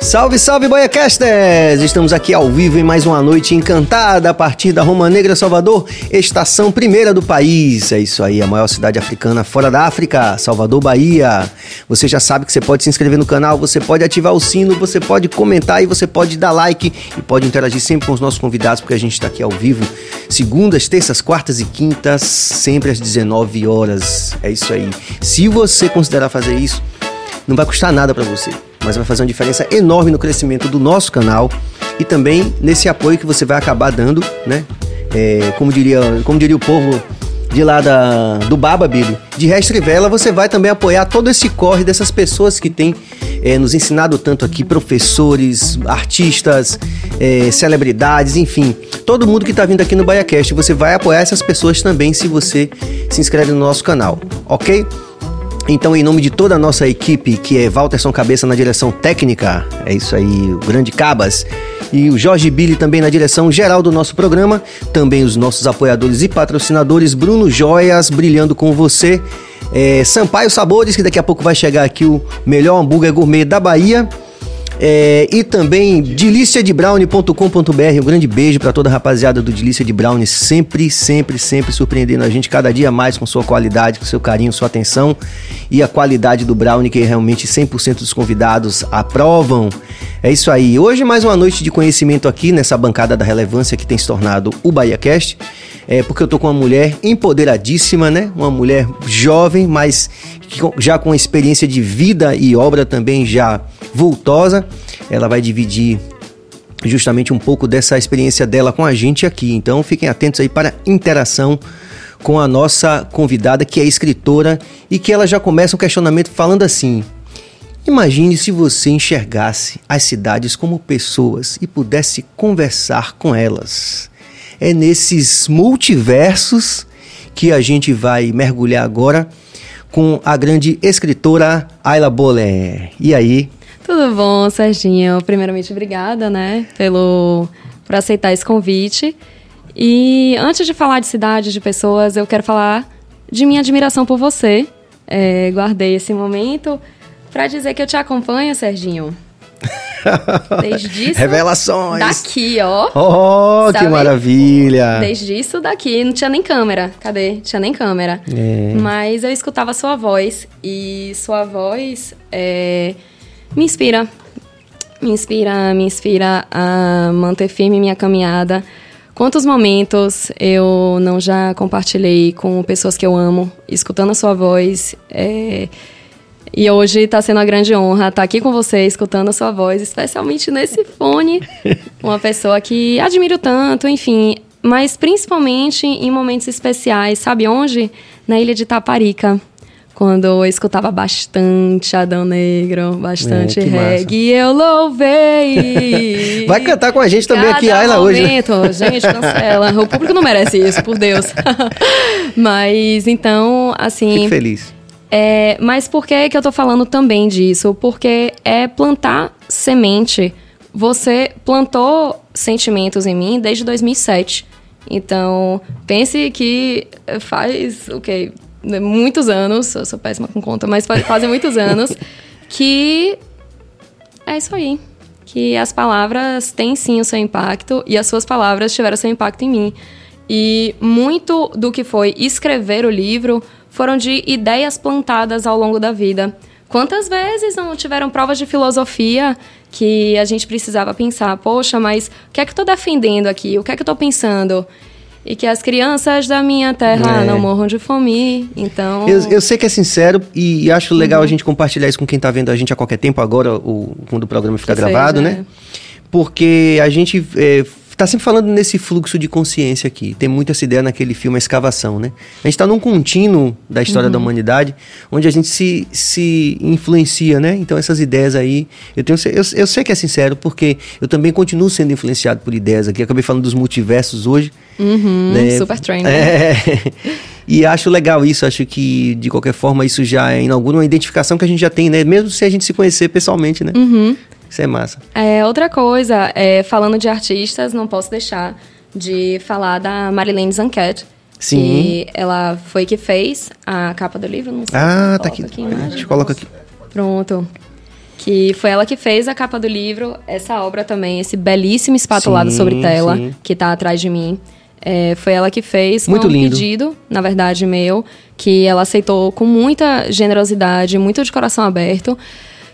Salve, salve, Boiacasters! Estamos aqui ao vivo em mais uma noite encantada a partir da Roma Negra, Salvador, estação primeira do país. É isso aí, a maior cidade africana fora da África, Salvador, Bahia. Você já sabe que você pode se inscrever no canal, você pode ativar o sino, você pode comentar e você pode dar like e pode interagir sempre com os nossos convidados, porque a gente está aqui ao vivo, segundas, terças, quartas e quintas, sempre às 19 horas. É isso aí. Se você considerar fazer isso, não vai custar nada para você mas vai fazer uma diferença enorme no crescimento do nosso canal e também nesse apoio que você vai acabar dando, né? É, como, diria, como diria o povo de lá da, do Baba, Billy, de Restrivela, você vai também apoiar todo esse corre dessas pessoas que têm é, nos ensinado tanto aqui, professores, artistas, é, celebridades, enfim, todo mundo que está vindo aqui no BaiaCast. Você vai apoiar essas pessoas também se você se inscreve no nosso canal, ok? Então, em nome de toda a nossa equipe, que é Walterson Cabeça na direção técnica, é isso aí, o grande Cabas, e o Jorge Billy também na direção geral do nosso programa, também os nossos apoiadores e patrocinadores, Bruno Joias, brilhando com você, é, Sampaio Sabores, que daqui a pouco vai chegar aqui o melhor hambúrguer gourmet da Bahia, é, e também deliciadebrownie.com.br. Um grande beijo para toda a rapaziada do Delícia de Brownie, sempre, sempre, sempre surpreendendo a gente cada dia mais com sua qualidade, com seu carinho, sua atenção e a qualidade do brownie que realmente 100% dos convidados aprovam. É isso aí. Hoje mais uma noite de conhecimento aqui nessa bancada da relevância que tem se tornado o BahiaCast. É porque eu tô com uma mulher empoderadíssima, né? Uma mulher jovem, mas já com experiência de vida e obra também já vultosa. Ela vai dividir justamente um pouco dessa experiência dela com a gente aqui. Então fiquem atentos aí para interação com a nossa convidada que é escritora e que ela já começa um questionamento falando assim: Imagine se você enxergasse as cidades como pessoas e pudesse conversar com elas. É nesses multiversos que a gente vai mergulhar agora com a grande escritora Ayla Boller. E aí, tudo bom, Serginho? Primeiramente, obrigada, né, pelo por aceitar esse convite. E antes de falar de cidade, de pessoas, eu quero falar de minha admiração por você. É, guardei esse momento para dizer que eu te acompanho, Serginho. Desde isso. Revelações! Daqui, ó. Oh, Sabe? que maravilha! Desde isso daqui, não tinha nem câmera. Cadê? Não tinha nem câmera. É. Mas eu escutava sua voz. E sua voz é, me inspira. Me inspira, me inspira a manter firme minha caminhada. Quantos momentos eu não já compartilhei com pessoas que eu amo, escutando a sua voz. É... E hoje está sendo uma grande honra estar aqui com você, escutando a sua voz, especialmente nesse fone. Uma pessoa que admiro tanto, enfim. Mas principalmente em momentos especiais, sabe onde? Na ilha de Taparica quando eu escutava bastante Adão Negro, bastante é, reggae, eu louvei. Vai cantar com a gente também aqui, Ayla, hoje. Né? Gente, cancela. O público não merece isso, por Deus. mas então, assim. Fico feliz. É, mas por que, que eu tô falando também disso? Porque é plantar semente. Você plantou sentimentos em mim desde 2007. Então, pense que faz o okay, quê? Né, muitos anos, eu sou péssima com conta, mas fazem muitos anos, que é isso aí. Que as palavras têm sim o seu impacto e as suas palavras tiveram seu impacto em mim. E muito do que foi escrever o livro foram de ideias plantadas ao longo da vida. Quantas vezes não tiveram provas de filosofia que a gente precisava pensar, poxa, mas o que é que eu estou defendendo aqui? O que é que eu estou pensando? e que as crianças da minha terra é. não morram de fome. Então. Eu, eu sei que é sincero e, acho legal uhum. a gente compartilhar isso com quem está vendo a gente a qualquer tempo, agora, o, quando o programa fica que gravado, seja, né? É. Porque a gente é, tá sempre falando nesse fluxo de consciência aqui. Tem muito essa ideia naquele filme A Escavação, né? A gente está num contínuo da história uhum. da humanidade, onde a gente se, se influencia, né? Então essas ideias aí, eu, tenho, eu, eu sei que é sincero, porque eu também continuo sendo influenciado por ideias aqui. Eu acabei falando dos multiversos hoje. Uhum, né? Super trend. É, e acho legal isso, acho que de qualquer forma isso já inaugura uma identificação que a gente já tem, né? Mesmo se a gente se conhecer pessoalmente, né? Uhum. Isso é massa. É, outra coisa, é, falando de artistas, não posso deixar de falar da Marilene Zanquet. Sim. Que ela foi que fez a capa do livro. Não sei ah, tá aqui. aqui a gente coloca aqui. Pronto. que foi ela que fez a capa do livro, essa obra também, esse belíssimo espatulado Sim, sobre tela sim. que tá atrás de mim. É, foi ela que fez, Muito um lindo. pedido, na verdade, meu, que ela aceitou com muita generosidade, muito de coração aberto,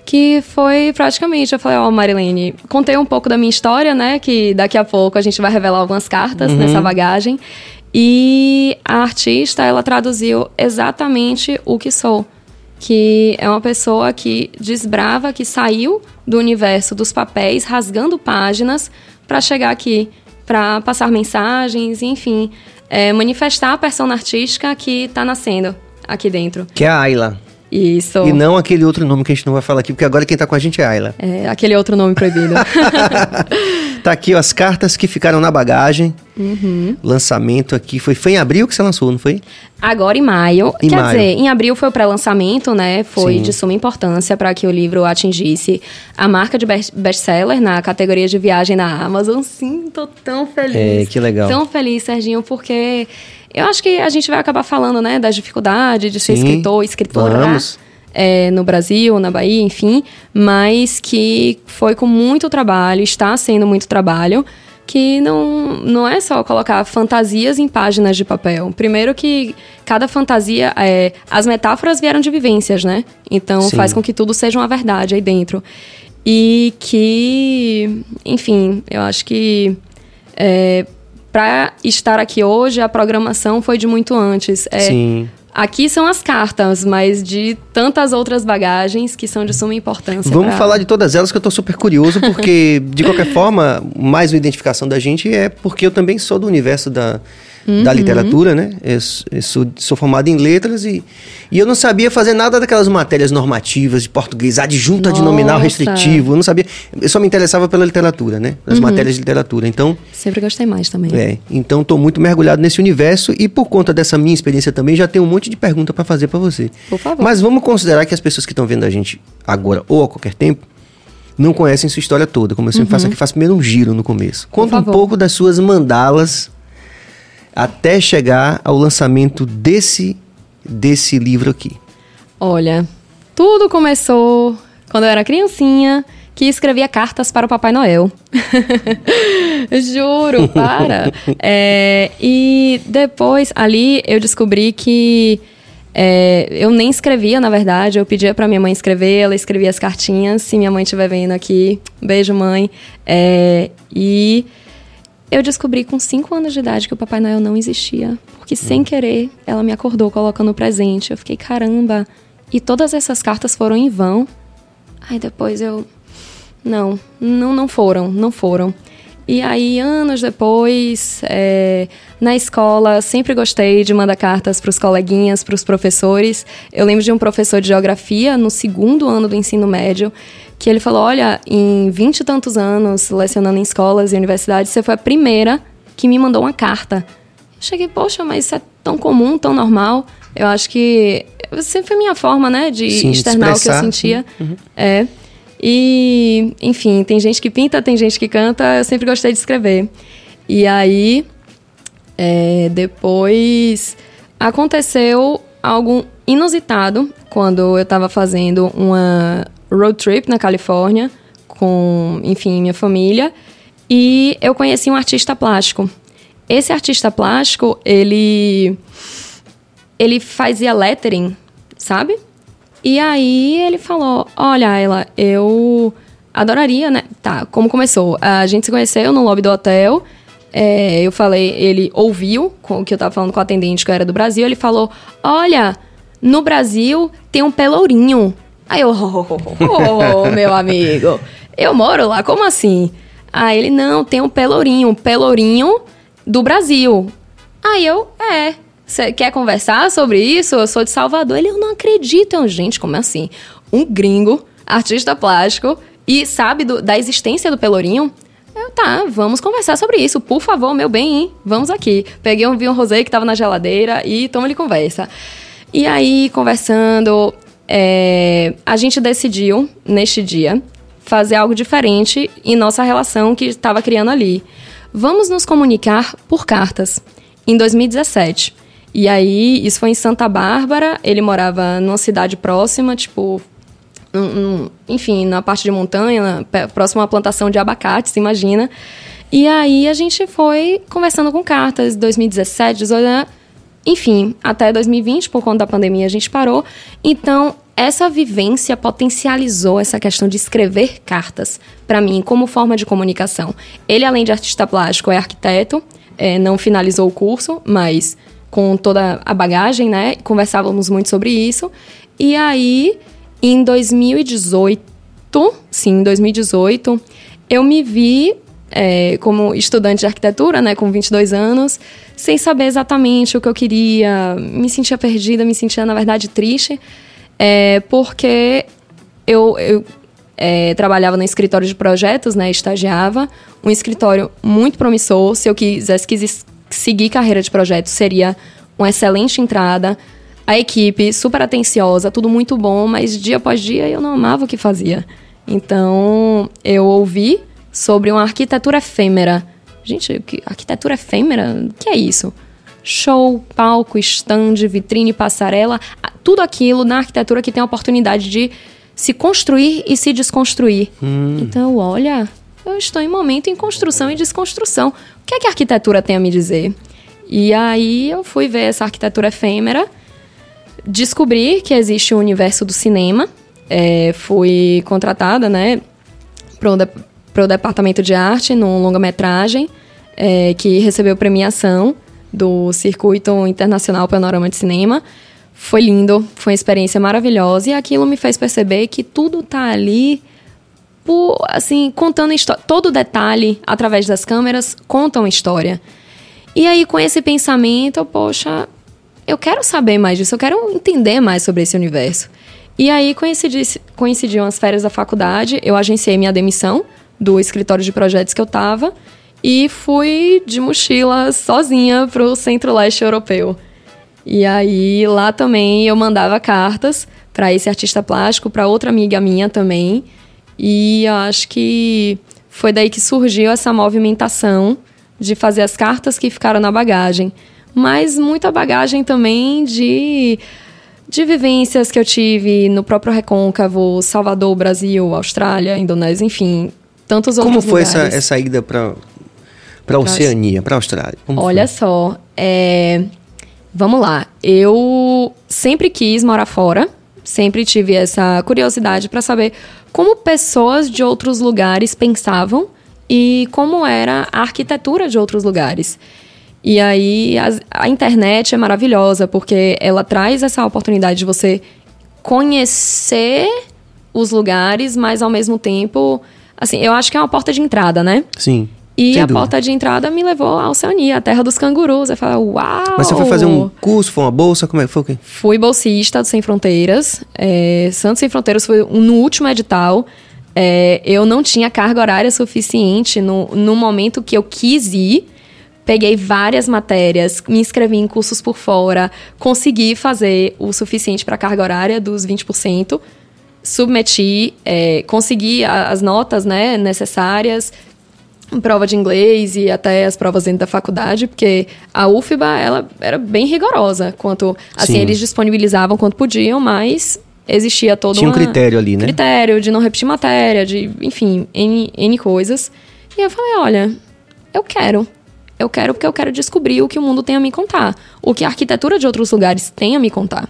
que foi praticamente, eu falei, ó, Marilene, contei um pouco da minha história, né, que daqui a pouco a gente vai revelar algumas cartas Uhum. nessa bagagem, e a artista, ela traduziu exatamente o que sou, que é uma pessoa que desbrava, que saiu do universo dos papéis, rasgando páginas para chegar aqui, para passar mensagens, enfim, é, manifestar a persona artística que está nascendo aqui dentro. Que é a Ayla. Isso. E não aquele outro nome que a gente não vai falar aqui, porque agora quem tá com a gente é a Ayla. É, aquele outro nome proibido. Tá aqui ó, as cartas que ficaram na bagagem. Uhum. Lançamento aqui. Foi, foi em abril que você lançou, não foi? Agora em maio. Em Quer maio. dizer, em abril foi o pré-lançamento, né? Foi Sim. de suma importância para que o livro atingisse a marca de best- best-seller na categoria de viagem na Amazon. Sim, tô tão feliz. É, que legal. Tão feliz, Serginho, porque eu acho que a gente vai acabar falando, né, das dificuldades de ser Sim, escritor, escritora. vamos. é, no Brasil, na Bahia, enfim, mas que foi com muito trabalho, está sendo muito trabalho, que não, não é só colocar fantasias em páginas de papel. Primeiro que cada fantasia, é, as metáforas vieram de vivências, né? Então Sim. faz com que tudo seja uma verdade aí dentro. E que, enfim, eu acho que é, para estar aqui hoje, a programação foi de muito antes. É, Sim. Aqui são as cartas, mas de tantas outras bagagens que são de suma importância. Vamos pra- falar de todas elas que eu tô super curioso, porque, de qualquer forma, mais uma identificação da gente é porque eu também sou do universo da, da Uhum. literatura, né? Eu, eu sou, sou formado em letras e, e eu não sabia fazer nada daquelas matérias normativas de português, adjunto, adnominal, Nossa. restritivo. Eu não sabia. Eu só me interessava pela literatura, né? Uhum. As matérias de literatura. Então, Sempre gostei mais também. é, então tô muito mergulhado nesse universo e por conta dessa minha experiência também já tenho um monte de pergunta para fazer para você. Por favor. Mas vamos considerar que as pessoas que estão vendo a gente agora ou a qualquer tempo não conhecem sua história toda, como eu sempre faço aqui, faço primeiro um giro no começo. Conta um Uhum. pouco das suas mandalas até chegar ao lançamento desse desse livro aqui. Olha, tudo começou quando eu era criancinha, que escrevia cartas para o Papai Noel. Juro, para. É, e depois, ali, eu descobri que é, eu nem escrevia, na verdade. Eu pedia para minha mãe escrever, ela escrevia as cartinhas. Se minha mãe estiver vendo aqui, beijo, mãe. É, e eu descobri com 5 anos de idade que o Papai Noel não existia. Porque sem querer, ela me acordou colocando o presente. Eu fiquei, caramba. E todas essas cartas foram em vão. Aí depois eu. Não, não, não foram, não foram. E aí, anos depois, é, na escola, sempre gostei de mandar cartas para os coleguinhas, para os professores. Eu lembro de um professor de geografia no segundo ano do ensino médio, que ele falou: Olha, em vinte e tantos anos, lecionando em escolas e universidades, você foi a primeira que me mandou uma carta. Eu cheguei, poxa, mas isso é tão comum, tão normal. Eu acho que sempre foi minha forma, né, de Sim, de externar o que eu sentia. É. E, enfim, tem gente que pinta, tem gente que canta. Eu sempre gostei de escrever. E aí, é, depois aconteceu algo inusitado quando eu estava fazendo uma road trip na Califórnia com, enfim, minha família. E eu conheci um artista plástico. Esse artista plástico, ele ele fazia lettering, sabe? E aí ele falou: Olha, ela, eu adoraria, né? Tá, como começou? A gente se conheceu no lobby do hotel. é, eu falei, ele ouviu o que eu tava falando com o atendente que eu era do Brasil. Ele falou: Olha, no Brasil tem um pelourinho. Aí eu, oh, oh, oh, oh, meu amigo, eu moro lá, como assim? Aí ele, não, tem um pelourinho, um pelourinho do Brasil. Aí eu, é. Você quer conversar sobre isso? Eu sou de Salvador. Ele, eu não acredito. Eu, gente, como assim? Um gringo, artista plástico, e sabe do- da existência do Pelourinho? Eu, tá, vamos conversar sobre isso. Por favor, meu bem, hein? Vamos aqui. Peguei um vinho rosé que tava na geladeira e toma ele conversa. E aí, conversando, é, a gente decidiu, neste dia, fazer algo diferente em nossa relação que estava criando ali. Vamos nos comunicar por cartas. Em 2017. E aí, isso foi em Santa Bárbara. Ele morava numa cidade próxima, tipo, enfim, na parte de montanha, próximo à plantação de abacate, se imagina. E aí a gente foi conversando com cartas, 2017, 18, né? Enfim, até 2020, por conta da pandemia, a gente parou. Então, essa vivência potencializou essa questão de escrever cartas para mim como forma de comunicação. Ele, além de artista plástico, é arquiteto, é, não finalizou o curso, mas com toda a bagagem, né? Conversávamos muito sobre isso. E aí, em 2018, sim, em 2018, eu me vi é, como estudante de arquitetura, né, com 22 anos, sem saber exatamente o que eu queria, me sentia perdida, me sentia, na verdade, triste, é, porque eu, eu é, trabalhava no escritório de projetos, né, estagiava, um escritório muito promissor, se eu quisesse, quisesse seguir carreira de projetos, seria uma excelente entrada, a equipe super atenciosa, tudo muito bom, mas dia após dia eu não amava o que fazia. Então, eu ouvi sobre uma arquitetura efêmera. Gente, que arquitetura efêmera? O que é isso? Show, palco, stand, vitrine, passarela, tudo aquilo na arquitetura que tem a oportunidade de se construir e se desconstruir. Hum. Então, olha, eu estou em momento em construção e desconstrução. O que é que a arquitetura tem a me dizer? E aí eu fui ver essa arquitetura efêmera descobri que existe o universo do cinema. É, fui contratada, né, para o, de, departamento de arte num longa-metragem é, que recebeu premiação do Circuito Internacional Panorama de Cinema. Foi lindo, foi uma experiência maravilhosa e aquilo me fez perceber que tudo tá ali por, assim, contando história. Todo detalhe através das câmeras conta uma história. E aí, com esse pensamento, poxa, eu quero saber mais disso, eu quero entender mais sobre esse universo. E aí coincidi, coincidiam as férias da faculdade, eu agenciei minha demissão do escritório de projetos que eu estava e fui de mochila sozinha para o Centro-Leste Europeu. E aí lá também eu mandava cartas para esse artista plástico, para outra amiga minha também. E acho que foi daí que surgiu essa movimentação de fazer as cartas que ficaram na bagagem mas muita bagagem também de de vivências que eu tive no próprio Recôncavo, Salvador, Brasil, Austrália, Indonésia, enfim, tantos Como outros foi lugares. essa, essa ida para para Oceania, para Austrália? Como Olha foi? só, é... vamos lá. Eu sempre quis morar fora, sempre tive essa curiosidade para saber como pessoas de outros lugares pensavam e como era a arquitetura de outros lugares. E aí a, a internet é maravilhosa porque ela traz essa oportunidade de você conhecer os lugares, mas ao mesmo tempo, assim, eu acho que é uma porta de entrada, né? Sim. E a dúvida. porta de entrada me levou à Oceania, a terra dos cangurus. Eu falei, uau! Mas você foi fazer um curso, foi uma bolsa? Como é que foi? Okay. Fui bolsista do Sem Fronteiras. É, Santos Sem Fronteiras foi no último edital. É, eu não tinha carga horária suficiente no, no momento que eu quis ir peguei várias matérias, me inscrevi em cursos por fora, consegui fazer o suficiente para a carga horária dos 20%, submeti, é, consegui as notas né, necessárias, prova de inglês e até as provas dentro da faculdade, porque a UFBA ela era bem rigorosa quanto assim Sim. eles disponibilizavam quanto podiam, mas existia todo Tinha um critério ali, né? Critério de não repetir matéria, de, enfim, N, N coisas. E eu falei, olha, eu quero. Eu quero porque eu quero descobrir o que o mundo tem a me contar. O que a arquitetura de outros lugares tem a me contar.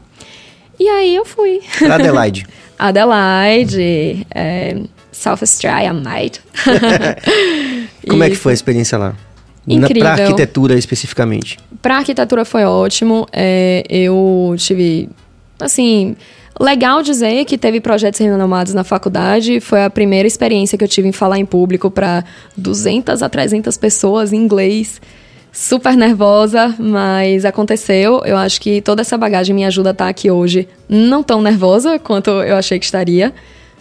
E aí eu fui. Adelaide. Adelaide, é, South Australia, mate. Como e... é que foi a experiência lá? Incrível. Para arquitetura especificamente. Para arquitetura foi ótimo. É, eu tive, assim, Legal dizer que teve projetos renomados na faculdade. Foi a primeira experiência que eu tive em falar em público para 200 a 300 pessoas em inglês. Super nervosa, mas aconteceu. Eu acho que toda essa bagagem me ajuda a estar aqui hoje. Não tão nervosa quanto eu achei que estaria,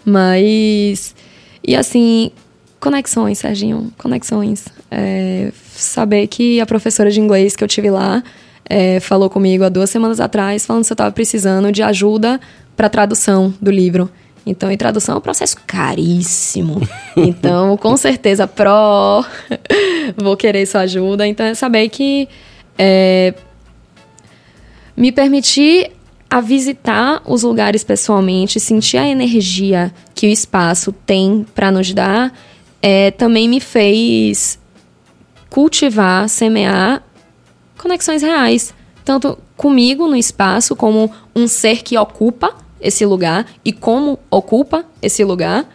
mas. E assim, conexões, Serginho, conexões. É, saber que a professora de inglês que eu tive lá é, falou comigo há duas semanas atrás, falando se eu estava precisando de ajuda para tradução do livro. Então, em tradução é um processo caríssimo. Então, com certeza, pró, vou querer sua ajuda. Então, é saber que é, me permitir a visitar os lugares pessoalmente, sentir a energia que o espaço tem para nos dar, é, também me fez cultivar, semear conexões reais. Tanto comigo no espaço, como um ser que ocupa esse lugar e como ocupa esse lugar.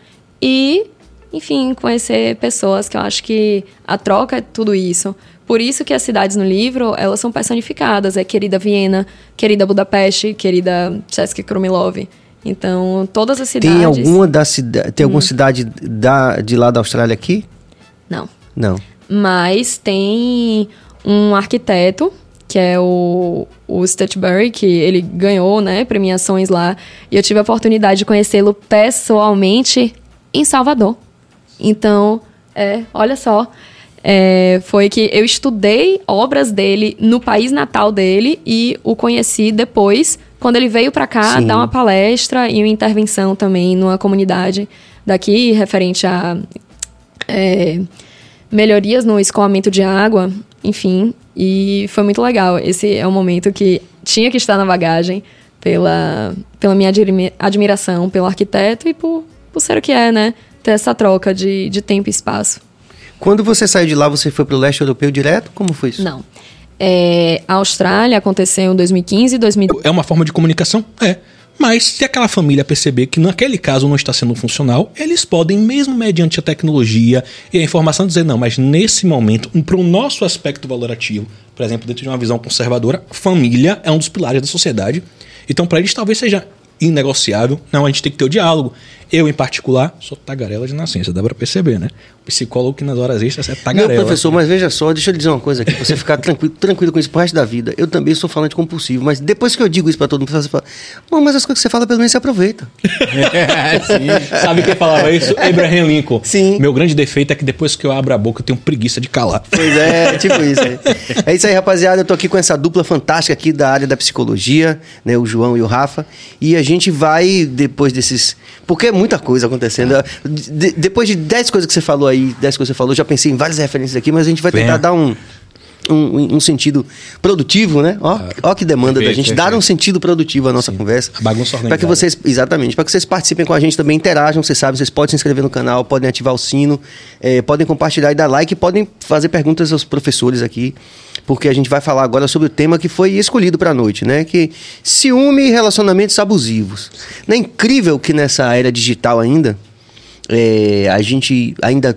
E, enfim, conhecer pessoas que eu acho que a troca é tudo isso. Por isso que as cidades no livro, elas são personificadas. É querida Viena, querida Budapeste, querida Czeska Krumilov. Então, todas as cidades... Tem alguma, da cida tem alguma hum. cidade da, de lá da Austrália aqui? Não. Não. Mas tem um arquiteto, que é o, o que ele ganhou, né, premiações lá. E eu tive a oportunidade de conhecê-lo pessoalmente em Salvador. Então, é, olha só é, foi que eu estudei obras dele no país natal dele e o conheci depois, quando ele veio para cá Sim. dar uma palestra e uma intervenção também numa comunidade daqui, referente a é, melhorias no escoamento de água, enfim. E foi muito legal. Esse é um momento que tinha que estar na bagagem pela, pela minha admiração pelo arquiteto e por, por ser o que é, né? Ter essa troca de, de tempo e espaço. Quando você saiu de lá, você foi para o leste europeu direto? Como foi isso? Não. É, a Austrália aconteceu em 2015 e 2016. É uma forma de comunicação? É. Mas se aquela família perceber que naquele caso não está sendo funcional, eles podem, mesmo mediante a tecnologia e a informação, dizer: não, mas nesse momento, para o nosso aspecto valorativo, por exemplo, dentro de uma visão conservadora, família é um dos pilares da sociedade. Então, para eles, talvez seja inegociável. Não, a gente tem que ter o diálogo. Eu, em particular, sou tagarela de nascença, dá para perceber, né? O psicólogo que nas horas extras é tagarela. Meu professor, mas veja só, deixa eu lhe dizer uma coisa aqui, pra você ficar tranquilo, tranquilo com isso pro resto da vida. Eu também sou falante compulsivo, mas depois que eu digo isso para todo mundo, você fala, mas as coisas que você fala, pelo menos você aproveita. é, Sabe quem falava isso? Abraham Lincoln. Sim. Meu grande defeito é que depois que eu abro a boca, eu tenho preguiça de calar. Pois é, tipo isso. É. é isso aí, rapaziada. Eu tô aqui com essa dupla fantástica aqui da área da psicologia, né? O João e o Rafa. E a gente vai, depois desses. Porque é muita coisa acontecendo acontecendo. De, depois de 10 coisas que você falou aí, 10 coisas que você falou, já pensei em várias referências aqui, mas a gente vai tentar dar um, um, um, sentido produtivo, né? Ó, ó que demanda da gente, dar um sentido produtivo à nossa Sim. conversa. A bagunça Para que vocês, exatamente, para que vocês participem com a gente também, interajam, vocês sabem, vocês podem se inscrever no canal, podem ativar o sino, é, podem compartilhar e dar like, podem fazer perguntas aos professores aqui, porque a gente vai falar agora sobre o tema que foi escolhido para a noite, né? Que ciúme e relacionamentos abusivos. Não é incrível que nessa era digital ainda, é, a gente ainda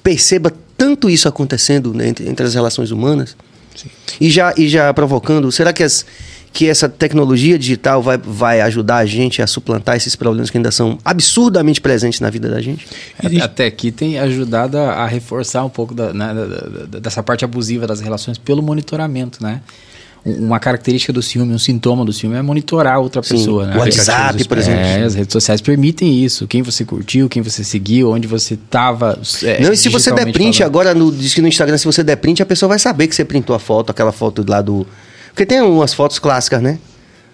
perceba tanto isso acontecendo né, entre, entre, as relações humanas Sim. e já e já provocando será que as que essa tecnologia digital vai, vai ajudar a gente a suplantar esses problemas que ainda são absurdamente presentes na vida da gente? Até aqui tem ajudado a, reforçar um pouco da, né, dessa parte abusiva das relações pelo monitoramento, né? uma característica do ciúme, um sintoma do ciúme é monitorar outra Sim, pessoa. Né? O WhatsApp, por exemplo. É, as redes sociais permitem isso. Quem você curtiu, quem você seguiu, onde você estava. É, não, e se você der print falando. agora, no, diz que no Instagram, se você der print, a pessoa vai saber que você printou a foto, aquela foto lá do. Porque tem umas fotos clássicas, né?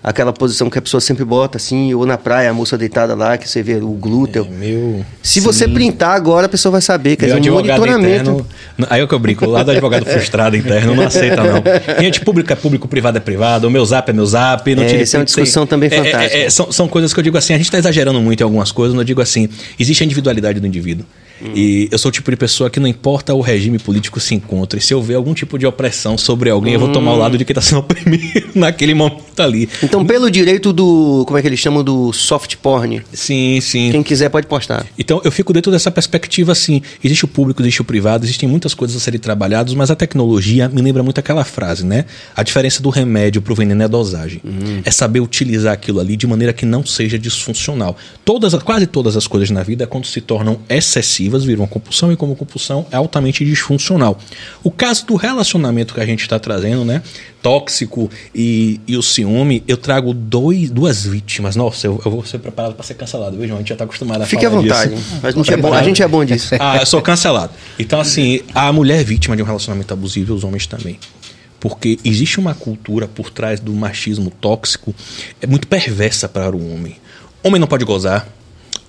aquela posição que a pessoa sempre bota, assim, ou na praia, a moça deitada lá, que você vê o glúteo. É, meu... Se Sim. você printar agora, a pessoa vai saber, quer dizer, um monitoramento. Interno, aí é o que eu brinco, o lado do advogado frustrado interno não aceita, não. Gente, público é público, privado é privado, o meu zap é meu zap. Não é, essa é uma discussão também é, é, fantástica. É, são, são coisas que eu digo assim, a gente está exagerando muito em algumas coisas, eu digo assim, existe a individualidade do indivíduo. Hum. E eu sou o tipo de pessoa que não importa o regime político se encontre, se eu ver algum tipo de opressão sobre alguém, hum. eu vou tomar o lado de quem está sendo oprimido naquele momento ali. Então, pelo direito do. Como é que eles chamam? Do soft porn. Sim, sim. Quem quiser pode postar. Então, eu fico dentro dessa perspectiva assim: existe o público, existe o privado, existem muitas coisas a serem trabalhadas, mas a tecnologia me lembra muito aquela frase, né? A diferença do remédio para o veneno é a dosagem. Hum. É saber utilizar aquilo ali de maneira que não seja disfuncional. Todas, quase todas as coisas na vida, quando se tornam excessivas, viram uma compulsão e como compulsão é altamente disfuncional. O caso do relacionamento que a gente está trazendo, né? Tóxico e, e o ciúme, eu trago dois, duas vítimas. Nossa, eu, eu vou ser preparado para ser cancelado, viu, João? A gente já está acostumado a Fique falar à vontade. Disso. A gente, é bom, a gente é bom disso. Ah, eu sou cancelado. Então, assim, a mulher é vítima de um relacionamento abusivo e os homens também porque existe uma cultura por trás do machismo tóxico é muito perversa para o homem. Homem não pode gozar,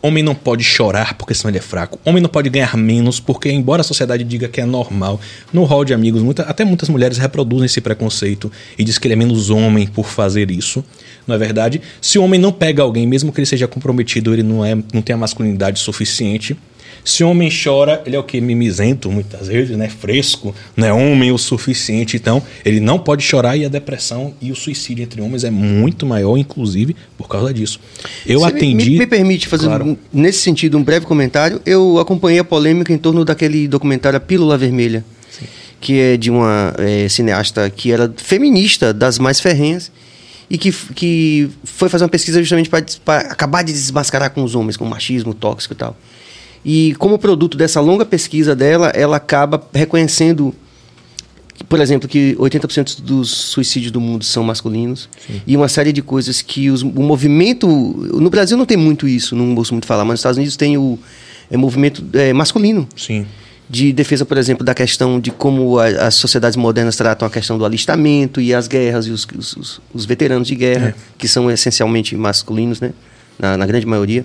Homem não pode chorar porque senão ele é fraco. Homem não pode ganhar menos porque, embora a sociedade diga que é normal, no hall de amigos, muita, até muitas mulheres reproduzem esse preconceito e diz que ele é menos homem por fazer isso. não é verdade? Se o homem não pega alguém, mesmo que ele seja comprometido, ele não, é, não tem a masculinidade suficiente. Se o homem chora, ele é o que? Mimizento, muitas vezes, né? Fresco, não é homem o suficiente. Então, ele não pode chorar e a depressão e o suicídio entre homens é muito maior, inclusive, por causa disso. Eu Você atendi. Me, me, me permite fazer, Claro. um- nesse sentido, um breve comentário. Eu acompanhei a polêmica em torno daquele documentário A Pílula Vermelha, que é de uma eh, cineasta que era feminista das mais ferrenhas e que, que foi fazer uma pesquisa justamente para acabar de desmascarar com os homens, com o machismo tóxico e tal. E como produto dessa longa pesquisa dela, ela acaba reconhecendo por exemplo, que 80% dos suicídios do mundo são masculinos e uma série de coisas que os- o movimento no Brasil não tem muito isso, não ouço muito falar, mas nos Estados Unidos tem o é, movimento é, masculino Sim. de defesa, por exemplo, da questão de como a- as sociedades modernas tratam a questão do alistamento e as guerras e os, os- os- os veteranos de guerra, É. que são essencialmente masculinos, né? Na, na grande maioria.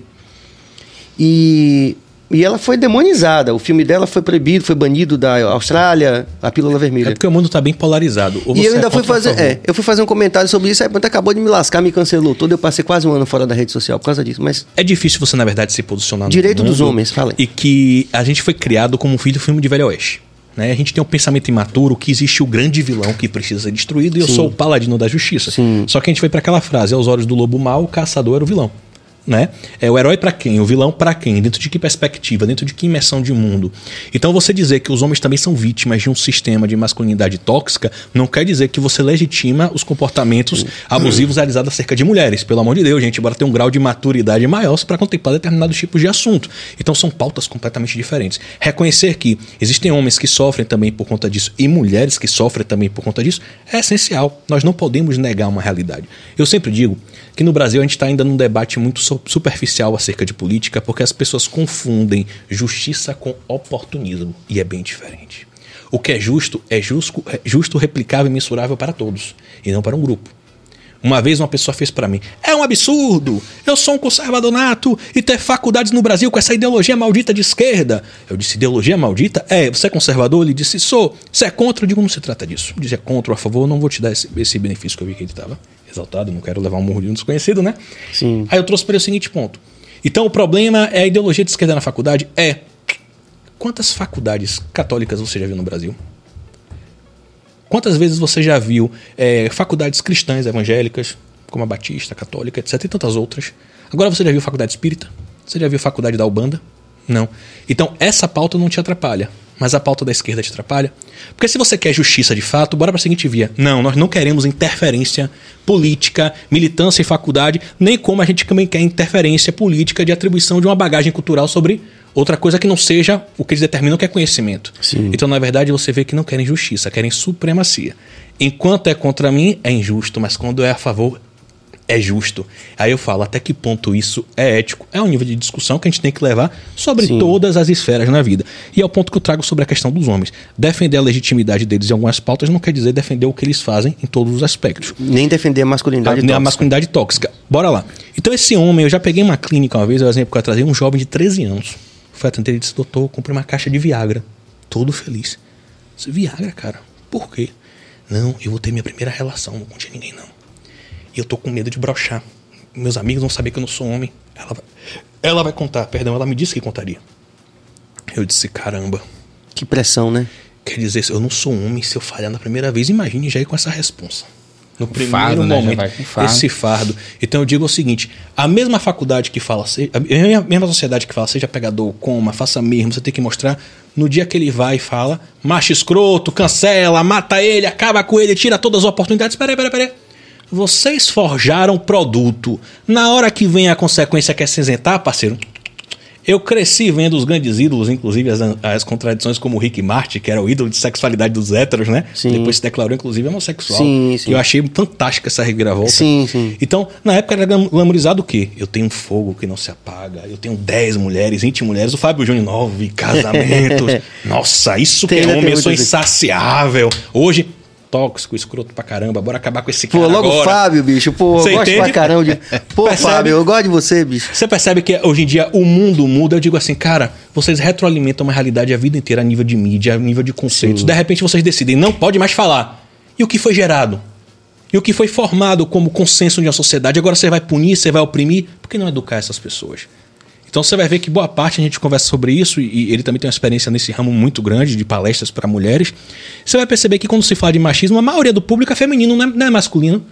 E, e ela foi demonizada. O filme dela foi proibido, foi banido da Austrália, a Pílula Vermelha. É porque o mundo está bem polarizado. E eu ainda é fui fazer, é, eu fui fazer um comentário sobre isso, aí acabou de me lascar, me cancelou todo. Eu passei quase um ano fora da rede social por causa disso. Mas É difícil você, na verdade, se posicionar no Direito dos mundo homens, fala aí. E que a gente foi criado como um filho do filme de Velho Oeste. Né? A gente tem um pensamento imaturo que existe o grande vilão que precisa ser destruído e eu Sim. sou o paladino da justiça. Sim. Só que a gente foi para aquela frase: aos olhos do lobo mau, o caçador era o vilão. Né? É o herói para quem? O vilão para quem? Dentro de que perspectiva? Dentro de que imersão de mundo? Então você dizer que os homens também são vítimas de um sistema de masculinidade tóxica não quer dizer que você legitima os comportamentos abusivos realizados acerca de mulheres. Pelo amor de Deus, gente, bora ter um grau de maturidade maior para contemplar determinados tipos de assunto. Então são pautas completamente diferentes. Reconhecer que existem homens que sofrem também por conta disso e mulheres que sofrem também por conta disso é essencial. Nós não podemos negar uma realidade. Eu sempre digo que no Brasil a gente está ainda num debate muito su- superficial acerca de política, porque as pessoas confundem justiça com oportunismo. E é bem diferente. O que é justo é justo, é justo, replicável e mensurável para todos, e não para um grupo. Uma vez uma pessoa fez para mim: é um absurdo! Eu sou um conservador nato e ter faculdades no Brasil com essa ideologia maldita de esquerda. Eu disse: ideologia maldita? É, você é conservador? Ele disse: sou. Você é contra? Eu digo: não se trata disso. Dizer contra ou a favor, não vou te dar esse, esse benefício que eu vi que ele estava exaltado, não quero levar um murro de um desconhecido, né? Sim. Aí eu trouxe para ele o seguinte ponto. Então o problema é a ideologia de esquerda na faculdade? É. Quantas faculdades católicas você já viu no Brasil? Quantas vezes você já viu é, faculdades cristãs evangélicas, como a Batista, a Católica, etc. e tantas outras? Agora você já viu faculdade espírita? Você já viu faculdade da Ubanda? Não. Então essa pauta não te atrapalha, mas a pauta da esquerda te atrapalha. Porque se você quer justiça de fato, bora para a seguinte via. Não, nós não queremos interferência política, militância em faculdade, nem como a gente também quer interferência política de atribuição de uma bagagem cultural sobre outra coisa que não seja o que eles determinam que é conhecimento. Sim. Então, na verdade, você vê que não querem justiça, querem supremacia. Enquanto é contra mim, é injusto, mas quando é a favor, é justo. Aí eu falo, até que ponto isso é ético? É um nível de discussão que a gente tem que levar sobre Sim. todas as esferas na vida. E é o ponto que eu trago sobre a questão dos homens. Defender a legitimidade deles em algumas pautas não quer dizer defender o que eles fazem em todos os aspectos. Nem defender a masculinidade A, a tóxica. masculinidade tóxica. Bora lá. Então, esse homem, eu já peguei uma clínica uma vez, é o exemplo que eu trazia, um jovem de 13 anos. Foi atender ele disse: Doutor, eu comprei uma caixa de Viagra. Todo feliz. Eu disse, Viagra, cara? Por quê? Não, eu vou ter minha primeira relação, não conte a ninguém, não. E eu tô com medo de brochar. Meus amigos vão saber que eu não sou homem. Ela vai, ela vai contar, perdão, ela me disse que contaria. Eu disse: Caramba, Que pressão, né? Quer dizer, eu não sou homem se eu falhar na primeira vez, imagine já ir com essa responsa. No primeiro fardo, né? Momento, vai com fardo. esse fardo. Então eu digo o seguinte: a mesma faculdade que fala, se- a mesma- a mesma sociedade que fala, seja pegador, coma, faça mesmo, você tem que mostrar. No dia que ele vai e fala, macho escroto, cancela, mata ele, acaba com ele, tira todas as oportunidades. Peraí, peraí, peraí. Vocês forjaram produto. Na hora que vem a consequência que é se isentar, parceiro, eu cresci vendo os grandes ídolos, inclusive as, as contradições como o Rick Martin, que era o ídolo de sexualidade dos héteros, né? Sim. Depois se declarou, inclusive, homossexual. Sim, sim. E eu achei fantástica essa reviravolta. Sim, sim. Então, na época era glam- glamorizado o quê? Eu tenho um fogo que não se apaga, eu tenho 10 mulheres, 20 mulheres, o Fábio Júnior 9, casamentos. Nossa, isso Tem, que é homem, eu sou insaciável. Hoje, tóxico, escroto pra caramba, bora acabar com esse Pô, cara logo o agora. Fábio, bicho. Pô, Você eu gosto entende? pra caramba de. Pô, Percebe? Fábio, eu gosto de você, bicho. Você percebe que hoje em dia o mundo muda. Eu digo assim, cara, vocês retroalimentam uma realidade a vida inteira a nível de mídia, a nível de conceitos. De repente vocês decidem, não pode mais falar. E o que foi gerado? E o que foi formado como consenso de uma sociedade, agora você vai punir, você vai oprimir. Por que não educar essas pessoas? Então você vai ver que boa parte a gente conversa sobre isso, e ele também tem uma experiência nesse ramo muito grande de palestras para mulheres. Você vai perceber que quando se fala de machismo, a maioria do público é feminino, não é, não é masculino.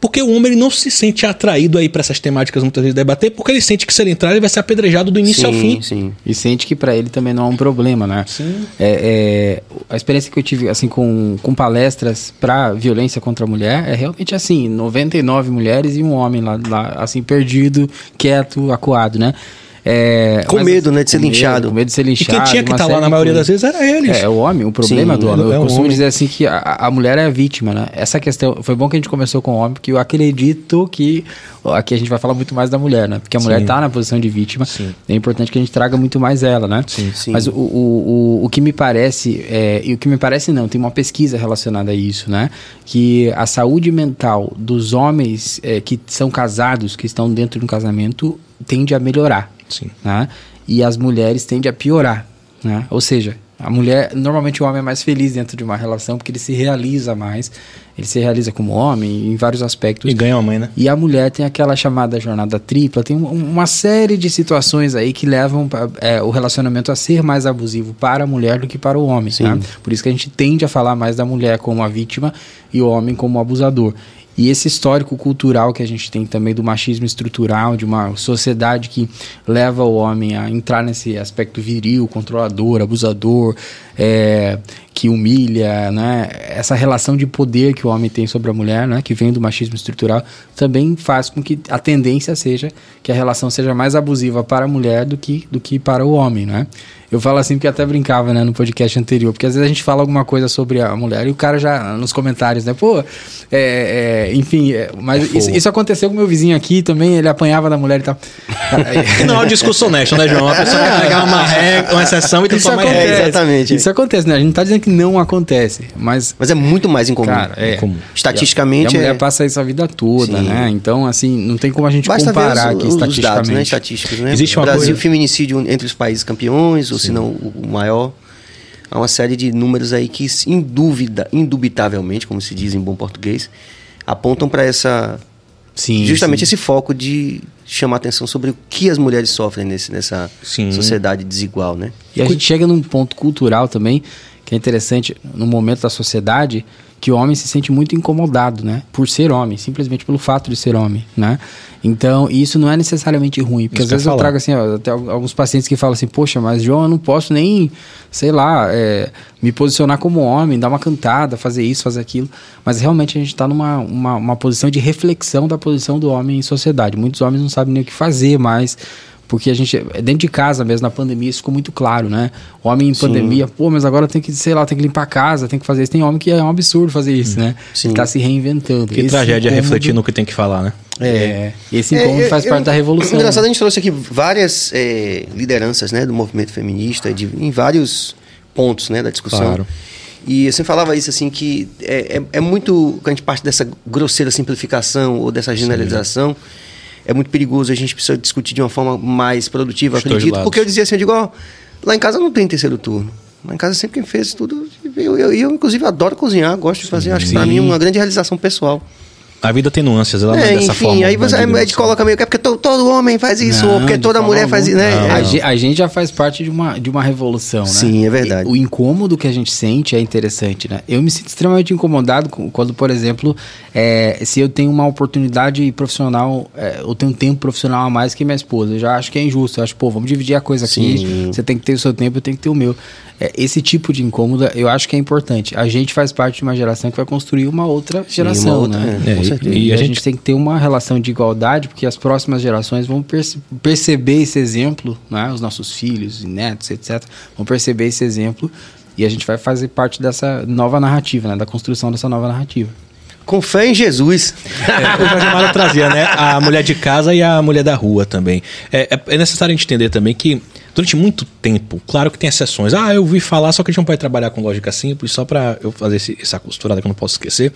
Porque o homem ele não se sente atraído aí para essas temáticas muitas vezes debater, porque ele sente que se ele entrar ele vai ser apedrejado do início sim, ao fim. Sim. E sente que para ele também não é um problema, né? Sim. É, é, a experiência que eu tive assim com, com palestras para violência contra a mulher é realmente assim, 99 mulheres e um homem lá, lá assim perdido, quieto, acuado, né? É, Com mas, medo, né, de ser linchado. Com medo de ser E linchado. quem tinha que estar série lá na maioria das vezes era eles. É, o homem, o problema Sim, do homem. é Eu costumo homem. dizer assim que a, a mulher é a vítima, né? Essa questão. Foi bom que a gente começou com o homem, porque eu acredito que. Aqui a gente vai falar muito mais da mulher, né? Porque a mulher Sim. tá na posição de vítima. Sim. É importante que a gente traga muito mais ela, né? Sim. Sim. Mas o, o, o, o que me parece, é, e o que me parece não, tem uma pesquisa relacionada a isso, né? Que a saúde mental dos homens é, que são casados, que estão dentro de um casamento, tende a melhorar Sim. né? E as mulheres tendem a piorar, né? Ou seja, a mulher, normalmente o homem é mais feliz dentro de uma relação porque ele se realiza mais, ele se realiza como homem em vários aspectos. E ganha uma mãe, né? E a mulher tem aquela chamada jornada tripla, tem um- uma série de situações aí que levam é, o relacionamento a ser mais abusivo para a mulher do que para o homem. Sim. né? Por isso que a gente tende a falar mais da mulher como a vítima e o homem como o abusador. E esse histórico cultural que a gente tem também do machismo estrutural, de uma sociedade que leva o homem a entrar nesse aspecto viril, controlador, abusador, é, que humilha, né? Essa relação de poder que o homem tem sobre a mulher, né? Que vem do machismo estrutural, também faz com que a tendência seja que a relação seja mais abusiva para a mulher do que, do que para o homem, né? Eu falo assim porque até brincava, né, no podcast anterior, porque às vezes a gente fala alguma coisa sobre a mulher e o cara já, nos comentários, né, pô, é, é, enfim, é, mas É isso, isso aconteceu com meu vizinho aqui também, ele apanhava da mulher e tal. Que não é um discurso honesto, né, João? A pessoa vai pegar uma regra, uma exceção e Isso transformar em acontece, regra. É, exatamente. Isso acontece, né? A gente não tá dizendo que não acontece, mas Mas é muito mais incomum. Cara, é. Comum. Estatisticamente E a mulher é. passa isso a vida toda, Sim. né? Então, assim, não tem como a gente Basta ver comparar os, aqui os dados, estatisticamente. né? Estatísticos, né? Existe uma Brasil, coisa- feminicídio entre os países campeões, ou se não o maior. Há uma série de números aí que, sem dúvida, indubitavelmente, como se diz em bom português, apontam para essa Sim, justamente sim. esse foco de chamar atenção sobre o que as mulheres sofrem nesse, nessa Sim. sociedade desigual, né? E a gente chega num ponto cultural também, que é interessante, no momento da sociedade, que o homem se sente muito incomodado, né? Por ser homem, simplesmente pelo fato de ser homem, né? Então, isso não é necessariamente ruim, porque Isso às vezes ia eu falar. trago assim, ó, até al- alguns pacientes que falam assim, poxa, mas João, eu não posso nem, sei lá, é, me posicionar como homem, dar uma cantada, fazer isso, fazer aquilo. Mas realmente a gente está numa uma, uma posição de reflexão da posição do homem em sociedade. Muitos homens não sabem nem o que fazer mais. Porque a gente, dentro de casa mesmo, na pandemia, isso ficou muito claro, né? O homem em pandemia, pô, mas agora tem que, sei lá, tem que limpar a casa, tem que fazer isso. Tem homem que é um absurdo fazer isso, né? Sim. Ele tá se reinventando. Que Esse tragédia incômodo- refletir no que tem que falar, né? É, esse incômodo É, faz eu- parte eu- da revolução. Engraçado, a né? gente trouxe aqui várias é, lideranças né, do movimento feminista, de, em vários pontos né, da discussão. Claro. E você falava isso assim, que é, é, é muito. Quando a gente parte dessa grosseira simplificação ou dessa generalização, é muito perigoso. A gente precisa discutir de uma forma mais produtiva, dois acredito. Porque eu dizia assim, eu digo, ó, lá em casa não tem terceiro turno. Lá em casa sempre quem fez tudo. Eu, eu, eu, inclusive, adoro cozinhar, gosto de fazer. Acho que pra mim é uma grande realização pessoal. A vida tem nuances, ela não é É, dessa enfim, forma. aí você, coloca meio que é porque to- todo homem faz isso, ou Não, porque de toda mulher faz isso, né? A, É, a gente já faz parte de uma, de uma revolução, né? Sim, é verdade. E o incômodo que a gente sente é interessante, né? Eu me sinto extremamente incomodado com- quando, por exemplo, é, se eu tenho uma oportunidade profissional, é, eu tenho um tempo profissional a mais que minha esposa. Eu já acho que é injusto. Eu acho, pô, vamos dividir a coisa aqui. Sim. Você tem que ter o seu tempo, eu tenho que ter o meu. É, esse tipo de incômodo, eu acho que é importante. A gente faz parte de uma geração que vai construir uma outra geração, outra, né? é, É, certeza. E, E a, a gente... gente- tem que ter uma relação de igualdade, porque as próximas gerações vão perce- perceber esse exemplo, né? os nossos filhos e netos, etc., vão perceber esse exemplo e a gente vai fazer parte dessa nova narrativa, né? da construção dessa nova narrativa. Com fé em Jesus. É, o Jorge Amaro trazia, né? A mulher de casa e a mulher da rua também. É, é- é necessário a gente entender também que Durante muito tempo, claro que tem exceções. Ah, eu ouvi falar, só que a gente não pode trabalhar com lógica simples, só para eu fazer esse, essa costurada que eu não posso esquecer.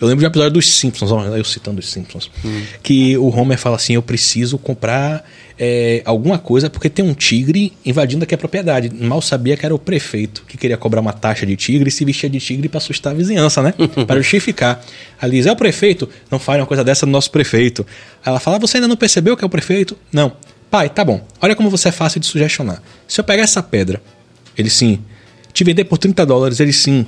Eu lembro de um episódio dos Simpsons, ó, eu citando os Simpsons, hum. que o Homer fala assim: eu preciso comprar é, alguma coisa porque tem um tigre invadindo aqui a propriedade. Mal sabia que era o prefeito que queria cobrar uma taxa de tigre e se vestia de tigre para assustar a vizinhança, né? para justificar. Ali diz: é o prefeito? Não fale uma coisa dessa do nosso prefeito. Ela fala: você ainda não percebeu que é o prefeito? Não. Pai, tá bom. Olha como você é fácil de sugestionar. Se eu pegar essa pedra, ele sim, te vender por 30 dólares, ele sim,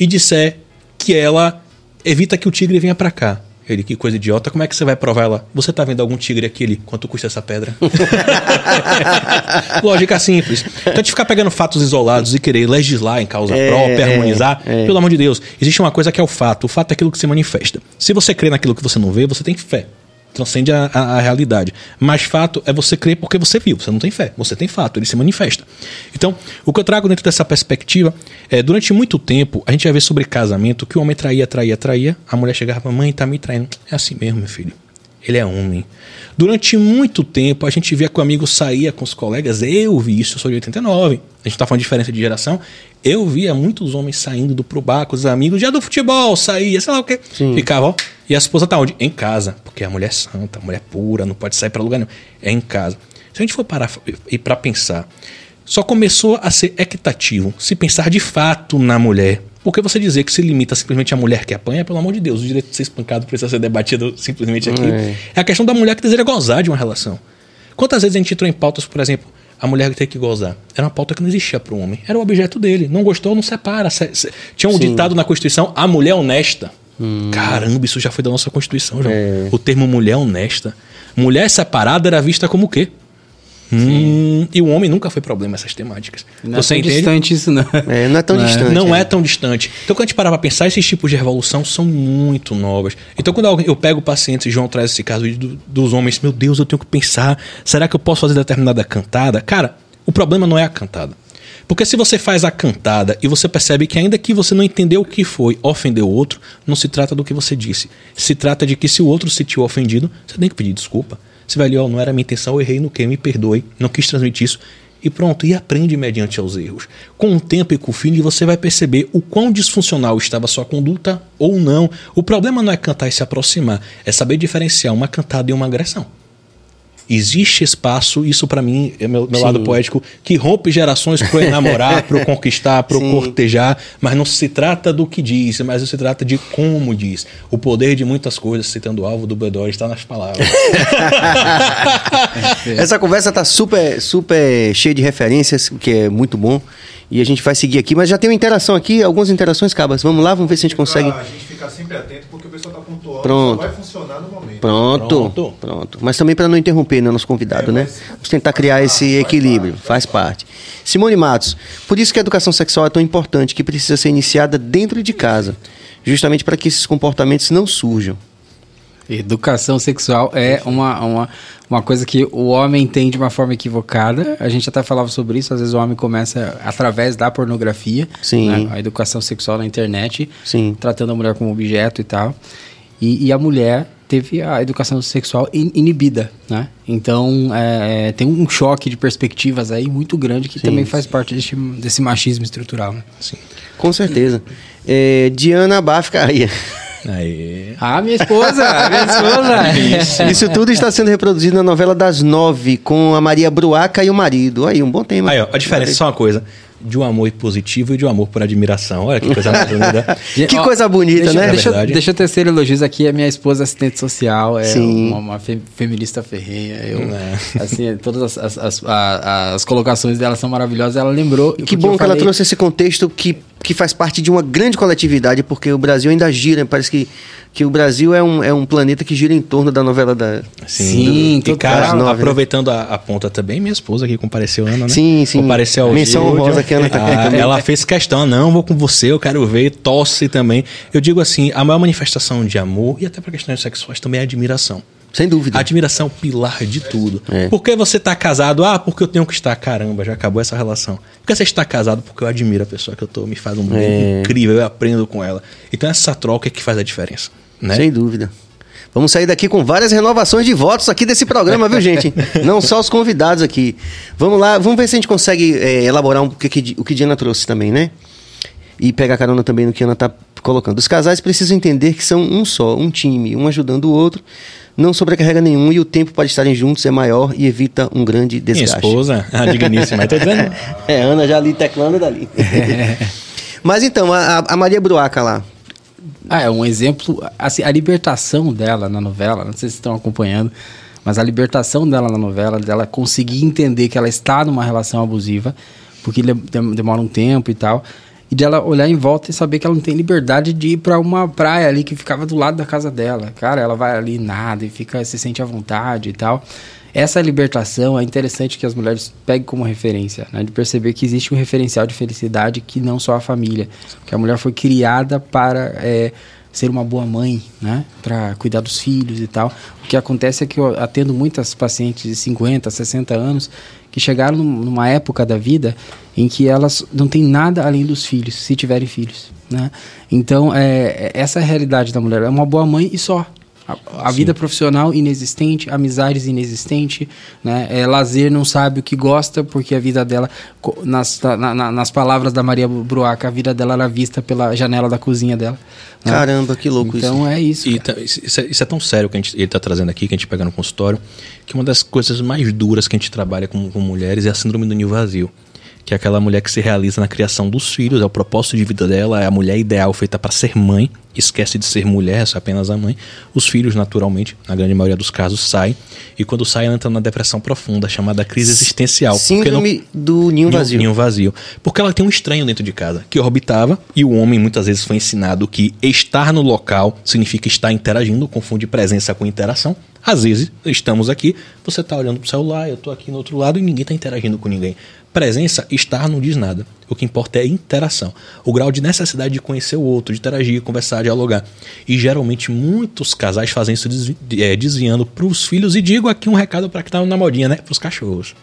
e disser que ela evita que o tigre venha para cá. Ele, que coisa idiota, como é que você vai provar ela? Você tá vendo algum tigre aqui ali? Quanto custa essa pedra? Lógica simples. Então, gente ficar pegando fatos isolados e querer legislar em causa é, própria, harmonizar, é, pelo amor de Deus, existe uma coisa que é o fato. O fato é aquilo que se manifesta. Se você crê naquilo que você não vê, você tem fé transcende a, a, a, realidade. Mas fato é você crer porque você viu, você não tem fé, você tem fato, ele se manifesta. Então, o que eu trago dentro dessa perspectiva é, durante muito tempo, a gente vai ver sobre casamento que o homem traía, traía, traía, a mulher chegava mãe, tá me traindo. É assim mesmo, meu filho. Ele é homem. Durante muito tempo, a gente via que o amigo saía com os colegas. Eu vi isso, eu sou de 89. A gente está falando de diferença de geração. Eu via muitos homens saindo do pro bar com os amigos, dia do futebol, saía, sei lá o quê. Sim. Ficava, ó. E a esposa tá onde? Em casa. Porque a mulher é santa, a mulher é pura, não pode sair para lugar nenhum. É em casa. Se a gente for parar e para pensar, só começou a ser equitativo se pensar de fato na mulher porque você dizer que se limita simplesmente à mulher que apanha, pelo amor de Deus, o direito de ser espancado precisa ser debatido simplesmente aqui. É. é a questão da mulher que deseja gozar de uma relação. Quantas vezes a gente entrou em pautas, por exemplo, a mulher tem que gozar? Era uma pauta que não existia para o homem. Era o objeto dele. Não gostou, não separa. Tinha um Sim. ditado na Constituição, a mulher honesta. Hum. Caramba, isso já foi da nossa Constituição, João. É. O termo mulher honesta. Mulher separada era vista como o quê? Hum, e o homem nunca foi problema essas temáticas. Não Você é tão entende? distante isso, não. É, não é tão não distante. Não é. é. tão distante. Então, quando a gente parar para pensar, esses tipos de revolução são muito novas. Então, quando eu pego pacientes, João traz esse caso do, dos homens, meu Deus, eu tenho que pensar, será que eu posso fazer determinada cantada? Cara, o problema não é a cantada. Porque se você faz a cantada e você percebe que ainda que você não entendeu o que foi, ofendeu o outro, não se trata do que você disse. Se trata de que se o outro se sentiu ofendido, você tem que pedir desculpa. Você vai ali, ó, não era minha intenção, eu errei no que, me perdoe, não quis transmitir isso. E pronto, e aprende mediante aos erros. Com o tempo e com o feeling, você vai perceber o quão disfuncional estava a sua conduta ou não. O problema não é cantar e se aproximar, é saber diferenciar uma cantada e uma agressão. Existe espaço, isso para mim é meu, meu lado poético, que rompe gerações pro enamorar, pro conquistar, pro Sim. cortejar, mas não se trata do que diz, mas se trata de como diz. O poder de muitas coisas, citando o alvo do Bedor, está nas palavras. Essa conversa tá super, super cheia de referências, o que é muito bom. E a gente vai seguir aqui, mas já tem uma interação aqui, algumas interações, Cabas. Vamos lá, vamos ver se a gente consegue. A gente ficar sempre atento, porque o pessoal está pontuando, Pronto. só vai funcionar no momento. Pronto, pronto. pronto. Mas também para não interromper né, nosso convidado, é, né? Vamos tentar criar esse equilíbrio, faz parte. faz parte. Simone Matos, por isso que a educação sexual é tão importante, que precisa ser iniciada dentro de casa, justamente para que esses comportamentos não surjam. Educação sexual é uma, uma, uma coisa que o homem entende de uma forma equivocada. A gente até falava sobre isso. Às vezes o homem começa através da pornografia, Sim. Né? a educação sexual na internet, Sim. tratando a mulher como objeto e tal. E, e a mulher teve a educação sexual inibida, né? Então é, é, tem um choque de perspectivas aí muito grande que sim, também faz parte desse, desse machismo estrutural, né? Sim. Com certeza. É, Diana Bafcaia. Aí. Ah, minha esposa! minha esposa! Isso. Isso tudo está sendo reproduzido na novela das nove, com a Maria Bruaca e o marido. Aí, um bom tema. Aí, ó, a diferença, só uma coisa de um amor positivo e de um amor por admiração. Olha que coisa bonita. que coisa bonita, deixa, né? Deixa, é deixa eu tecer elogios aqui. A minha esposa assistente social é Sim. uma, uma fe, feminista ferrenha. Eu, é. assim, todas as, as, as, as, colocações dela são maravilhosas. Ela lembrou. Que bom que falei... ela trouxe esse contexto que, que faz parte de uma grande coletividade, porque o Brasil ainda gira. Parece que que o Brasil é um, é um planeta que gira em torno da novela da. Sim, do, e cara, nove, né? aproveitando né? a, a, ponta também, minha esposa que compareceu, Ana, né? Sim, sim. Compareceu ao Menção honrosa que a Ana tá ah, Ela fez questão, não, vou com você, eu quero ver, tosse também. Eu digo assim, a maior manifestação de amor, e até para questões sexuais, também é admiração. Sem dúvida. Admiração é o pilar de tudo. É. Por que você está casado? Ah, porque eu tenho que estar. Caramba, já acabou essa relação. Por que você está casado? Porque eu admiro a pessoa que eu tô, me faz um bem é. incrível, eu aprendo com ela. Então essa troca é que faz a diferença. Né? Sem dúvida. Vamos sair daqui com várias renovações de votos aqui desse programa, viu, gente? Não só os convidados aqui. Vamos lá, vamos ver se a gente consegue é, elaborar um, o, que, o que Diana trouxe também, né? E pegar carona também no que a Ana tá colocando. Os casais precisam entender que são um só, um time, um ajudando o outro. Não sobrecarrega nenhum e o tempo para estarem juntos é maior e evita um grande Minha desgaste. esposa, a digníssima, tô dizendo. É, Ana já ali teclando dali. Mas então, a, a Maria Bruaca lá. Ah, é um exemplo. Assim, a libertação dela na novela, não sei se vocês estão acompanhando, mas a libertação dela na novela, dela conseguir entender que ela está numa relação abusiva, porque dem- demora um tempo e tal, e dela olhar em volta e saber que ela não tem liberdade de ir pra uma praia ali que ficava do lado da casa dela. Cara, ela vai ali nada e fica se sente à vontade e tal. Essa libertação é interessante que as mulheres peguem como referência, né? De perceber que existe um referencial de felicidade que não só a família. Que a mulher foi criada para é, ser uma boa mãe, né? Para cuidar dos filhos e tal. O que acontece é que eu atendo muitas pacientes de 50, 60 anos que chegaram num- numa época da vida em que elas não têm nada além dos filhos, se tiverem filhos, né? Então, é, essa é a realidade da mulher. É uma boa mãe e só. A, a vida profissional inexistente, amizades inexistente, né? É, lazer não sabe o que gosta porque a vida dela, nas, na- na- nas palavras da Maria Bruaca, a vida dela era vista pela janela da cozinha dela. né? Caramba, que louco isso. Então é isso. E tá- isso, isso é, isso é tão sério que a gente, ele está trazendo aqui, que a gente pega no consultório, que uma das coisas mais duras que a gente trabalha com, com mulheres é a síndrome do ninho vazio. Que é aquela mulher que se realiza na criação dos filhos, é o propósito de vida dela, é a mulher ideal feita para ser mãe, esquece de ser mulher, é apenas a mãe. Os filhos, naturalmente, na grande maioria dos casos, saem, e quando saem, entra numa depressão profunda, chamada crise existencial. porque não- Síndrome do ninho vazio. Ninho vazio. Porque ela tem um estranho dentro de casa que orbitava e o homem muitas vezes foi ensinado que estar no local significa estar interagindo, confunde presença com interação. Às vezes, estamos aqui, você está olhando pro celular, eu estou aqui no outro lado e ninguém está interagindo com ninguém. Presença, estar não diz nada. O que importa é interação. O grau de necessidade de conhecer o outro, de interagir, conversar, dialogar. E geralmente muitos casais fazem isso desvi- eh, desviando para os filhos. E digo aqui um recado para que tá na modinha, né? Para os cachorros.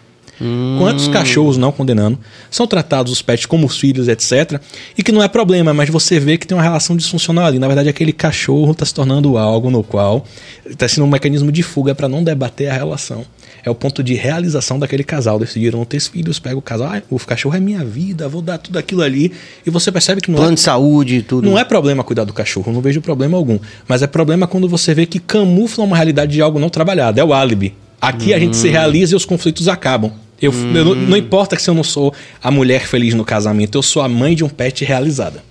Quantos cachorros não condenando são tratados os pets como os filhos, etc. E que não é problema, mas você vê que tem uma relação disfuncional ali. Na verdade, aquele cachorro está se tornando algo no qual está sendo um mecanismo de fuga para não debater a relação. É o ponto de realização daquele casal. Decidiram não ter filhos, pega o casal, ah, o cachorro é minha vida, vou dar tudo aquilo ali. E você percebe que não Plano é de saúde e tudo. não é problema cuidar do cachorro, não vejo problema algum. Mas é problema quando você vê que camufla uma realidade de algo não trabalhado. É o álibi. Aqui a gente se realiza e os conflitos acabam. Eu, eu não, não importa que se eu não sou a mulher feliz no casamento, eu sou a mãe de um pet realizada.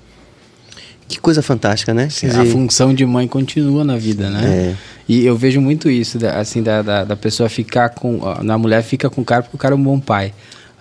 Que coisa fantástica, né? A dizer, função de mãe continua na vida, né? É. E eu vejo muito isso, assim, da, da, da pessoa ficar com. Na mulher fica com o cara porque o cara é um bom pai.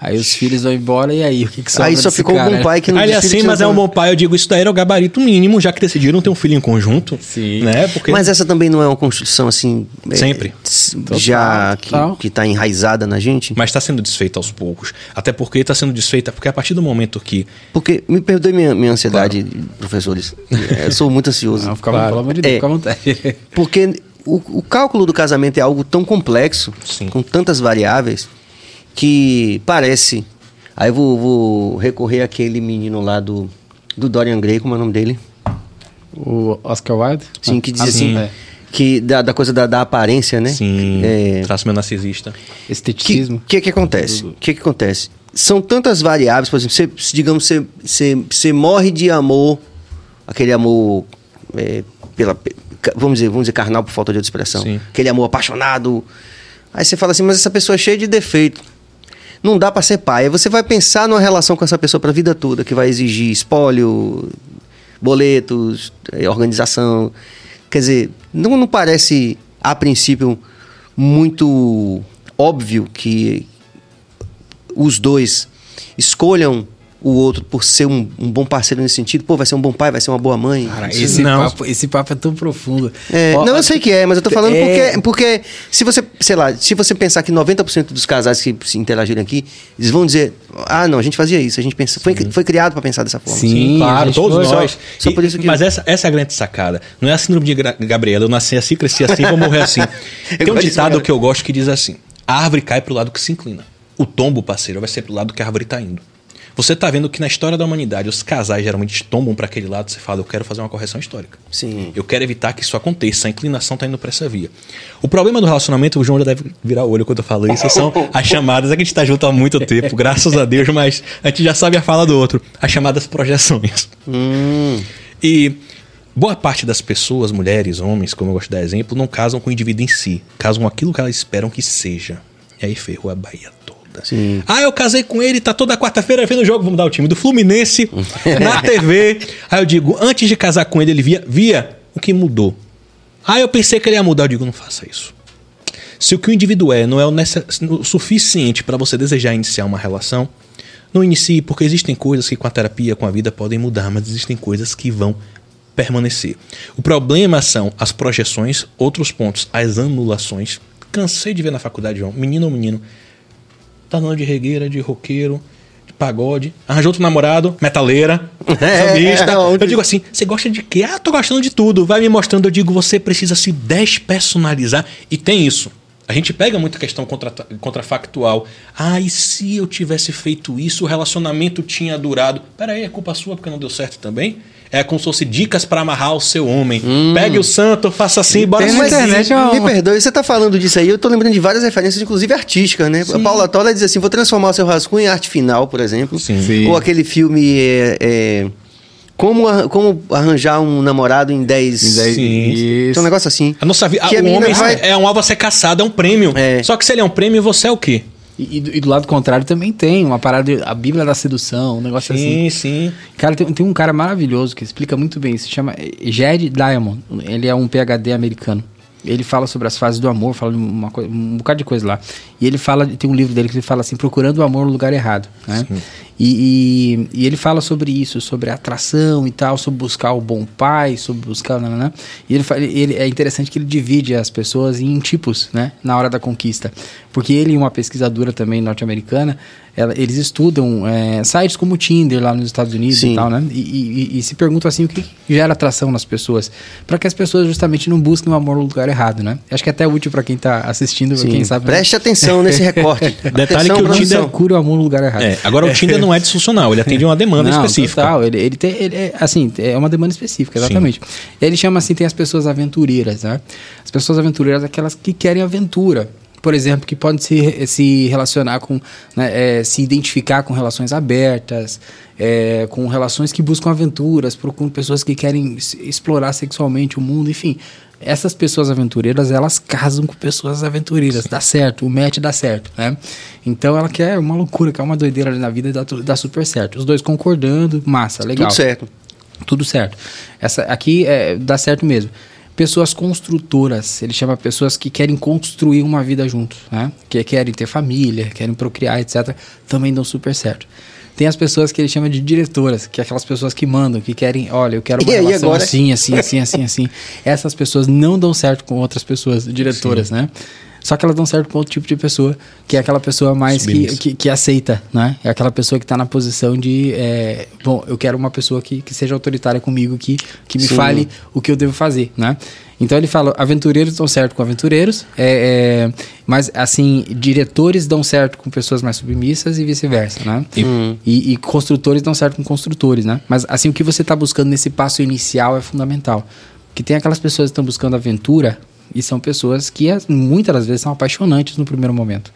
Aí os filhos vão embora e aí? O que, que sobra Aí só desse ficou cara? um bom pai que não Aí ele é assim, que mas é um bom pai. Eu digo, isso daí era o gabarito mínimo, já que decidiram ter um filho em conjunto. Sim. Né? Porque Mas essa também não é uma construção assim. é, Sempre. s- já total. que, que tá enraizada na gente? Mas está sendo desfeita aos poucos. Até porque está sendo desfeita, porque a partir do momento que Porque, me perdoe minha, minha ansiedade, professores. É, Eu sou muito ansioso. Não, fica, Claro. pelo amor de Deus, É. fica à vontade. Porque o, o cálculo do casamento é algo tão complexo, Sim. com tantas variáveis, que parece. Aí eu vou, vou recorrer àquele menino lá do, do Dorian Gray, como é o nome dele? o Oscar Wilde? Sim, que diz Ah, assim. é. Que da, da coisa da, da aparência, né? sim, É, traço meu narcisista. que Esteticismo. que que acontece? O que que acontece? São tantas variáveis, por exemplo, você, se, digamos, você, você, você morre de amor, aquele amor é, pela, vamos dizer, vamos dizer carnal por falta de outra expressão, Sim. aquele amor apaixonado. Aí você fala assim, mas essa pessoa é cheia de defeito. Não dá pra ser pai. Aí você vai pensar numa relação com essa pessoa pra vida toda, que vai exigir espólio, boletos, eh, organização. Quer dizer, não, não parece, a princípio, muito óbvio que os dois escolham o outro por ser um, um bom parceiro nesse sentido. Pô, vai ser um bom pai, vai ser uma boa mãe. Cara, esse, Não. papo, esse papo é tão profundo. É, Ó, não, eu sei que é, mas eu tô falando é- porque, porque se você, sei lá, se você pensar que 90% dos casais que se interagirem aqui, eles vão dizer, ah, não, a gente fazia isso, a gente pensa, foi, foi criado para pensar dessa forma. Sim. Claro, todos foi- nós. só E- por isso que- Mas essa, essa é a grande sacada. Não é a síndrome de Gabriela, eu nasci assim, cresci assim, vou morrer assim. Tem um ditado que eu gosto que diz assim: a árvore cai pro lado que se inclina. O tombo, parceiro, vai ser pro lado que a árvore tá indo. Você tá vendo que na história da humanidade os casais geralmente tombam para aquele lado, você fala, eu quero fazer uma correção histórica. Sim. Eu quero evitar que isso aconteça, a inclinação tá indo para essa via. O problema do relacionamento, o João já deve virar o olho quando eu falo isso, são as chamadas, é que a gente tá junto há muito tempo, graças a Deus, mas a gente já sabe a fala do outro, as chamadas projeções. Hum. E boa parte das pessoas, mulheres, homens, como eu gosto de dar exemplo, não casam com o indivíduo em si, casam com aquilo que elas esperam que seja. E aí ferrou a Bahia. Sim. Ah, eu casei com ele, tá toda quarta-feira vendo o jogo, vamos dar o time do Fluminense na TV. Aí eu digo, antes de casar com ele, ele via, via o que mudou. Ah, eu pensei que ele ia mudar, eu digo, não faça isso. Se o que o indivíduo é não é o, necess- o suficiente para você desejar iniciar uma relação, não inicie, porque existem coisas que com a terapia, com a vida, podem mudar, mas existem coisas que vão permanecer. O problema são as projeções, outros pontos, as anulações. Cansei de ver na faculdade, João, menino ou menino, tá andando de regueira, de roqueiro, de pagode, arranjou outro namorado, metaleira, É, sambista. é, onde- Eu digo assim, você gosta de quê? Ah, tô gostando de tudo. Vai me mostrando, eu digo, você precisa se despersonalizar. E tem isso. A gente pega muita questão contra, contrafactual. Ah, e se eu tivesse feito isso, o relacionamento tinha durado. Peraí, é culpa sua porque não deu certo também? É como se fosse dicas para amarrar o seu homem. Pegue o santo, faça assim, bora Tem na internet, ó. Me perdoe, você tá falando disso aí, eu tô lembrando de várias referências, inclusive artísticas, né? A Paula Tola diz assim, vou transformar o seu rascunho em arte final, por exemplo. Sim. Sim. Ou aquele filme, é, é, como, como arranjar um namorado em 10... E daí- Sim. Tem um Isso. negócio assim. A nossa vida, o homem vai- é um alvo a ser caçado, é um prêmio. É. Só que se ele é um prêmio, você é o quê? E, e do- do lado contrário também tem uma parada, de- a Bíblia da sedução, um negócio assim. Sim, sim. Cara, tem, tem um cara maravilhoso que explica muito bem, se chama Jed Diamond. Ele é um PhD americano. Ele fala sobre as fases do amor, fala uma um bocado de coisa lá. E ele fala, tem um livro dele que ele fala assim, procurando o amor no lugar errado, né? E, e, e ele fala sobre isso, sobre a atração e tal, sobre buscar o bom pai, sobre buscar... Nananã. E ele, ele é interessante que ele divide as pessoas em tipos, né? Na hora da conquista. Porque ele e uma pesquisadora também norte-americana, eles estudam é, sites como o Tinder lá nos Estados Unidos Sim. e tal, né? E, e- e se perguntam assim o que gera atração nas pessoas, para que as pessoas justamente não busquem o amor no lugar errado, né? Acho que é até útil para quem tá assistindo, Sim. quem sabe. Preste atenção nesse recorte. Detalhe Atenção, que o. Tinder- cura o amor no lugar errado. É, agora o Tinder não é disfuncional, ele atende uma demanda Não, específica. Total, ele, ele tem, ele é, assim, é uma demanda específica, exatamente. Ele chama assim, tem as pessoas aventureiras, né? As pessoas aventureiras, aquelas que querem aventura. Por exemplo, que podem se, se relacionar com, né, é, se identificar com relações abertas, é, com relações que buscam aventuras, procuram pessoas que querem explorar sexualmente o mundo, enfim. Essas pessoas aventureiras, elas casam com pessoas aventureiras, dá certo, o match dá certo, né? Então ela quer uma loucura, quer uma doideira ali na vida e dá, dá super certo. Os dois concordando, massa, legal. Tudo certo. Tudo certo. Essa aqui é, dá certo mesmo. Pessoas construtoras, ele chama pessoas que querem construir uma vida juntos, né? Que querem ter família, querem procriar, etc. Também dão super certo. Tem as pessoas que ele chama de diretoras, que é aquelas pessoas que mandam, que querem, olha, eu quero uma E relação agora? assim, assim, assim, assim, assim. Essas pessoas não dão certo com outras pessoas, diretoras, né? Só que elas dão certo com outro tipo de pessoa, que é aquela pessoa mais que, que, que aceita, né? É aquela pessoa que está na posição de, é, bom, eu quero uma pessoa que, que seja autoritária comigo, que, que me Sim. fale o que eu devo fazer, né? Então ele fala, aventureiros dão certo com aventureiros, é, é, mas assim, diretores dão certo com pessoas mais submissas e vice-versa, né? E, e construtores dão certo com construtores, né? Mas assim, o que você está buscando nesse passo inicial é fundamental. Que tem aquelas pessoas que estão buscando aventura e são pessoas que as- muitas das vezes são apaixonantes no primeiro momento.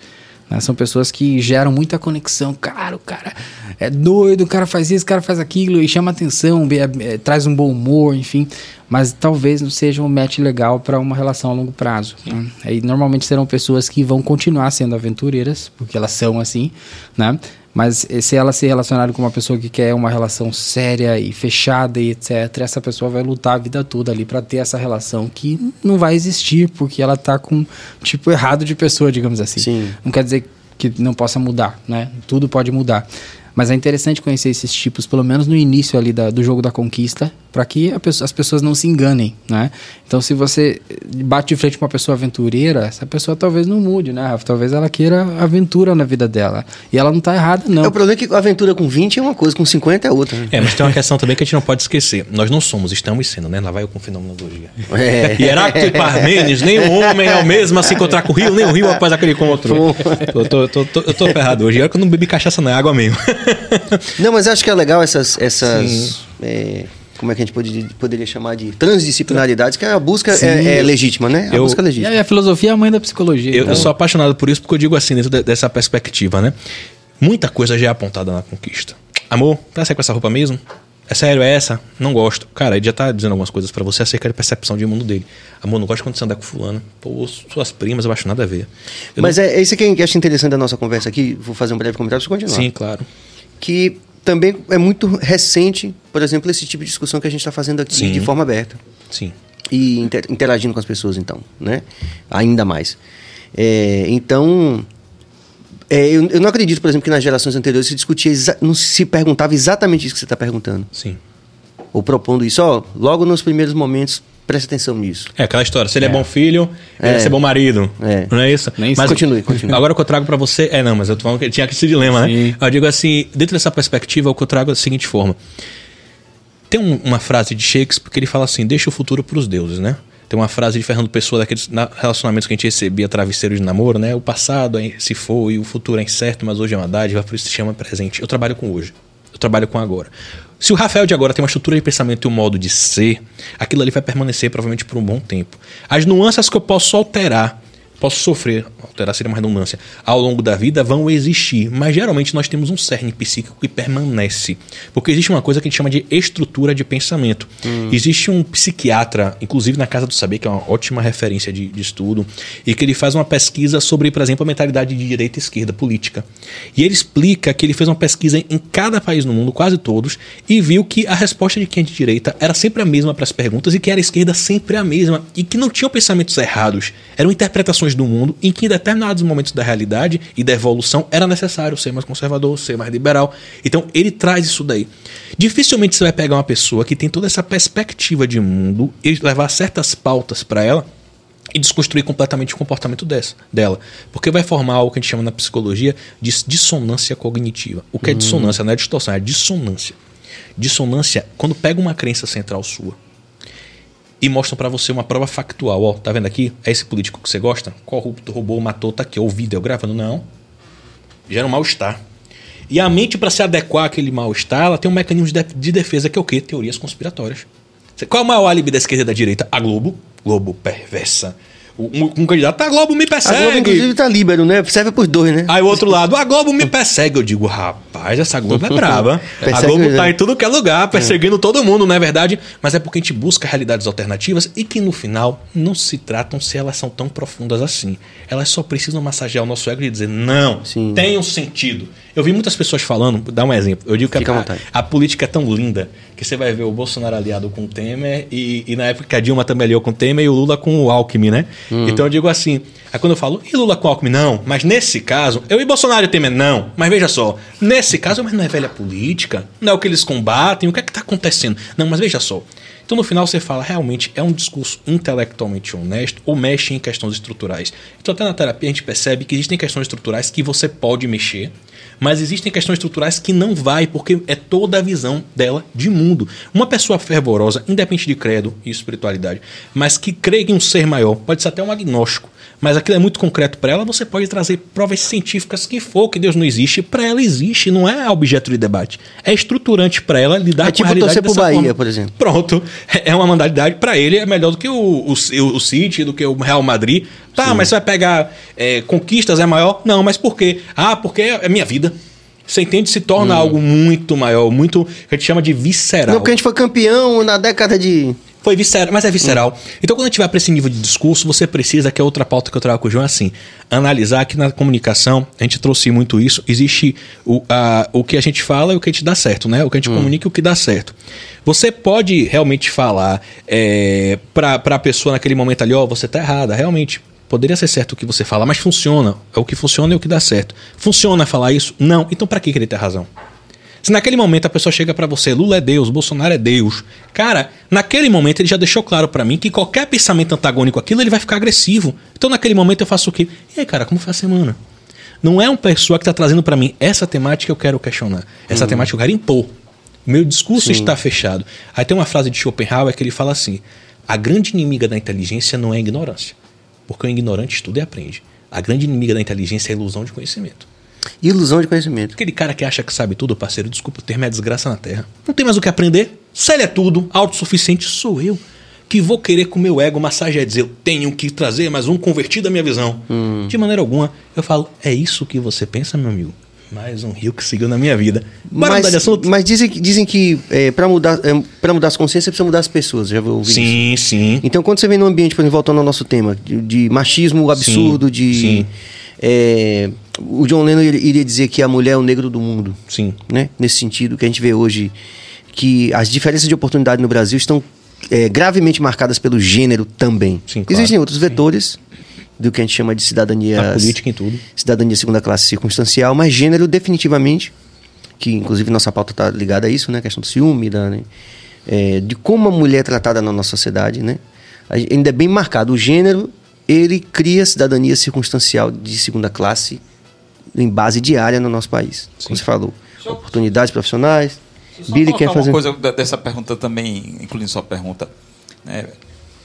né? São pessoas que geram muita conexão. Cara, o cara é doido, o cara faz isso, o cara faz aquilo e chama atenção, be- é, traz um bom humor, enfim. Mas talvez não seja um match legal para uma relação a longo prazo. né? Aí normalmente serão pessoas que vão continuar sendo aventureiras, porque elas são assim, né? Mas eh, se ela se relacionar com uma pessoa que quer uma relação séria e fechada e etc, essa pessoa vai lutar a vida toda ali para ter essa relação que não vai existir porque ela tá com tipo errado de pessoa, digamos assim. Sim. Não quer dizer que não possa mudar, né? Tudo pode mudar. Mas é interessante conhecer esses tipos, pelo menos no início ali da- do jogo da conquista, para que pessoa- as pessoas não se enganem, né? Então, se você bate de frente com uma pessoa aventureira, essa pessoa talvez não mude, né, Rafa? Talvez ela queira aventura na vida dela. E ela não tá errada, não. É, o problema é que a aventura com 20 é uma coisa, com 50 é outra. né? É, mas tem uma questão também que a gente não pode esquecer. Nós não somos, estamos sendo, né? Lá vai eu com fenomenologia. É. E Heráclito e Parmênides, nem o homem é o mesmo a se encontrar com o rio, nem o rio após aquele encontro. Eu tô, tô, tô, tô- eu tô ferrado hoje. E olha que eu não bebi cachaça, não, é água mesmo. Não, mas acho que é legal essas. Essas é, como é que a gente pode- poderia chamar de transdisciplinaridades, que a busca é, é legítima, né? A Eu- busca é E legítima. aí a filosofia é a mãe da psicologia. Eu, então- eu sou apaixonado por isso porque eu digo assim, dentro de- dessa perspectiva, né? Muita coisa já é apontada na conquista. Amor, vai sair com essa roupa mesmo? É sério, é essa? Não gosto. Cara, ele já tá dizendo algumas coisas pra você acerca de percepção de mundo dele. Amor, não gosto quando você anda com fulano. Pô, suas primas, eu acho nada a ver. Eu Mas é, é isso que eu acho interessante da nossa conversa aqui. Vou fazer um breve comentário para não- continuar. Sim, claro. Que também é muito recente, por exemplo, esse tipo de discussão que a gente está fazendo aqui Sim. de forma aberta. Sim. e inter- interagindo com as pessoas, então, né? Ainda mais. É, então, é, eu, eu não acredito, por exemplo, que nas gerações anteriores se discutia, não se perguntava exatamente isso que você está perguntando. Sim. Ou propondo isso, ó, logo nos primeiros momentos, preste atenção nisso. É aquela história. Se ele é, bom filho, ele É. vai ser bom marido. É. Não é isso? Nem mas Continue, continue. Agora o que eu trago pra você. É, não, mas eu tô falando que tinha esse dilema, Sim. né? Eu digo assim, dentro dessa perspectiva, o que eu trago é da seguinte forma. Tem um- uma frase de Shakespeare que ele fala assim: deixa o futuro pros deuses, né? Tem uma frase de Fernando Pessoa daqueles na- relacionamentos que a gente recebia travesseiro de namoro, né? O passado é- se foi, o futuro é incerto, mas hoje é uma dádiva, por isso se chama presente. Eu trabalho com hoje. Eu trabalho com agora. Se o Rafael de agora tem uma estrutura de pensamento e um modo de ser, aquilo ali vai permanecer provavelmente por um bom tempo. As nuances que eu posso alterar, posso sofrer, alterar seria uma redundância, ao longo da vida vão existir, mas geralmente nós temos um cerne psíquico que permanece. Porque existe uma coisa que a gente chama de estrutura de pensamento. Existe um psiquiatra, inclusive na Casa do Saber, que é uma ótima referência de, de estudo, e que ele faz uma pesquisa sobre, por exemplo, a mentalidade de direita e esquerda política. E ele explica que ele fez uma pesquisa em cada país no mundo, quase todos, e viu que a resposta de quem é de direita era sempre a mesma para as perguntas e que era a esquerda sempre a mesma, e que não tinham pensamentos errados, eram interpretações do mundo em que em determinados momentos da realidade e da evolução era necessário ser mais conservador, ser mais liberal. Então ele traz isso daí. Dificilmente você vai pegar uma pessoa que tem toda essa perspectiva de mundo e levar certas pautas para ela e desconstruir completamente o comportamento dessa, dela. Porque vai formar algo que a gente chama na psicologia de dissonância cognitiva. O que é dissonância? Não é distorção, é dissonância. Dissonância, quando pega uma crença central sua e mostram pra você uma prova factual. Ó, tá vendo aqui? É esse político que você gosta? Corrupto, roubou, matou, tá aqui. Ó, o vídeo gravando. Não. Gera um mal-estar. E a mente, pra se adequar àquele mal-estar, ela tem um mecanismo de de- de defesa que é o quê? Teorias conspiratórias. Qual é o maior álibi da esquerda e da direita? A Globo. Globo perversa. O- Um, um candidato, a Globo me A persegue. Globo, inclusive, tá líbero, né? Serve pros dois, né? Aí o outro lado, a Globo me persegue. Eu digo, rapaz, essa Globo é brava. a Globo mesmo. tá em tudo que é lugar, perseguindo todo mundo, não é verdade? Mas é porque a gente busca realidades alternativas e que no final não se tratam se elas são tão profundas assim. Elas só precisam massagear o nosso ego e dizer, não, Sim. tem um sentido. Eu vi muitas pessoas falando, dá um exemplo. Eu digo que a, a política é tão linda que você vai ver o Bolsonaro aliado com o Temer e, e na época que a Dilma também aliou com o Temer e o Lula com o Alckmin, né? Hum. Então eu digo assim, aí quando eu falo, e Lula com o Alckmin? Não, mas nesse caso, eu e Bolsonaro e Temer? Não, mas veja só, nesse caso, mas não é velha política, não é o que eles combatem, o que é que está acontecendo? Não, mas veja só. Então no final você fala, realmente é um discurso intelectualmente honesto ou mexe em questões estruturais. Então até na terapia a gente percebe que existem questões estruturais que você pode mexer, mas existem questões estruturais que não vai, porque é toda a visão dela de mundo. Uma pessoa fervorosa, independente de credo e espiritualidade, mas que crê em um ser maior, pode ser até um agnóstico, mas aquilo é muito concreto para ela, você pode trazer provas científicas que for que Deus não existe, para ela existe, não é objeto de debate. É estruturante para ela lidar É com tipo a realidade torcer pro Bahia, forma. por exemplo. Pronto. É uma modalidade para ele, é melhor do que o, o, o City, do que o Real Madrid. Tá, mas você vai pegar é, conquistas, é maior? Não, mas por quê? Ah, porque é minha vida. Você entende? Se torna algo muito maior, muito. que a gente chama de visceral. Não, porque a gente foi campeão na década de. Foi visceral, mas é visceral. Então, quando a gente vai para esse nível de discurso, você precisa, que é outra pauta que eu trago com o João, é assim, analisar que na comunicação, a gente trouxe muito isso, existe o, a, o que a gente fala e o que a gente dá certo, né? O que a gente comunica e o que dá certo. Você pode realmente falar é, para a pessoa naquele momento ali, ó, você tá errada, realmente. Poderia ser certo o que você fala, mas funciona. É o que funciona e o que dá certo. Funciona falar isso? Não. Então, para que que ele tem razão? Se naquele momento a pessoa chega pra você, Lula é Deus, Bolsonaro é Deus. Cara, naquele momento ele já deixou claro pra mim que qualquer pensamento antagônico àquilo, ele vai ficar agressivo. Então naquele momento eu faço o quê? E aí, cara, como foi a semana? Não é uma pessoa que tá trazendo pra mim essa temática eu quero questionar. Essa temática eu quero impor. O meu discurso está fechado. Aí tem uma frase de Schopenhauer que ele fala assim: a grande inimiga da inteligência não é a ignorância. Porque o ignorante estuda e aprende. A grande inimiga da inteligência é a ilusão de conhecimento. Ilusão de conhecimento. Aquele cara que acha que sabe tudo, parceiro, desculpa o termo, é desgraça na terra. Não tem mais o que aprender. Se ele é tudo, autossuficiente sou eu. Que vou querer com o meu ego massagear dizer, eu tenho que trazer mais um convertido à minha visão. De maneira alguma, eu falo, é isso que você pensa, meu amigo? Mais um rio que seguiu na minha vida. Bora mudar de assunto? mas dizem, que- dizem que é, para mudar, é, pra mudar as consciências, precisa mudar as pessoas. Já isso? Sim, sim. Então, quando você vem num ambiente, por exemplo, voltando ao nosso tema, de, de machismo absurdo, Sim, de. sim. É, o John Lennon iria dizer que a mulher é o negro do mundo. Sim. Né? Nesse sentido, que a gente vê hoje que as diferenças de oportunidade no Brasil estão é, gravemente marcadas pelo gênero também. Sim, claro. Existem outros vetores do que a gente chama de cidadania. A política em tudo. Cidadania segunda classe circunstancial, mas gênero definitivamente, que inclusive nossa pauta está ligada a isso, né? A questão do ciúme, da, né? É, de como a mulher é tratada na nossa sociedade, né? Ainda é bem marcado. O gênero, ele cria cidadania circunstancial de segunda classe em base diária no nosso país. Como você falou. Oportunidades profissionais. Só Billy quer fazer... uma coisa dessa pergunta também, incluindo sua pergunta. né?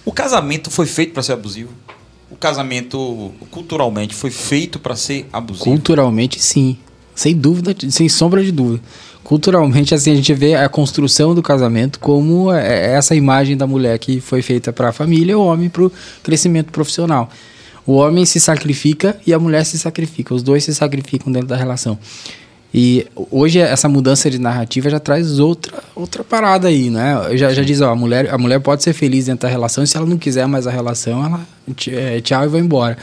O casamento foi feito para ser abusivo? O casamento, culturalmente, foi feito para ser abusivo? Culturalmente, sim. Sem dúvida, sem sombra de dúvida. Culturalmente, assim, a gente vê a construção do casamento como é- é essa imagem da mulher que foi feita para a família o homem para o crescimento profissional. O homem se sacrifica e a mulher se sacrifica. Os dois se sacrificam dentro da relação. E hoje essa mudança de narrativa já traz outra, outra parada aí, né? Já, já diz, ó, a mulher, a mulher pode ser feliz dentro da relação e se ela não quiser mais a relação, ela é, tchau e vai embora.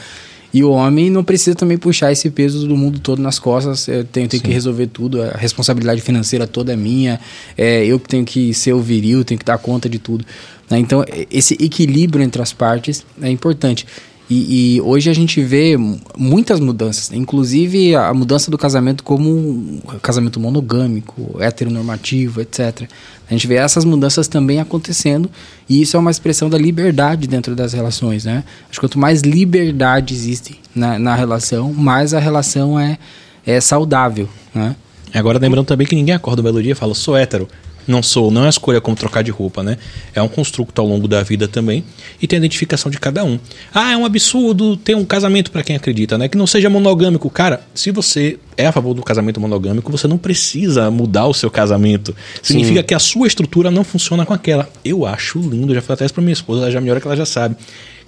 E o homem não precisa também puxar esse peso do mundo todo nas costas. Eu tenho, tenho que resolver tudo, a responsabilidade financeira toda é minha, é, eu que tenho que ser o viril, tenho que dar conta de tudo. né? Então, esse equilíbrio entre as partes é importante. E, e hoje a gente vê mu- muitas mudanças, inclusive a mudança do casamento como casamento monogâmico, heteronormativo, etc. A gente vê essas mudanças também acontecendo e isso é uma expressão da liberdade dentro das relações, né? Acho que quanto mais liberdade existe na, na relação, mais a relação é, é saudável, né? Agora lembrando também que ninguém acorda um belo dia e fala, sou hétero. Não sou, não é a escolha como trocar de roupa, né? É um construto ao longo da vida também e tem a identificação de cada um. Ah, é um absurdo ter um casamento para quem acredita, né? Que não seja monogâmico. Cara, se você é a favor do casamento monogâmico, você não precisa mudar o seu casamento. Significa que a sua estrutura não funciona com aquela. Eu acho lindo, já falei até isso pra minha esposa, ela já melhora que ela já sabe.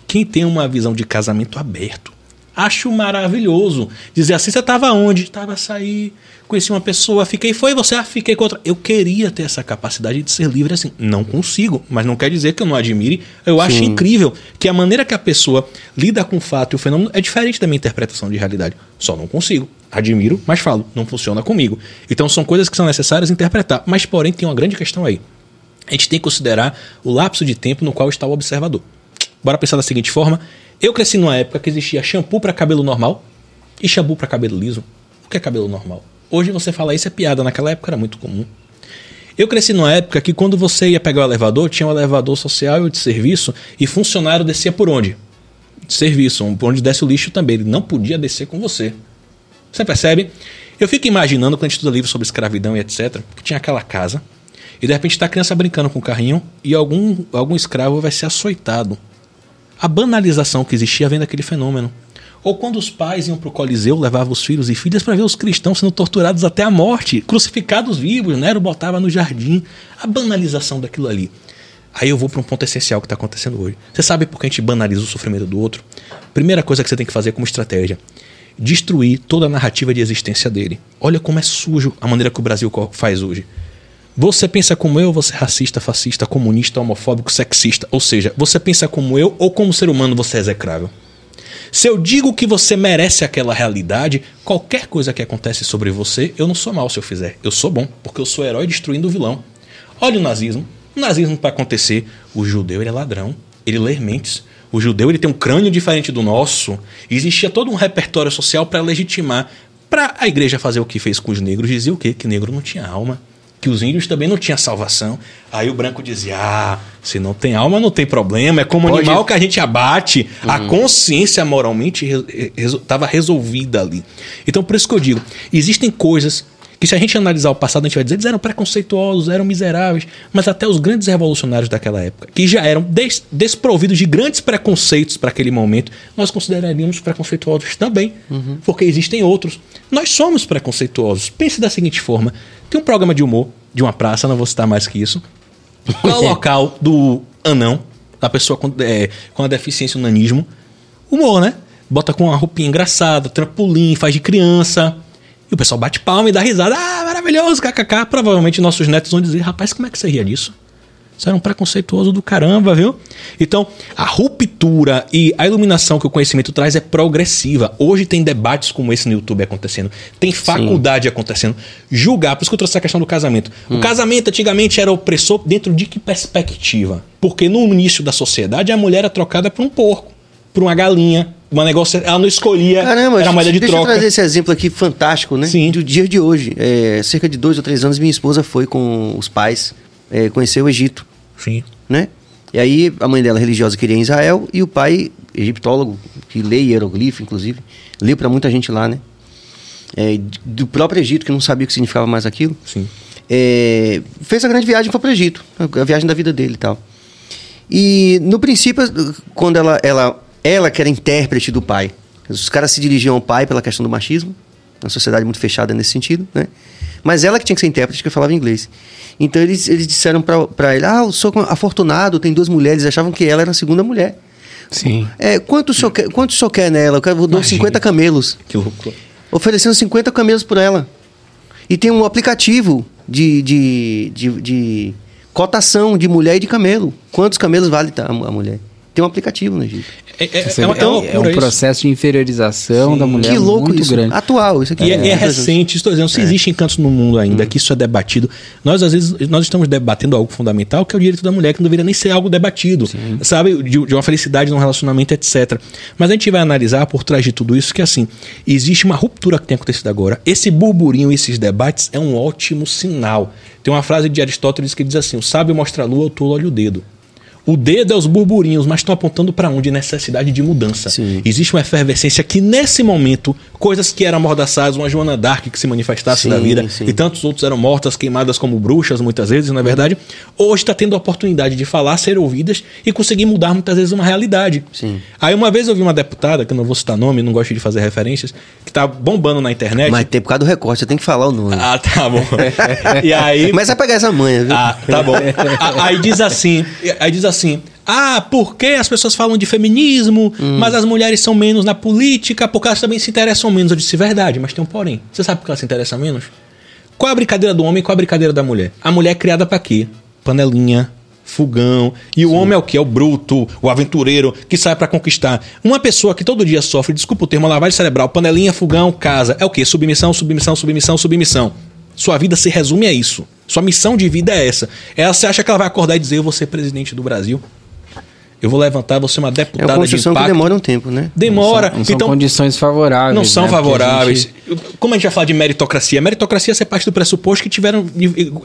Quem tem uma visão de casamento aberto, Acho maravilhoso. Dizer assim, você tava onde? Tava sair, conheci uma pessoa, fiquei, foi você, ah, fiquei com outra. Eu queria ter essa capacidade de ser livre assim. Não consigo, mas não quer dizer que eu não admire. Eu acho incrível que a maneira que a pessoa lida com o fato e o fenômeno é diferente da minha interpretação de realidade. Só não consigo. Admiro, mas falo, não funciona comigo. Então são coisas que são necessárias interpretar. Mas, porém, tem uma grande questão aí. A gente tem que considerar o lapso de tempo no qual está o observador. Bora pensar da seguinte forma: eu cresci numa época que existia shampoo para cabelo normal e shampoo para cabelo liso. O que é cabelo normal? Hoje você fala isso é piada, naquela época era muito comum. Eu cresci numa época que quando você ia pegar o elevador, tinha um elevador social e de serviço e funcionário descia por onde? De serviço, por onde desce o lixo também. Ele não podia descer com você. Você percebe? Eu fico imaginando quando a gente estuda livros sobre escravidão e etc, que tinha aquela casa e de repente está a criança brincando com o carrinho e algum, algum escravo vai ser açoitado. A banalização que existia vem daquele fenômeno. Ou quando os pais iam para o Coliseu, levavam os filhos e filhas para ver os cristãos sendo torturados até a morte, crucificados vivos, Nero botava no jardim. A banalização daquilo ali. Aí eu vou para um ponto essencial que está acontecendo hoje. Você sabe por que a gente banaliza o sofrimento do outro? Primeira coisa que você tem que fazer como estratégia: destruir toda a narrativa de existência dele. Olha como é sujo a maneira que o Brasil faz hoje. Você pensa como eu, você é racista, fascista, comunista, homofóbico, sexista. Ou seja, você pensa como eu ou como ser humano você é execrável. Se eu digo que você merece aquela realidade, qualquer coisa que acontece sobre você, eu não sou mal se eu fizer. Eu sou bom, porque eu sou herói destruindo o vilão. Olha o nazismo. O nazismo para acontecer, o judeu ele é ladrão, ele lê mentes. O judeu ele tem um crânio diferente do nosso. Existia todo um repertório social para legitimar, para a igreja fazer o que fez com os negros, dizia o quê? Que negro não tinha alma que os índios também não tinham salvação. Aí o branco dizia: ah, se não tem alma, não tem problema. É como Pode- animal que a gente abate. A consciência moralmente estava resolvida ali. Então, por isso que eu digo: existem coisas que se a gente analisar o passado, a gente vai dizer, eles eram preconceituosos, eram miseráveis, mas até os grandes revolucionários daquela época, que já eram des desprovidos de grandes preconceitos para aquele momento, nós consideraríamos preconceituosos também, porque existem outros. Nós somos preconceituosos. Pense da seguinte forma: tem um programa de humor de uma praça, não vou citar mais que isso. Qual é o local do anão, da pessoa com, é, com a deficiência o nanismo? Humor, né? Bota com uma roupinha engraçada, trampolim, faz de criança. E o pessoal bate palma e dá risada. Ah, maravilhoso, kkk. Provavelmente nossos netos vão dizer, rapaz, como é que você ria disso? Isso era um preconceituoso do caramba, viu? Então, a ruptura e a iluminação que o conhecimento traz é progressiva. Hoje tem debates como esse no YouTube acontecendo. Tem faculdade acontecendo. Julgar, por isso que eu trouxe essa questão do casamento. O casamento antigamente era opressor dentro de que perspectiva? Porque no início da sociedade a mulher era trocada por um porco, por uma galinha, uma negócio, ela não escolhia, Caramba, era moeda de deixa troca. eu trazer esse exemplo aqui fantástico, né? Sim. Do dia de hoje. É, cerca de dois ou três anos, minha esposa foi com os pais é, conhecer o Egito, Sim. né? E aí a mãe dela, religiosa, queria em Israel, e o pai, egiptólogo, que lê hieroglifo, inclusive, leu para muita gente lá, né? É, do próprio Egito, que não sabia o que significava mais aquilo. Sim. É, fez a grande viagem para o Egito, a viagem da vida dele e tal. E no princípio, quando ela, ela, ela que era intérprete do pai, os caras se dirigiam ao pai pela questão do machismo, uma sociedade muito fechada nesse sentido, né? Mas ela que tinha que ser intérprete, que falava inglês. Então eles, eles disseram para ele: Ah, eu sou afortunado, tem duas mulheres, achavam que ela era a segunda mulher. Sim. É, quanto, o senhor quer, quanto o senhor quer nela? Eu quero, dou Imagina. 50 camelos Que loucura. oferecendo 50 camelos por ela. E tem um aplicativo de, de, de, de cotação de mulher e de camelo. Quantos camelos vale tá, a a mulher? Tem um aplicativo no Egito. É, é, é, uma- é é, um isso. processo de inferiorização da mulher que louco muito isso. grande. Atual, isso aqui. E é, e é recente, estou dizendo, se existem cantos no mundo ainda que isso é debatido, nós às vezes nós estamos debatendo algo fundamental, que é o direito da mulher, que não deveria nem ser algo debatido, sabe? De, de uma felicidade num relacionamento, etc. Mas a gente vai analisar por trás de tudo isso que assim, existe uma ruptura que tem acontecido agora. Esse burburinho, esses debates é um ótimo sinal. Tem uma frase de Aristóteles que diz assim: o sábio mostra a lua, o tolo olha o dedo. O dedo é os burburinhos, mas estão apontando para onde? Necessidade de mudança. Sim. Existe uma efervescência que, nesse momento, coisas que eram amordaçadas, uma Joana Dark que se manifestasse Sim, na vida, sim. e tantos outros eram mortas, queimadas como bruxas, muitas vezes, não é verdade? Hoje está tendo a oportunidade de falar, ser ouvidas e conseguir mudar muitas vezes uma realidade. Sim. Aí uma vez eu vi uma deputada, que eu não vou citar nome, não gosto de fazer referências, que tá bombando na internet. Mas tem por causa do recorte, você tem que falar o nome. Ah, tá bom. e aí. Mas vai pegar essa manha, viu? Ah, tá bom. Aí diz assim, aí diz assim: "Ah, porque as pessoas falam de feminismo, mas as mulheres são menos na política, porque elas também se interessam menos". Eu disse verdade, mas tem um porém. Você sabe por que elas se interessam menos? Qual é a brincadeira do homem e qual é a brincadeira da mulher? A mulher é criada pra quê? Panelinha, fogão. E o homem é o quê? É o bruto, o aventureiro que sai pra conquistar. Uma pessoa que todo dia sofre, desculpa o termo, lavagem cerebral, panelinha, fogão, casa. É o quê? Submissão, submissão, submissão, submissão. Sua vida se resume a isso. Sua missão de vida é essa. Ela você acha que ela vai acordar e dizer: Eu vou ser presidente do Brasil? Eu vou levantar, vou ser uma É uma deputada de construção que impacto. demora um tempo, né? Demora. Não são então, condições favoráveis. não são né? Porque a favoráveis. gente- Como a gente já fala de meritocracia, meritocracia é parte do pressuposto que tiveram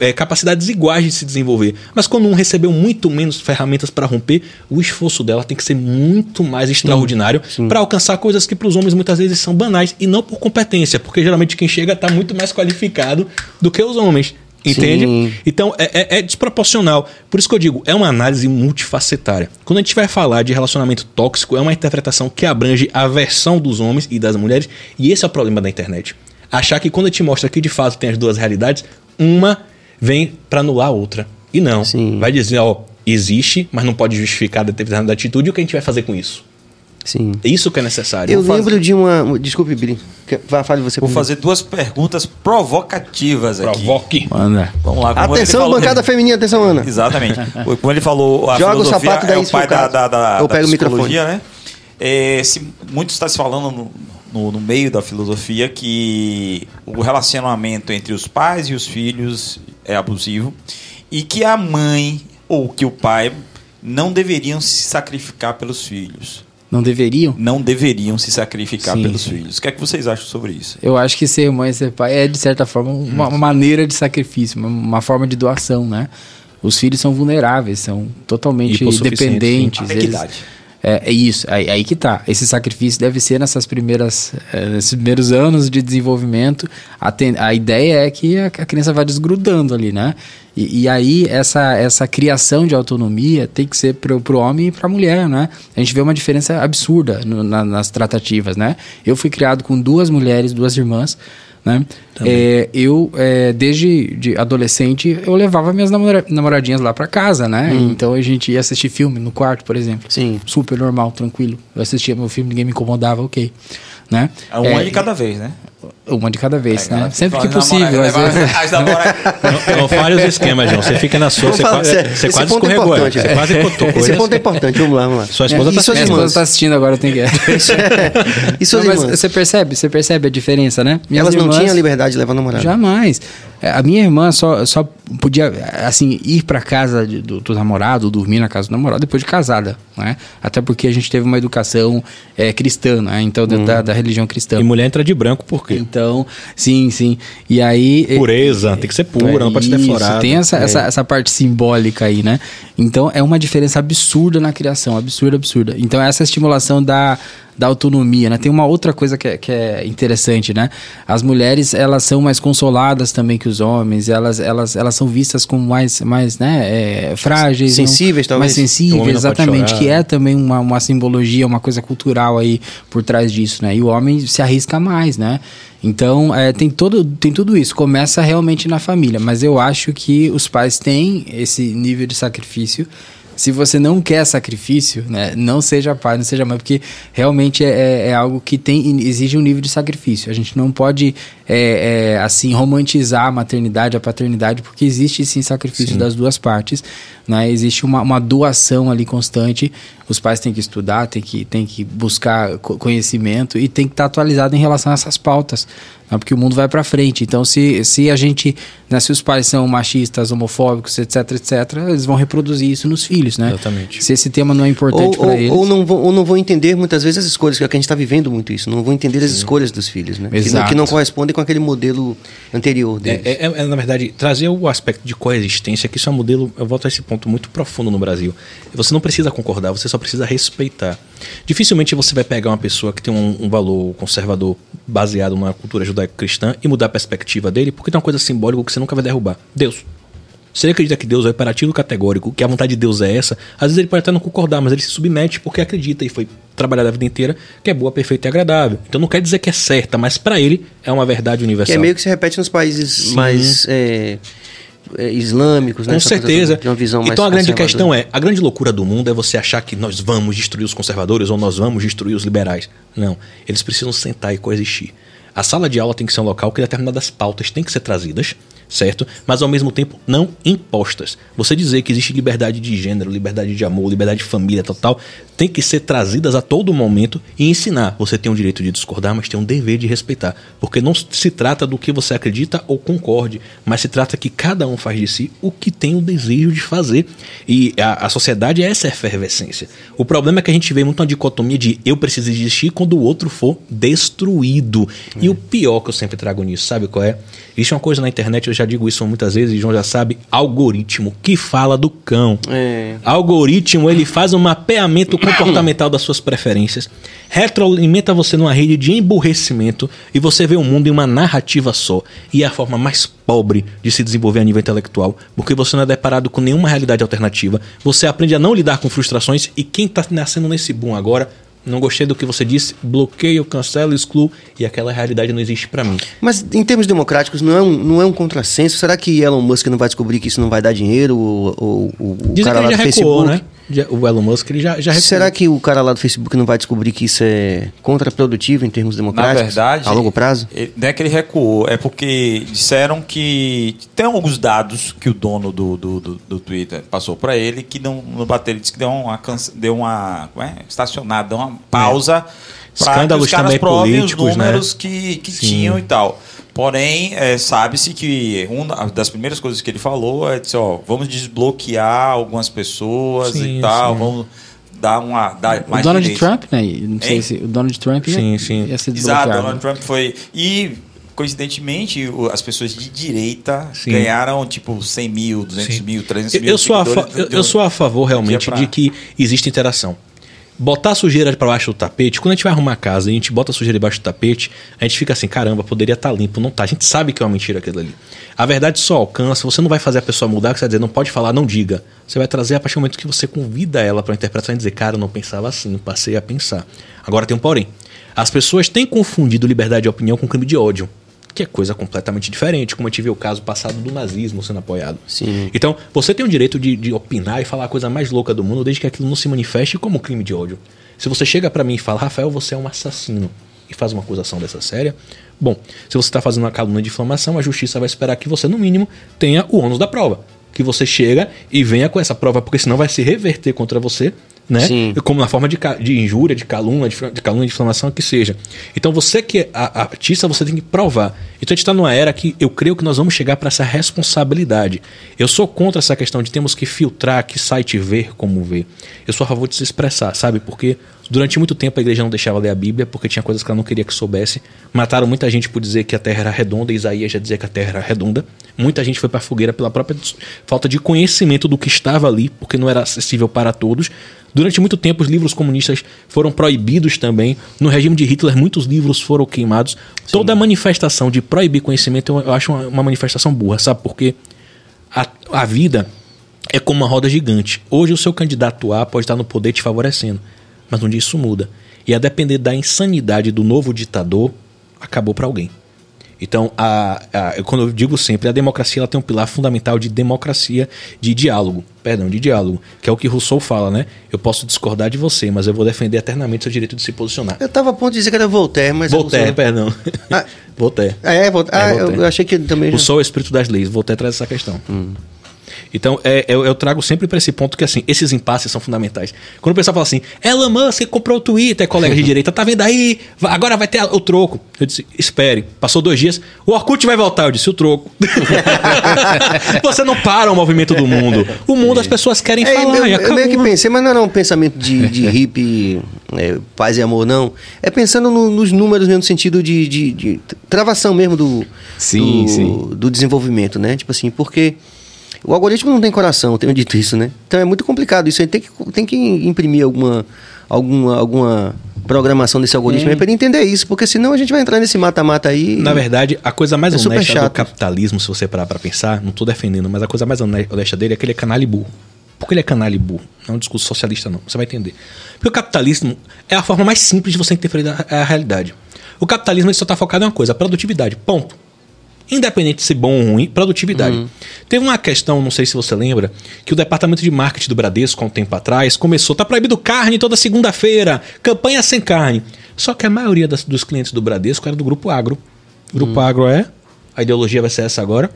eh, capacidades iguais de se desenvolver. Mas quando um recebeu muito menos ferramentas para romper, o esforço dela tem que ser muito mais extraordinário para alcançar coisas que para os homens muitas vezes são banais e não por competência, porque geralmente quem chega está muito mais qualificado do que os homens. Entende? Sim. Então é, é- é desproporcional. Por isso que eu digo, é uma análise multifacetária. Quando a gente vai falar de relacionamento tóxico, é uma interpretação que abrange a versão dos homens e das mulheres, e esse é o problema da internet. Achar que quando a gente mostra que de fato tem as duas realidades, uma vem para anular a outra. E não. Sim. Vai dizer, ó, existe, mas não pode justificar determinada atitude, e o que a gente vai fazer com isso? Sim. É isso que é necessário. Eu Vou lembro de uma. Desculpe, Vá, Fale você Vou primeiro. fazer duas perguntas provocativas aqui. Provoque. Manda. Vamos lá. Atenção, falou- bancada feminina, atenção, Ana. Exatamente. Como ele falou, a Joga o filosofia sapato daí, é o pai da, da, da, Eu da pego o psicologia, né? É, se, muito está se falando no, no, no meio da filosofia que o relacionamento entre os pais e os filhos é abusivo e que a mãe ou que o pai não deveriam se sacrificar pelos filhos. Não deveriam? Não deveriam se sacrificar Sim, pelos sim. filhos. O que é que vocês acham sobre isso? Eu acho que ser mãe e ser pai é, de certa forma, uma, uma maneira de sacrifício, uma, uma forma de doação, né? Os filhos são vulneráveis, são totalmente dependentes. Até que eles- idade? É, é isso, aí, aí que tá. Esse sacrifício deve ser nessas primeiras, eh, nesses primeiros anos de desenvolvimento. A, ten- a ideia é que a, a criança vai desgrudando ali, né? E, e aí essa, essa criação de autonomia tem que ser pro, pro homem e pra mulher, né? A gente vê uma diferença absurda no- na- nas tratativas, né? Eu fui criado com duas mulheres, duas irmãs, né? É, eu, é, desde de adolescente, eu levava minhas namora- namoradinhas lá pra casa, né? Então a gente ia assistir filme no quarto, por exemplo. Sim. Super normal, tranquilo. Eu assistia meu filme, ninguém me incomodava, ok. Né? É uma de cada vez, né? Uma de cada vez, né? Ela Sempre que possível. às vezes. as Não, não fale os esquemas, João. Você fica na sua, você, falar quase, você Esse quase ponto é escorregou. importante, Você né? quase cotou Esse coisas. ponto é importante, vamos lá, vamos lá. Sua esposa e tá suas Minha assistindo. esposa irmãs? tá assistindo agora, tenho que. e suas Não, mas irmãs? você percebe, você percebe a diferença, né? Minhas Elas não irmãs- tinham liberdade de levar namorado. Jamais. É, A minha irmã só, só podia, assim, ir pra casa de- do, do namorado, dormir na casa do namorado depois de casada, né? Até porque a gente teve uma educação é, cristã, né? Então, da- da, da religião cristã. E mulher entra de branco por quê? Então, sim, sim. E aí... Pureza, tem que ser pura, não pode ser Isso, deflorada. Tem essa, É. essa, essa parte simbólica aí, né? Então é uma diferença absurda na criação, absurda, absurda. Então essa estimulação da, da autonomia, né? Tem uma outra coisa que é, que é interessante, né? As mulheres, elas são mais consoladas também que os homens, elas, elas, elas são vistas como mais, mais né, é, frágeis. Sensíveis, não, talvez. Mais sensíveis, exatamente. Que é também uma, uma simbologia, uma coisa cultural aí por trás disso, né? E o homem se arrisca mais, né? Então, é, tem, todo, tem tudo isso. Começa realmente na família. Mas eu acho que os pais têm esse nível de sacrifício. Se você não quer sacrifício, né, não seja pai, não seja mãe, porque realmente é, é- é algo que tem, exige um nível de sacrifício. A gente não pode, é, é, assim, romantizar a maternidade, a paternidade, porque existe sim sacrifício das duas partes. Né? Existe uma, uma doação ali constante. Os pais têm que estudar, têm que, têm que buscar co- conhecimento e tem que estar atualizado em relação a essas pautas, né? porque o mundo vai para frente. Então, se, se a gente, né, se os pais são machistas, homofóbicos, etc, etc, eles vão reproduzir isso nos filhos, né? Exatamente. Se esse tema não é importante para eles. ou não vão, ou não vão entender muitas vezes as escolhas, que é a gente está vivendo muito isso. Não vão entender as escolhas dos filhos, né? Que não, Exato. que não correspondem com aquele modelo anterior deles. É, é- é, na verdade, trazer o aspecto de coexistência, que isso é um modelo, eu volto a esse ponto muito profundo no Brasil. Você não precisa concordar, você só precisa respeitar. Dificilmente você vai pegar uma pessoa que tem um, um valor conservador baseado na cultura judaico-cristã e mudar a perspectiva dele, porque tem uma coisa simbólica que você nunca vai derrubar. Deus. Se ele acredita que Deus é o imperativo categórico, que a vontade de Deus é essa, às vezes ele pode até não concordar, mas ele se submete porque acredita e foi trabalhado a vida inteira que é boa, perfeita e agradável. Então não quer dizer que é certa, mas para ele é uma verdade Que universal. é meio que se repete nos países Sim. mais é, islâmicos, né? Com Essa certeza. Uma visão então a grande questão é, a grande loucura do mundo é você achar que nós vamos destruir os conservadores ou nós vamos destruir os liberais. Não, eles precisam sentar e coexistir. A sala de aula tem que ser um local que determinadas pautas têm que ser trazidas, certo? Mas ao mesmo tempo não impostas. Você dizer que existe liberdade de gênero, liberdade de amor, liberdade de família, tal, tal, tem que ser trazidas a todo momento e ensinar. Você tem o direito de discordar, mas tem um dever de respeitar. Porque não se trata do que você acredita ou concorde, mas se trata que cada um faz de si o que tem o desejo de fazer. E a, a sociedade é essa efervescência. O problema é que a gente vê muito uma dicotomia de eu preciso existir quando o outro for destruído. E o pior que eu sempre trago nisso, sabe qual é? Existe uma coisa na internet, eu já digo isso muitas vezes, e João já sabe, algoritmo, que fala do cão. É. Algoritmo, ele faz um mapeamento comportamental das suas preferências, retroalimenta você numa rede de emburrecimento e você vê o mundo em uma narrativa só. E é a forma mais pobre de se desenvolver a nível intelectual, porque você não é deparado com nenhuma realidade alternativa. Você aprende a não lidar com frustrações e quem está nascendo nesse boom agora, não gostei do que você disse, bloqueio, cancelo, excluo e aquela realidade não existe para mim. Mas em termos democráticos, não é, um, não é um contrassenso? Será que Elon Musk não vai descobrir que isso não vai dar dinheiro? Ou, ou- ou o Dizem cara que lá ele do já recuou, Facebook? né? O Elon Musk ele já, já recuou. Será que o cara lá do Facebook não vai descobrir que isso é contraprodutivo em termos Na democráticos? verdade, A longo prazo? ele- não é que ele recuou, é porque disseram que tem alguns dados que o dono do, do, do, do Twitter passou para ele que não, não bateram. Ele disse que deu uma, deu uma como é? estacionada, deu uma pausa para que os caras provem os né? números que, que Sim. tinham e tal. Porém, é, sabe-se que uma das primeiras coisas que ele falou é dizer, ó, vamos desbloquear algumas pessoas Sim, e tal, sim. vamos dar uma dar O mais Donald direitos. Trump, né? Não sei Hein? se o Donald Trump ia, Sim, sim. ia ser Exato, desbloqueado. Donald Trump foi. E, coincidentemente, as pessoas de direita Sim. ganharam tipo 100 mil, 200 Sim. mil, 300 Eu, mil. eu sou a fa- eu, eu sou a favor realmente pra- de que existe interação. Botar a sujeira para baixo do tapete, quando a gente vai arrumar a casa e a gente bota a sujeira debaixo do tapete, a gente fica assim, caramba, poderia estar limpo, não tá. A gente sabe que é uma mentira aquilo ali. A verdade só alcança, você não vai fazer a pessoa mudar, você vai dizer, não pode falar, não diga. Você vai trazer a partir do momento que você convida ela para interpretação e dizer, cara, eu não pensava assim, passei a pensar. Agora tem um porém. As pessoas têm confundido liberdade de opinião com crime de ódio que é coisa completamente diferente, como a gente vê o caso passado do nazismo sendo apoiado. Sim. Então, você tem o direito de, de opinar e falar a coisa mais louca do mundo, desde que aquilo não se manifeste como crime de ódio. Se você chega para mim e fala, Rafael, você é um assassino, e faz uma acusação dessa séria, bom, se você está fazendo uma calúnia de difamação, a justiça vai esperar que você, no mínimo, tenha o ônus da prova. Que você chega e venha com essa prova, porque senão vai se reverter contra você né? Sim. Como na forma de, de injúria, de calúnia, de, de calúnia, de inflamação, que seja. Então você que é a- artista, você tem que provar. Então a gente está numa era que eu creio que nós vamos chegar para essa responsabilidade. Eu sou contra essa questão de temos que filtrar que site ver como ver. Eu sou a favor de se expressar, sabe? Porque durante muito tempo a igreja não deixava ler a Bíblia porque tinha coisas que ela não queria que soubesse. Mataram muita gente por dizer que a terra era redonda, Isaías já dizia que a terra era redonda. Muita gente foi para a fogueira pela própria falta de conhecimento do que estava ali, porque não era acessível para todos. Durante muito tempo, os livros comunistas foram proibidos também. No regime de Hitler, muitos livros foram queimados. Toda manifestação de proibir conhecimento eu, eu acho uma, uma manifestação burra, sabe? Porque a, a vida é como uma roda gigante. Hoje, o seu candidato A pode estar no poder te favorecendo, mas um dia isso muda. E a depender da insanidade do novo ditador, acabou para alguém. Então, a, a- quando eu digo sempre, a democracia ela tem um pilar fundamental de democracia, de diálogo, perdão, de diálogo, que é o que Rousseau fala, né? Eu posso discordar de você, mas eu vou defender eternamente seu direito de se posicionar. Eu tava a ponto de dizer que era Voltaire, mas... Voltaire, perdão. Ah. Voltaire. É, Voltaire. É, Ah, eu- Voltaire. eu achei que também... já- Rousseau é o espírito das leis. Voltaire traz essa questão. Então, é, eu, eu trago sempre para esse ponto que, assim, esses impasses são fundamentais. Quando o pessoal fala assim, Elon Musk comprou o Twitter, colega de direita, tá vendo aí? Agora vai ter o troco. Eu disse, espere. Passou dois dias, o Orkut vai voltar. Eu disse, o troco. Você não para o movimento do mundo. O mundo, as pessoas querem É, falar eu, e eu meio que pensei, mas não era um pensamento de, de hippie, é, paz e amor, não. É pensando no- nos números mesmo, no sentido de, de- de travação mesmo do, Sim, do, sim. do desenvolvimento, né? Tipo assim, porque o algoritmo não tem coração, eu tenho dito isso, né? Então é muito complicado isso aí. Tem que, tem que imprimir alguma, alguma, alguma programação desse algoritmo aí pra ele entender isso, porque senão a gente vai entrar nesse mata-mata aí. Na verdade, a coisa mais É honesta do capitalismo, se você parar pra pensar, não tô defendendo, mas a coisa mais hone- honesta dele é que ele é canalha e burro. Por que ele é canalha e burro? Não é um discurso socialista, não. Você vai entender. Porque o capitalismo é a forma mais simples de você interferir a, a realidade. O capitalismo ele só está focado em uma coisa, a produtividade. Ponto. Independente de ser bom ou ruim, produtividade. Teve uma questão, não sei se você lembra, que o departamento de marketing do Bradesco, há um tempo atrás, começou, tá proibido carne toda segunda-feira, campanha sem carne. Só que a maioria das- dos clientes do Bradesco era do Grupo Agro. Grupo Agro é, a ideologia vai ser essa agora.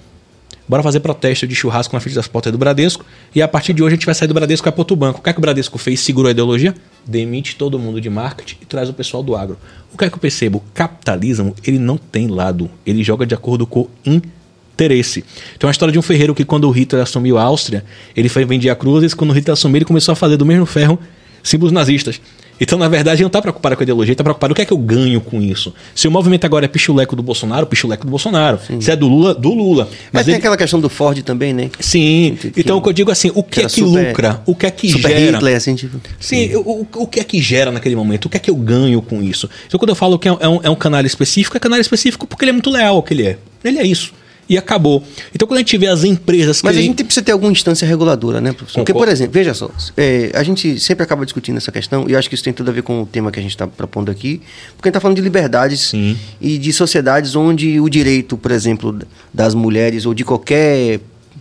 Bora fazer protesto de churrasco na frente das portas do Bradesco. E a partir de hoje a gente vai sair do Bradesco e vai para outro banco. O que é que o Bradesco fez? Segurou a ideologia? Demite todo mundo de marketing e traz o pessoal do agro. O que é que eu percebo? O capitalismo, ele não tem lado. Ele joga de acordo com interesse. Tem uma história de um ferreiro que quando o Hitler assumiu a Áustria, ele foi vendia cruzes. Quando o Hitler assumiu, ele começou a fazer do mesmo ferro símbolos nazistas. Então, na verdade, ele não está preocupado com a ideologia, ele está preocupado o que é que eu ganho com isso. Se o movimento agora é pichuleco do Bolsonaro, pichuleco do Bolsonaro. Se é do Lula, do Lula. Mas tem ele- aquela questão do Ford também, né? Sim, Que- então o que eu digo assim, o que, era é que super- lucra? O que é que Super gera? Hitler, assim, tipo... Sim, o, o- o que é que gera naquele momento? O que é que eu ganho com isso? Então, quando eu falo que é um, é um- é um canal específico, é canal específico porque ele é muito leal ao que ele é. Ele é isso. E acabou. Então, quando a gente vê as empresas que. Mas a gente precisa ter alguma instância reguladora, né, professor? Porque, por Concordo. exemplo, veja só, é, a gente sempre acaba discutindo essa questão, e eu acho que isso tem tudo a ver com o tema que a gente está propondo aqui, porque a gente está falando de liberdades Sim. e de sociedades onde o direito, por exemplo, das mulheres ou de qualquer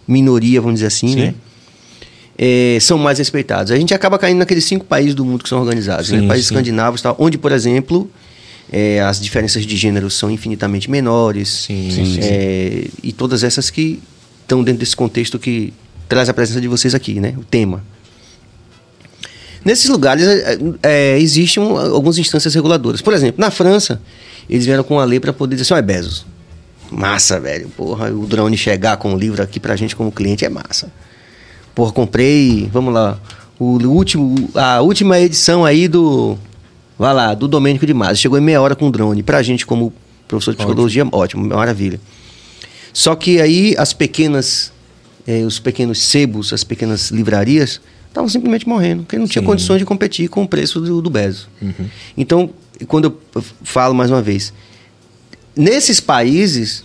minoria, vamos dizer assim, Sim. né? é, são mais respeitados. A gente acaba caindo naqueles cinco países do mundo que são organizados, né? Sim, países sim. escandinavos, e tal, onde, por exemplo, é, as diferenças de gênero são infinitamente menores, Sim, sim, sim. é, e todas essas que estão dentro desse contexto que traz a presença de vocês aqui, né? O tema. Nesses lugares é, é, existem um- algumas instâncias reguladoras. Por exemplo, na França, eles vieram com a lei para poder dizer assim, ó, é Bezos. Massa, velho. Porra, o drone chegar com o livro aqui pra gente como cliente é massa. Porra, comprei, vamos lá, o último, a última edição aí do, vai lá, do Domênico de Massa. Chegou em meia hora com o drone. Pra gente como professor de psicologia, ótimo, maravilha. Só que aí as pequenas, eh, os pequenos sebos, as pequenas livrarias, estavam simplesmente morrendo, porque não tinha Sim. condições de competir com o preço do, do Bezo. Uhum. Então, quando eu falo mais uma vez, nesses países,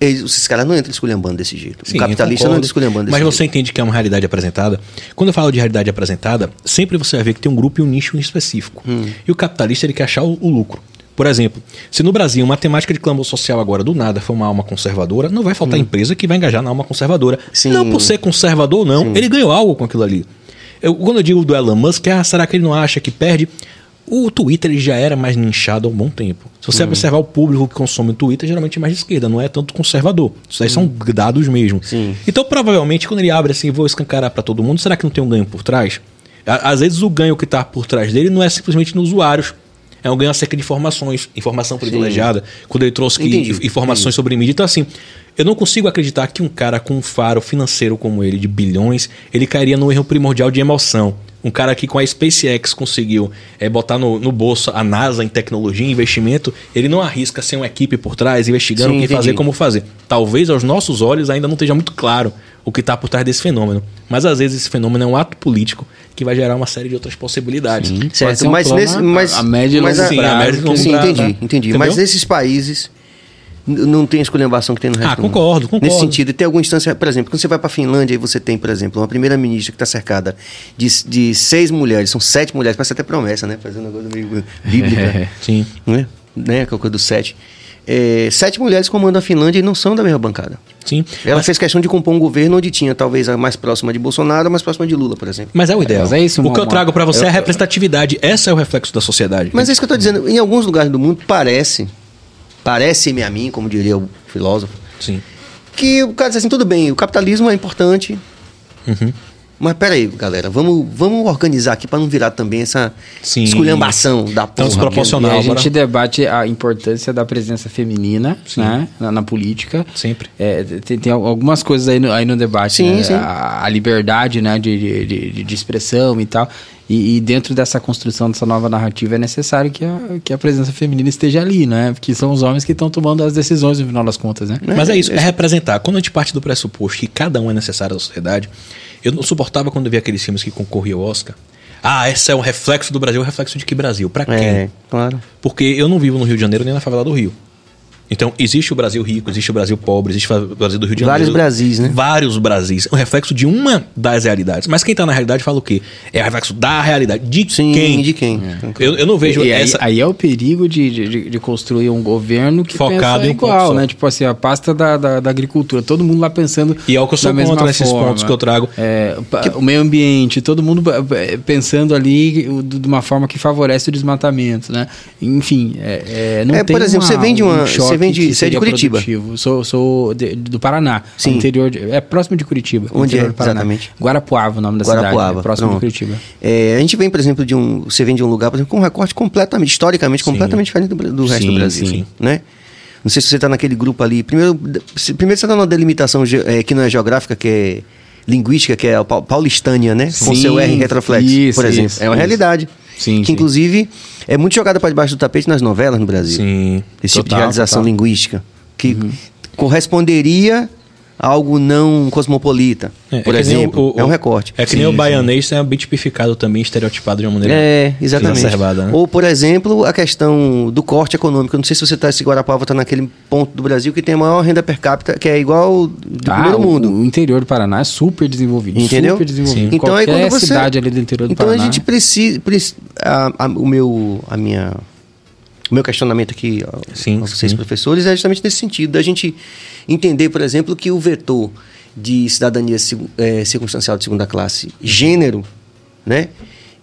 eles, esses caras não entram esculhambando desse jeito. Sim, o capitalista não entra esculhambando desse Mas jeito. você entende que é uma realidade apresentada. Quando eu falo de realidade apresentada, sempre você vai ver que tem um grupo e um nicho específico. Hum. E o capitalista ele quer achar o, o lucro. Por exemplo, se no Brasil uma temática de clamor social agora do nada for uma alma conservadora, não vai faltar empresa que vai engajar na alma conservadora. Hum. Sim. Não por ser conservador, não. Ele ganhou algo com aquilo ali. Eu- quando eu digo do Elon Musk, ah, será que ele não acha que perde? O Twitter ele já era mais nichado há um bom tempo. Se Hum. você observar o público que consome o Twitter, geralmente é mais de esquerda, não é tanto conservador. Isso aí são dados mesmo. Sim. Então, provavelmente, quando ele abre assim, vou escancarar para todo mundo, será que não tem um ganho por trás? Às vezes, o ganho que está por trás dele não é simplesmente nos usuários. É um ganho acerca de informações, informação privilegiada. Quando ele trouxe Entendi, informações sobre mídia. Então, assim, eu não consigo acreditar que um cara com um faro financeiro como ele, de bilhões, ele cairia no erro primordial de emoção. Um cara que com a SpaceX conseguiu é, botar no, no bolso a NASA em tecnologia e investimento, ele não arrisca sem uma equipe por trás, investigando Sim, o que fazer, como fazer. Talvez aos nossos olhos ainda não esteja muito claro o que está por trás desse fenômeno. Mas às vezes esse fenômeno é um ato político que vai gerar uma série de outras possibilidades. Pode Certo, ser um mas plano nesse. Mas, a e mas longo Sim, a médio e longo Sim, prazo, entendi, né? entendi. Entendeu? Mas nesses países não tem a esculhambação que tem no resto Ah, do mundo. concordo, concordo. Nesse sentido, e tem alguma instância, por exemplo, quando você vai para a Finlândia e você tem, por exemplo, uma primeira-ministra que está cercada de, de seis mulheres, são sete mulheres, parece até promessa, né? Fazendo um negócio meio bíblica. Sim. né? né? Aquela coisa do sete. É, sete mulheres comandam a Finlândia e não são da mesma bancada. Sim. Ela Mas- fez questão de compor um governo onde tinha talvez a mais próxima de Bolsonaro, a mais próxima de Lula, por exemplo. Mas é o ideal. mas é isso, o que eu uma- trago para você eu- é a representatividade. Essa é o reflexo da sociedade. Mas é isso que eu estou dizendo. Em alguns lugares do mundo parece, parece-me a mim, como diria o filósofo, Sim. que o cara diz assim, tudo bem, o capitalismo é importante, Uhum. Mas peraí, galera, vamos, vamos organizar aqui para não virar também essa Sim. esculhambação da Então, porra. desproporcional. E a Não, gente debate a importância da presença feminina né, na, na política. Sempre. É, tem, tem algumas coisas aí no, aí no debate. Sim, né? sim. A, a liberdade né, de, de, de- de expressão e tal. E, e dentro dessa construção dessa nova narrativa é necessário que a, que a presença feminina esteja ali, né? Porque são os homens que estão tomando as decisões no final das contas, né? Mas é isso, é representar. Quando a gente parte do pressuposto que cada um é necessário à sociedade, eu não suportava quando eu via aqueles filmes que concorriam ao Oscar. Ah, esse é um reflexo do Brasil. Reflexo de que Brasil? Pra quem? É, claro. Porque eu não vivo no Rio de Janeiro nem na favela do Rio. Então, existe o Brasil rico, existe o Brasil pobre, existe o Brasil do Rio de Vários Janeiro. Brasis, né? Vários Brasis. É um reflexo de uma das realidades. Mas quem tá na realidade fala o quê? É o reflexo da realidade. De Sim, quem? de quem? Eu, eu não vejo E aí, essa. aí é o perigo de, de, de construir um governo que Focado pensa em igual, né? Tipo assim, a pasta da, da, da agricultura, todo mundo lá pensando E é o que eu sou contra nesses forma. pontos que eu trago. É, O meio ambiente, todo mundo eh, pensando ali de uma forma que favorece o desmatamento, né? Enfim, é, é, não É, tem por exemplo, uma- você vem de uma- um vem de- você é de Curitiba. produtivo. Sou, sou de- do Paraná, Sim. interior de- é próximo de Curitiba. Onde é, exatamente? Guarapuava, o nome da cidade, Guarapuava. é próximo pronto. de Curitiba. É, a gente vem, por exemplo, de um. Você vem de um lugar, por exemplo, com um recorte completamente, historicamente, Sim. completamente diferente do, do resto Sim, do Brasil. sim. Né? Não sei se você está naquele grupo ali. Primeiro, primeiro você está numa delimitação é, que não é geográfica, que é linguística, que é a pau- paulistânia, né? Com Sim, seu R retroflexo, isso, por exemplo. isso, é uma isso. realidade. Sim, que, sim. inclusive, é muito jogada para debaixo do tapete nas novelas no Brasil. Sim. Esse tipo de Total, realização total. Uhum. linguística. Que corresponderia a algo não cosmopolita, É, por é exemplo. o- o- é um recorte. É que nem o baianês é bem tipificado também, estereotipado de uma maneira É, exatamente. exacerbada, né? Ou, por exemplo, a questão do corte econômico. Eu não sei se você está, se Guarapava está naquele ponto do Brasil que tem a maior renda per capita, que é igual do Ah, primeiro o- mundo. O, interior do Paraná é super desenvolvido. Entendeu? Super desenvolvido. Sim. Então, aí, Qualquer quando você- cidade ali do interior do Então Paraná. a gente precisa. preci- a- a- o meu. A minha. O meu questionamento aqui Sim, aos vocês sim. professores é justamente nesse sentido, da gente entender, por exemplo, que o vetor de cidadania eh, circunstancial de segunda classe, gênero, né?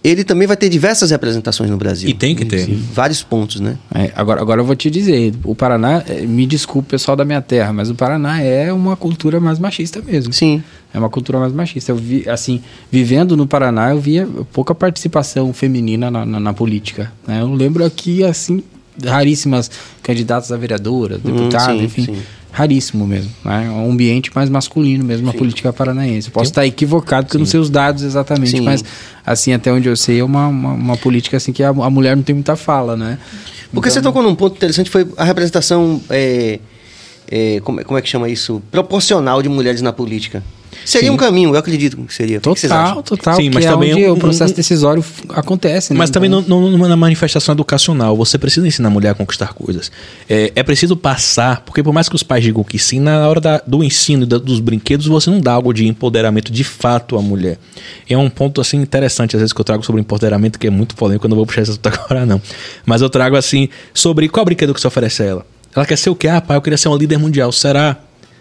Ele também vai ter diversas representações no Brasil. E tem que ter. Vários pontos, né? É, agora, agora eu vou te dizer, o Paraná, eh, me desculpe pessoal da minha terra, mas o Paraná é uma cultura mais machista mesmo. Sim. É uma cultura mais machista. Eu vi, assim, vivendo no Paraná, eu via pouca participação feminina na, na- na política. né? Eu lembro aqui, assim, raríssimas candidatas a vereadora, deputada, sim, enfim. sim. Raríssimo mesmo. Né? É um ambiente mais masculino mesmo, a política paranaense. Eu Posso estar equivocado, porque eu não sei os dados exatamente, Sim. mas, assim, até onde eu sei, é uma, uma, uma política assim que a, a mulher não tem muita fala, né? Porque você tocou num ponto interessante, foi a representação é, é, como, é- como é que chama isso? Proporcional de mulheres na política. Seria Sim. um caminho, eu acredito que seria. O que Total, acham? total. Sim, que mas é também onde um- o processo um- decisório acontece. né? Mas também Então, não, não, não na manifestação educacional. Você precisa ensinar a mulher a conquistar coisas. É, é preciso passar, porque por mais que os pais digam que sim, na hora da- do ensino e da- dos brinquedos, você não dá algo de empoderamento de fato à mulher. É um ponto assim interessante, às vezes, que eu trago sobre empoderamento, que é muito polêmico, eu não vou puxar esse assunto agora, não. Mas eu trago assim, sobre qual brinquedo que você oferece a ela. Ela quer ser o quê? Ah, pai, eu queria ser uma líder mundial. Será?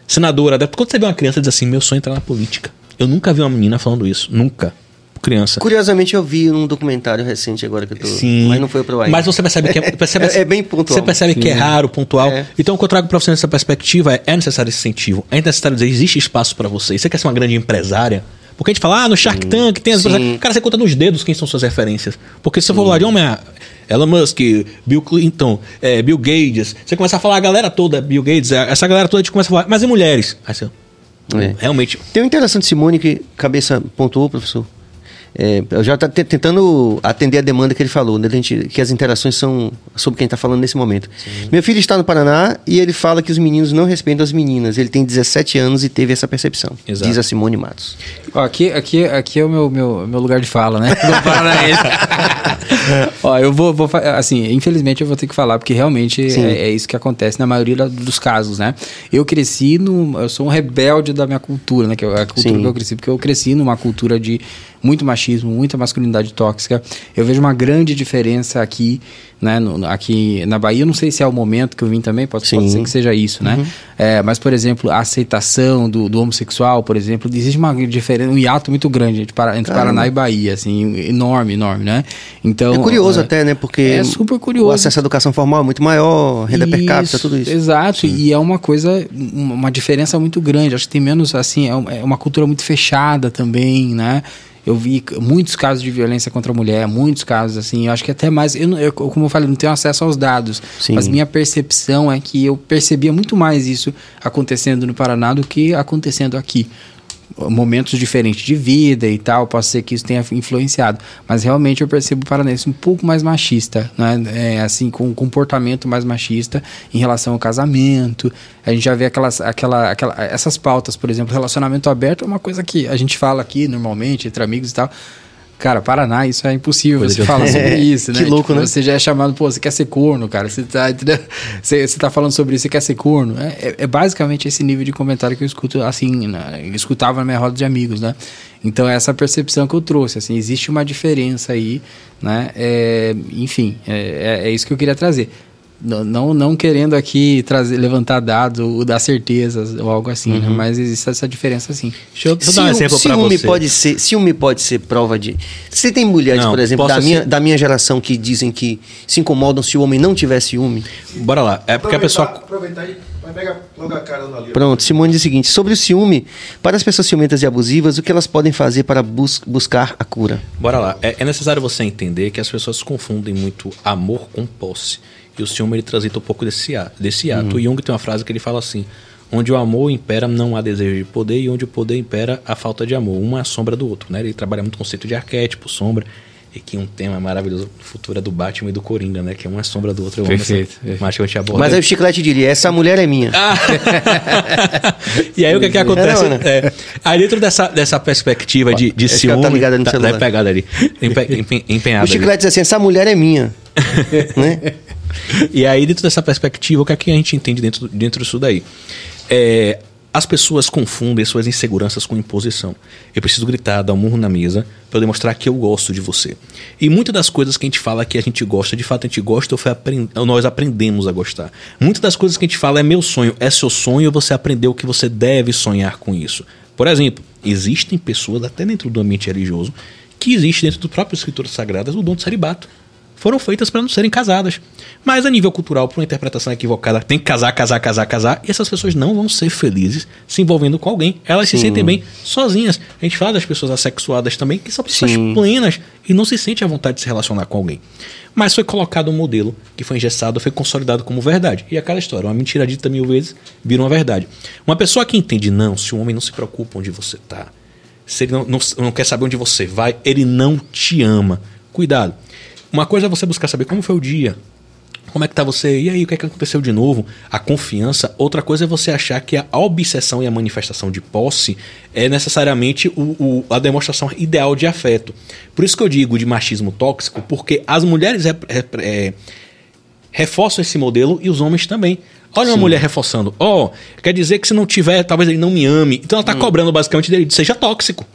Senadora. Quando você vê uma criança diz assim, meu sonho é entrar na política. Eu nunca vi uma menina falando isso. Nunca. Criança. Curiosamente, eu vi num documentário recente agora que eu tô. Sim. Mas não foi pro aí. Mas você percebe que é, percebe, É- é bem pontual. Você percebe que é raro, pontual. É. Então, o que eu trago pra você nessa perspectiva é: é necessário esse incentivo. É necessário dizer, existe espaço pra você. E você quer ser uma grande empresária? Porque a gente fala, ah, no Shark Tank tem as empresas. Cara, você conta nos dedos quem são suas referências. Porque se você for falar de homem, ah, Elon Musk, Bill Clinton, eh, Bill Gates, você começa a falar a galera toda, Bill Gates, essa galera toda, a gente começa a falar, mas e mulheres? Aí você, É. realmente, Tem uma interação de Simone que cabeça pontuou, professor. É, eu já está tentando atender a demanda que ele falou, né? gente- que as interações são sobre quem está falando nesse momento. Meu filho está no Paraná e ele fala que os meninos não respeitam as meninas. Ele tem 17 anos e teve essa percepção. Exato. Diz a Simone Matos. Ó, aqui, aqui, aqui é o meu, meu, meu lugar de fala, né? Do paranaense. Ó, eu vou, vou assim, infelizmente eu vou ter que falar, porque realmente Sim. é, é isso que acontece na maioria dos casos, né? Eu cresci no. Eu sou um rebelde da minha cultura, né? Que é a cultura Sim. que eu cresci, porque eu cresci numa cultura de muito machismo, muita masculinidade tóxica. Eu vejo uma grande diferença aqui, né? no- aqui na Bahia, eu não sei se é o momento que eu vim também, pode, pode Sim. ser que seja isso, né? É, mas, por exemplo, a aceitação do, do homossexual, por exemplo, existe uma diferença, um hiato muito grande entre, Caramba. Paraná e Bahia, assim, enorme, enorme, né? Então, é curioso é, até, né? Porque é super curioso. o acesso à educação formal é muito maior, renda per capita, Isso, tudo isso. Exato, e é uma coisa, uma diferença muito grande. Acho que tem menos, assim, é é uma cultura muito fechada também, né? Eu vi muitos casos de violência contra a mulher, muitos casos, assim, eu acho que até mais. Eu, eu, como eu falei, não tenho acesso aos dados, Sim. mas minha percepção é que eu percebia muito mais isso acontecendo no Paraná do que acontecendo aqui. Momentos diferentes de vida e tal, pode ser que isso tenha influenciado, mas realmente eu percebo o paranaense um pouco mais machista, né? É, assim, com um comportamento mais machista em relação ao casamento. A gente já vê aquelas, aquela, aquela, essas pautas, por exemplo, relacionamento aberto é uma coisa que a gente fala aqui normalmente entre amigos e tal. Cara, Paraná, isso é impossível Coisa você de- falar sobre É, isso, né? que louco, né? Você já é chamado, pô, você quer ser corno, cara. Você tá, você, você tá falando sobre isso, você quer ser corno. É, é- é basicamente esse nível de comentário que eu escuto, assim, na, eu escutava na minha roda de amigos, né? Então, é essa percepção que eu trouxe, assim, existe uma diferença aí, né? É, enfim, é, é- é isso que eu queria trazer. Não, não, querendo aqui trazer, levantar dados ou dar certezas ou algo assim, Uhum. né? Mas existe essa diferença, sim. deixa eu, deixa eu dar um exemplo ciúme você. pode ser, ciúme pode ser prova de. Você tem mulheres, Não, por exemplo, da minha, assim- da minha geração que dizem que se incomodam se o homem não tiver ciúme. Bora lá, é porque a pessoa... Aproveitar e vai pegar logo a cara ali. Pronto, Simone diz o seguinte: sobre o ciúme, para as pessoas ciumentas e abusivas, o que elas podem fazer para bus- buscar a cura? Bora lá. É, é necessário você entender que as pessoas confundem muito amor com posse. E o ciúme ele transita um pouco desse, a- desse ato. O Jung tem uma frase que ele fala assim: onde o amor impera, não há desejo de poder, e onde o poder impera, a falta de amor. Um é a sombra do outro. Né? Ele trabalha muito o conceito de arquétipo, sombra. E que um tema maravilhoso futuro é do Batman e do Coringa, né? Que um é sombra do outro. Eu amo Perfeito, essa- perfeito. Mas acho que eu te. Mas aí o chiclete diria: essa mulher é minha. e aí o que, que acontece? É, não, né? É, aí dentro dessa, dessa perspectiva de, de Esse cara ciúme. tá ligado no tá, celular. tá pegado ali. Empe, empe, empenhado. o ali. chiclete diz assim: essa mulher é minha. né? E aí, dentro dessa perspectiva, o que, é que a gente entende dentro, dentro disso daí? É, as pessoas confundem suas inseguranças com imposição. Eu preciso gritar, dar um murro na mesa para demonstrar que eu gosto de você. E muitas das coisas que a gente fala que a gente gosta, de fato a gente gosta ou aprend... ou nós aprendemos a gostar. Muitas das coisas que a gente fala é meu sonho, é seu sonho, você aprendeu que você deve sonhar com isso. Por exemplo, existem pessoas, até dentro do ambiente religioso, que existe dentro do próprio Escrituras Sagradas o dom do celibato foram feitas para não serem casadas. Mas a nível cultural, por uma interpretação equivocada, tem que casar, casar, casar, casar, e essas pessoas não vão ser felizes se envolvendo com alguém. Elas se Sim. sentem bem sozinhas. A gente fala das pessoas assexuadas também, que são pessoas Sim. plenas e não se sentem à vontade de se relacionar com alguém. Mas foi colocado um modelo que foi engessado, foi consolidado como verdade. E aquela história, uma mentira dita mil vezes, vira uma verdade. Uma pessoa que entende, não, se o homem não se preocupa onde você está, se ele não, não, não quer saber onde você vai, ele não te ama. Cuidado. Uma coisa é você buscar saber como foi o dia, Como é que tá você? E aí, o que é que aconteceu de novo? A confiança. Outra coisa é você achar que a obsessão e a manifestação de posse é necessariamente o, o- a demonstração ideal de afeto. Por isso que eu digo de machismo tóxico, porque as mulheres rep- é, reforçam esse modelo e os homens também. Olha uma mulher reforçando. Ó, quer dizer que se não tiver, talvez ele não me ame. Então ela tá cobrando basicamente dele, seja tóxico.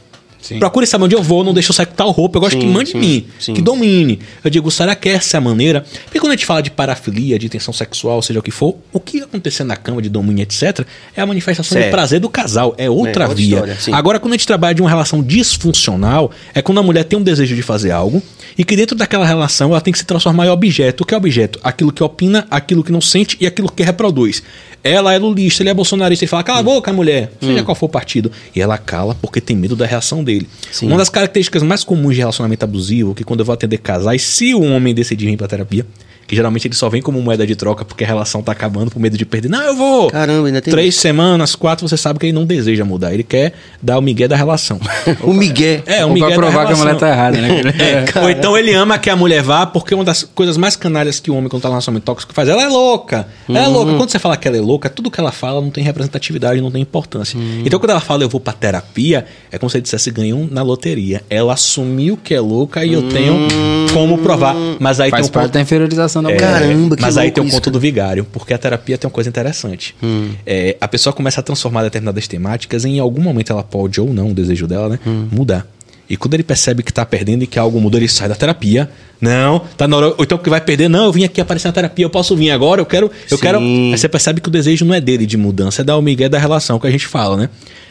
Sim. Procure saber onde eu vou, não deixa eu sair com tal roupa. Eu gosto Sim, que mande sim, em mim, que domine. Eu digo, será que essa é a maneira? Porque quando a gente fala de parafilia, de tensão sexual, seja o que for, o que acontecer na cama de domínio, etc., é a manifestação Certo. de prazer do casal. É outra É, outra via. história. Agora, quando a gente trabalha de uma relação disfuncional, é quando a mulher tem um desejo de fazer algo e que dentro daquela relação ela tem que se transformar em objeto. O que é objeto? Aquilo que opina, aquilo que não sente e aquilo que reproduz. Ela é lulista, ele é bolsonarista, ele fala, cala a boca, mulher, seja qual for o partido. E ela cala porque tem medo da reação dele. Sim. Uma das características mais comuns de relacionamento abusivo, que quando eu vou atender casais, se o homem decidir vir pra terapia, que geralmente ele só vem como moeda de troca porque a relação tá acabando por medo de perder. Não, eu vou. Caramba, ainda tem Três semanas, quatro, você sabe que ele não deseja mudar. Ele quer dar o migué da relação. O Miguel. É, Ou migué pra da provar que a mulher tá errada, né? É, Ou então ele ama que a mulher vá, porque uma das coisas mais canalhas que o homem, quando tá no relacionamento tóxico, faz, ela é louca. Ela é Uhum. louca. Quando você fala que ela é louca, tudo que ela fala não tem representatividade, não tem importância. Uhum. Então quando ela fala eu vou pra terapia, é como se ele dissesse ganhou na loteria. Ela assumiu que é louca e eu tenho como provar. Mas aí Faz tem um parte ponto- da inferiorização da é. Caramba, que Mas aí tem um isso, ponto do vigário, porque a terapia tem uma coisa interessante. Hum. É, a pessoa começa a transformar determinadas temáticas e em algum momento ela pode ou não, o desejo dela, né? Hum. Mudar. E quando ele percebe que tá perdendo e que algo mudou, ele sai da terapia. Não, tá na hora. Ou então que vai perder, não, eu vim aqui aparecer na terapia, eu posso vir agora, eu quero. Eu Sim. quero. Aí você percebe que o desejo não é dele de mudança, é da migué da relação que a gente fala, né?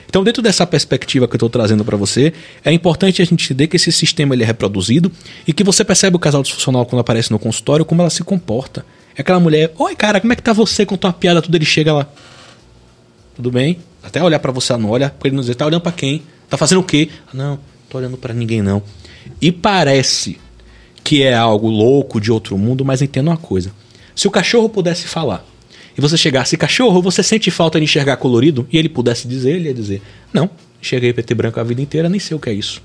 Então, dentro dessa perspectiva que eu estou trazendo para você, é importante a gente entender que esse sistema ele é reproduzido e que você percebe o casal disfuncional quando aparece no consultório, como ela se comporta. É aquela mulher, oi cara, como é que tá você com tua piada? Tudo ele chega lá. Tudo bem? Até olhar pra você, ela não olha, porque ele não dizer, tá olhando pra quem? Tá fazendo o quê? Ah, Não, tô olhando pra ninguém não. E parece que é algo louco de outro mundo, mas entenda uma coisa. Se o cachorro pudesse falar, e você chegasse, cachorro, você sente falta de enxergar colorido? E ele pudesse dizer, ele ia dizer, não, enxerguei preto e branco a vida inteira, nem sei o que é isso.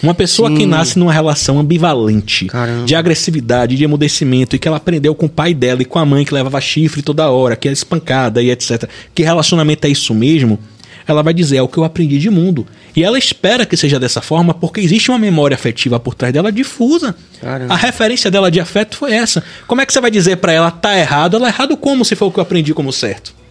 Uma pessoa que nasce numa relação ambivalente, Caramba. de agressividade, de emudecimento, e que ela aprendeu com o pai dela e com a mãe que levava chifre toda hora, que é espancada e etc. Que relacionamento é isso mesmo? Ela vai dizer, é o que eu aprendi de mundo. E ela espera que seja dessa forma porque existe uma memória afetiva por trás dela difusa. Caramba. A referência dela de afeto foi essa. Como é que você vai dizer pra ela, tá errado? Ela é errado como se for o que eu aprendi como certo?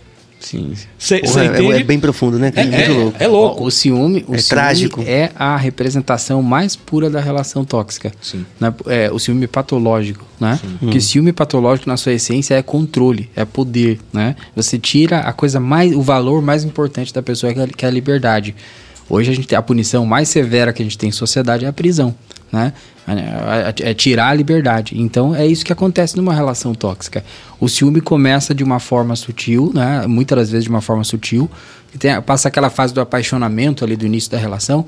Sim. Cê- Porra, cê é- é, bem profundo, né? É, Muito é- louco. é louco. O ciúme, o É ciúme trágico. é a representação mais pura da relação tóxica. Sim. Né? É, o ciúme patológico, né? Porque ciúme patológico na sua essência é controle, é poder, né? Você tira a coisa mais, o valor mais importante da pessoa que é, que é a liberdade. Hoje a gente tem a punição mais severa que a gente tem em sociedade é a prisão, né? É, tirar a liberdade. Então é isso que acontece numa relação tóxica. O ciúme começa de uma forma sutil, né? Muitas das vezes de uma forma sutil, tem- passa aquela fase do apaixonamento ali do início da relação.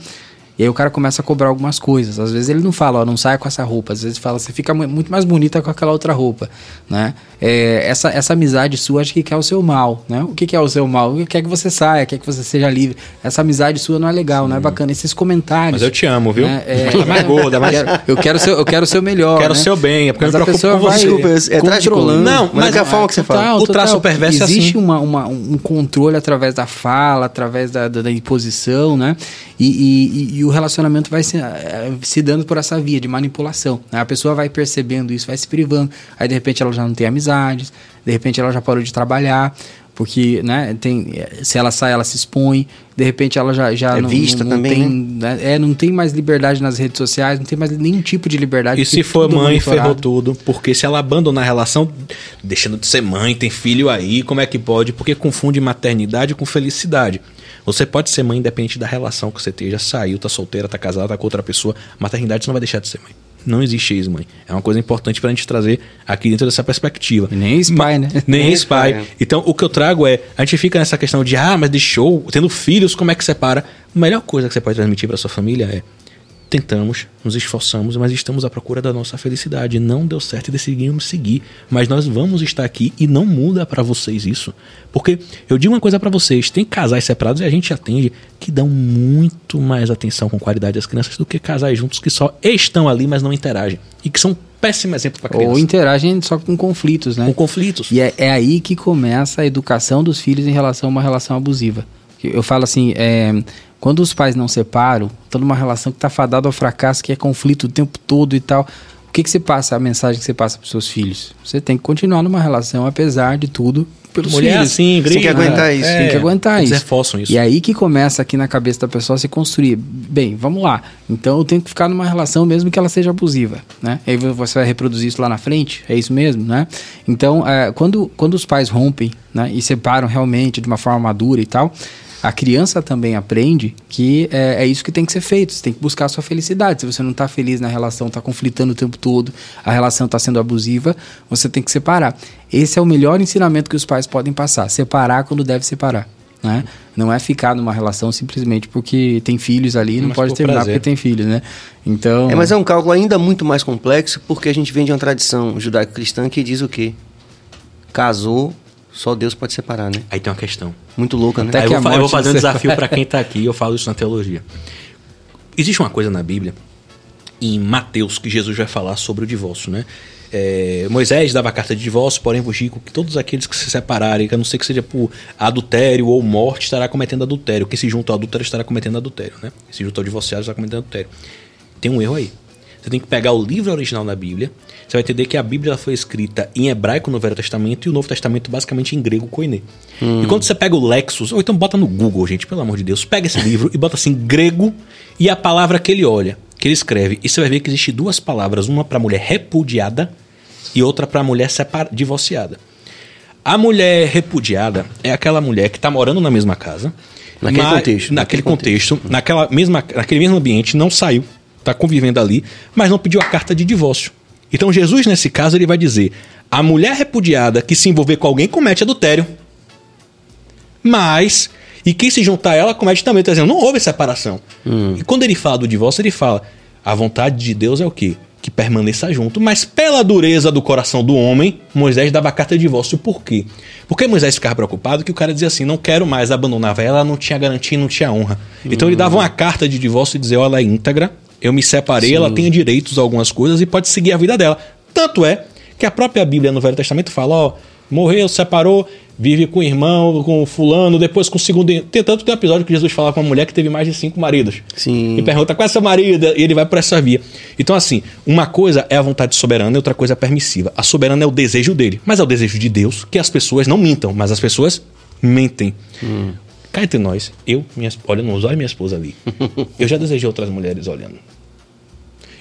E aí o cara começa a cobrar algumas coisas. Às vezes ele não fala, ó, não saia com essa roupa. Às vezes fala, você fica mu- muito mais bonita com aquela outra roupa, né? É, essa, essa amizade sua acho que quer o seu mal, né? O que, que é o seu mal? Quer que você saia, quer que você seja livre. Essa amizade sua não é legal, não é bacana. Esses comentários... Mas eu te amo, viu? né? É, Mas tá mais gorda, mas... eu quero- eu quero seu, eu quero o seu melhor. Quero o né? seu bem, é porque Mas eu me a preocupo pessoa com vai você. Desculpa, é controlando. Não, mas é a forma que você fala. Total, O traço total. perverso é Existe assim. uma, uma- um controle através da fala, através da, da, da imposição, né? E, e- e- e o relacionamento vai se, eh, se dando por essa via de manipulação. né? A pessoa vai percebendo isso, vai se privando. Aí, de repente, ela já não tem amizades, de repente, ela já parou de trabalhar. Porque, né, tem, eh, se ela sai, ela se expõe. De repente, ela já, já É não, vista não, também, tem, né? É, não tem mais liberdade nas redes sociais, não tem mais nenhum tipo de liberdade. E se for tudo mãe, monitorado. ferrou tudo. Porque se ela abandonar a relação, deixando de ser mãe, tem filho aí, como é que pode? Porque confunde maternidade com felicidade. Você pode ser mãe independente da relação que você esteja, saiu, tá solteira, tá casada, tá com outra pessoa. Maternidade você não vai deixar de ser mãe. Não existe ex-mãe. É uma coisa importante pra gente trazer aqui dentro dessa perspectiva. E nem ex-pai, né? Nem Nem ex-pai. ex-pai, Então, o que eu trago é, a gente fica nessa questão de, ah, mas deixou, tendo filhos, como é que separa? A melhor coisa que você pode transmitir para sua família é, tentamos, nos esforçamos, mas estamos à procura da nossa felicidade. Não deu certo e decidimos seguir, mas nós vamos estar aqui e não muda para vocês isso. Porque eu digo uma coisa para vocês, tem casais separados e a gente atende que dão muito mais atenção com qualidade às crianças do que casais juntos que só estão ali, mas não interagem e que são péssimo exemplo para Ou criança. interagem só com conflitos, né? Com conflitos. E é, é aí que começa a educação dos filhos em relação a uma relação abusiva. Eu falo assim, é, quando os pais não separam, estão numa relação que está fadada ao fracasso, que é conflito o tempo todo e tal. O que, que você passa, a mensagem que você passa para seus filhos? Você tem que continuar numa relação, apesar de tudo, pelos Mulher filhos. assim, tem que aguentar isso. Tem que aguentar eles isso. reforçam isso. E aí que começa aqui na cabeça da pessoa se construir. Bem, vamos lá. Então eu tenho que ficar numa relação mesmo que ela seja abusiva, né? Aí você vai reproduzir isso lá na frente, é isso mesmo, né? Então, é, quando, quando os pais rompem, né, e separam realmente de uma forma madura e tal, a criança também aprende que é, é isso que tem que ser feito. Você tem que buscar a sua felicidade. Se você não está feliz na relação, está conflitando o tempo todo, a relação está sendo abusiva, você tem que separar. Esse é o melhor ensinamento que os pais podem passar. Separar quando deve separar. Né? Não é ficar numa relação simplesmente porque tem filhos ali, não Mas pode terminar prazer. porque tem filhos, né? Então. É, mas é um cálculo ainda muito mais complexo porque a gente vem de uma tradição judaico-cristã que diz o quê? Casou, só Deus pode separar, né? Aí tem uma questão. Muito louca, né? Até Aí eu, que vou, eu vou fazer um desafio para quem tá aqui, e eu falo isso na teologia. Existe uma coisa na Bíblia, em Mateus, que Jesus vai falar sobre o divórcio, né? É, Moisés dava a carta de divórcio, porém vos digo que todos aqueles que se separarem, que a não ser que seja por adultério ou morte, estará cometendo adultério. Quem se junta ao adultério estará cometendo adultério, né? Quem se junta ao divorciado estará cometendo adultério. Tem um erro aí. Você tem que pegar o livro original da Bíblia. Você vai entender que a Bíblia foi escrita em hebraico no Velho Testamento e o Novo Testamento basicamente em grego koiné. E quando você pega o Lexus, ou então bota no Google, gente, pelo amor de Deus, pega esse livro e bota assim grego e a palavra que ele olha, que ele escreve, e você vai ver que existe duas palavras, uma para mulher repudiada e outra para mulher separa- divorciada. A mulher repudiada é aquela mulher que está morando na mesma casa. Naquele mas- contexto, Naquele naquele contexto, naquela mesma, naquele mesmo ambiente, não saiu, está convivendo ali, mas não pediu a carta de divórcio. Então Jesus, nesse caso, ele vai dizer: a mulher repudiada que se envolver com alguém comete adultério. Mas, e quem se juntar a ela comete também, está dizendo, não houve separação. E quando ele fala do divórcio, ele fala: a vontade de Deus é o quê? Que permaneça junto. Mas pela dureza do coração do homem, Moisés dava a carta de divórcio. Por quê? Porque Moisés ficava preocupado que o cara dizia assim: não quero mais, abandonava ela, não tinha garantia, não tinha honra. Então ele dava uma carta de divórcio e dizia: olha, ela é íntegra, eu me separei, ela tem direitos a algumas coisas e pode seguir a vida dela. Tanto é que a própria Bíblia no Velho Testamento fala: ó, morreu, separou, vive com o irmão, com o fulano, depois com o segundo. Tem tanto tem um episódio que Jesus fala com uma mulher que teve mais de cinco maridos. Sim. E pergunta qual é seu marido, e ele vai por essa via. Então, assim, uma coisa é a vontade soberana e outra coisa é permissiva. A soberana é o desejo dele, mas é o desejo de Deus que as pessoas não mintam, mas as pessoas mentem. Cá entre nós, eu, minha, olha nos olhos minha esposa ali. eu já desejei outras mulheres olhando.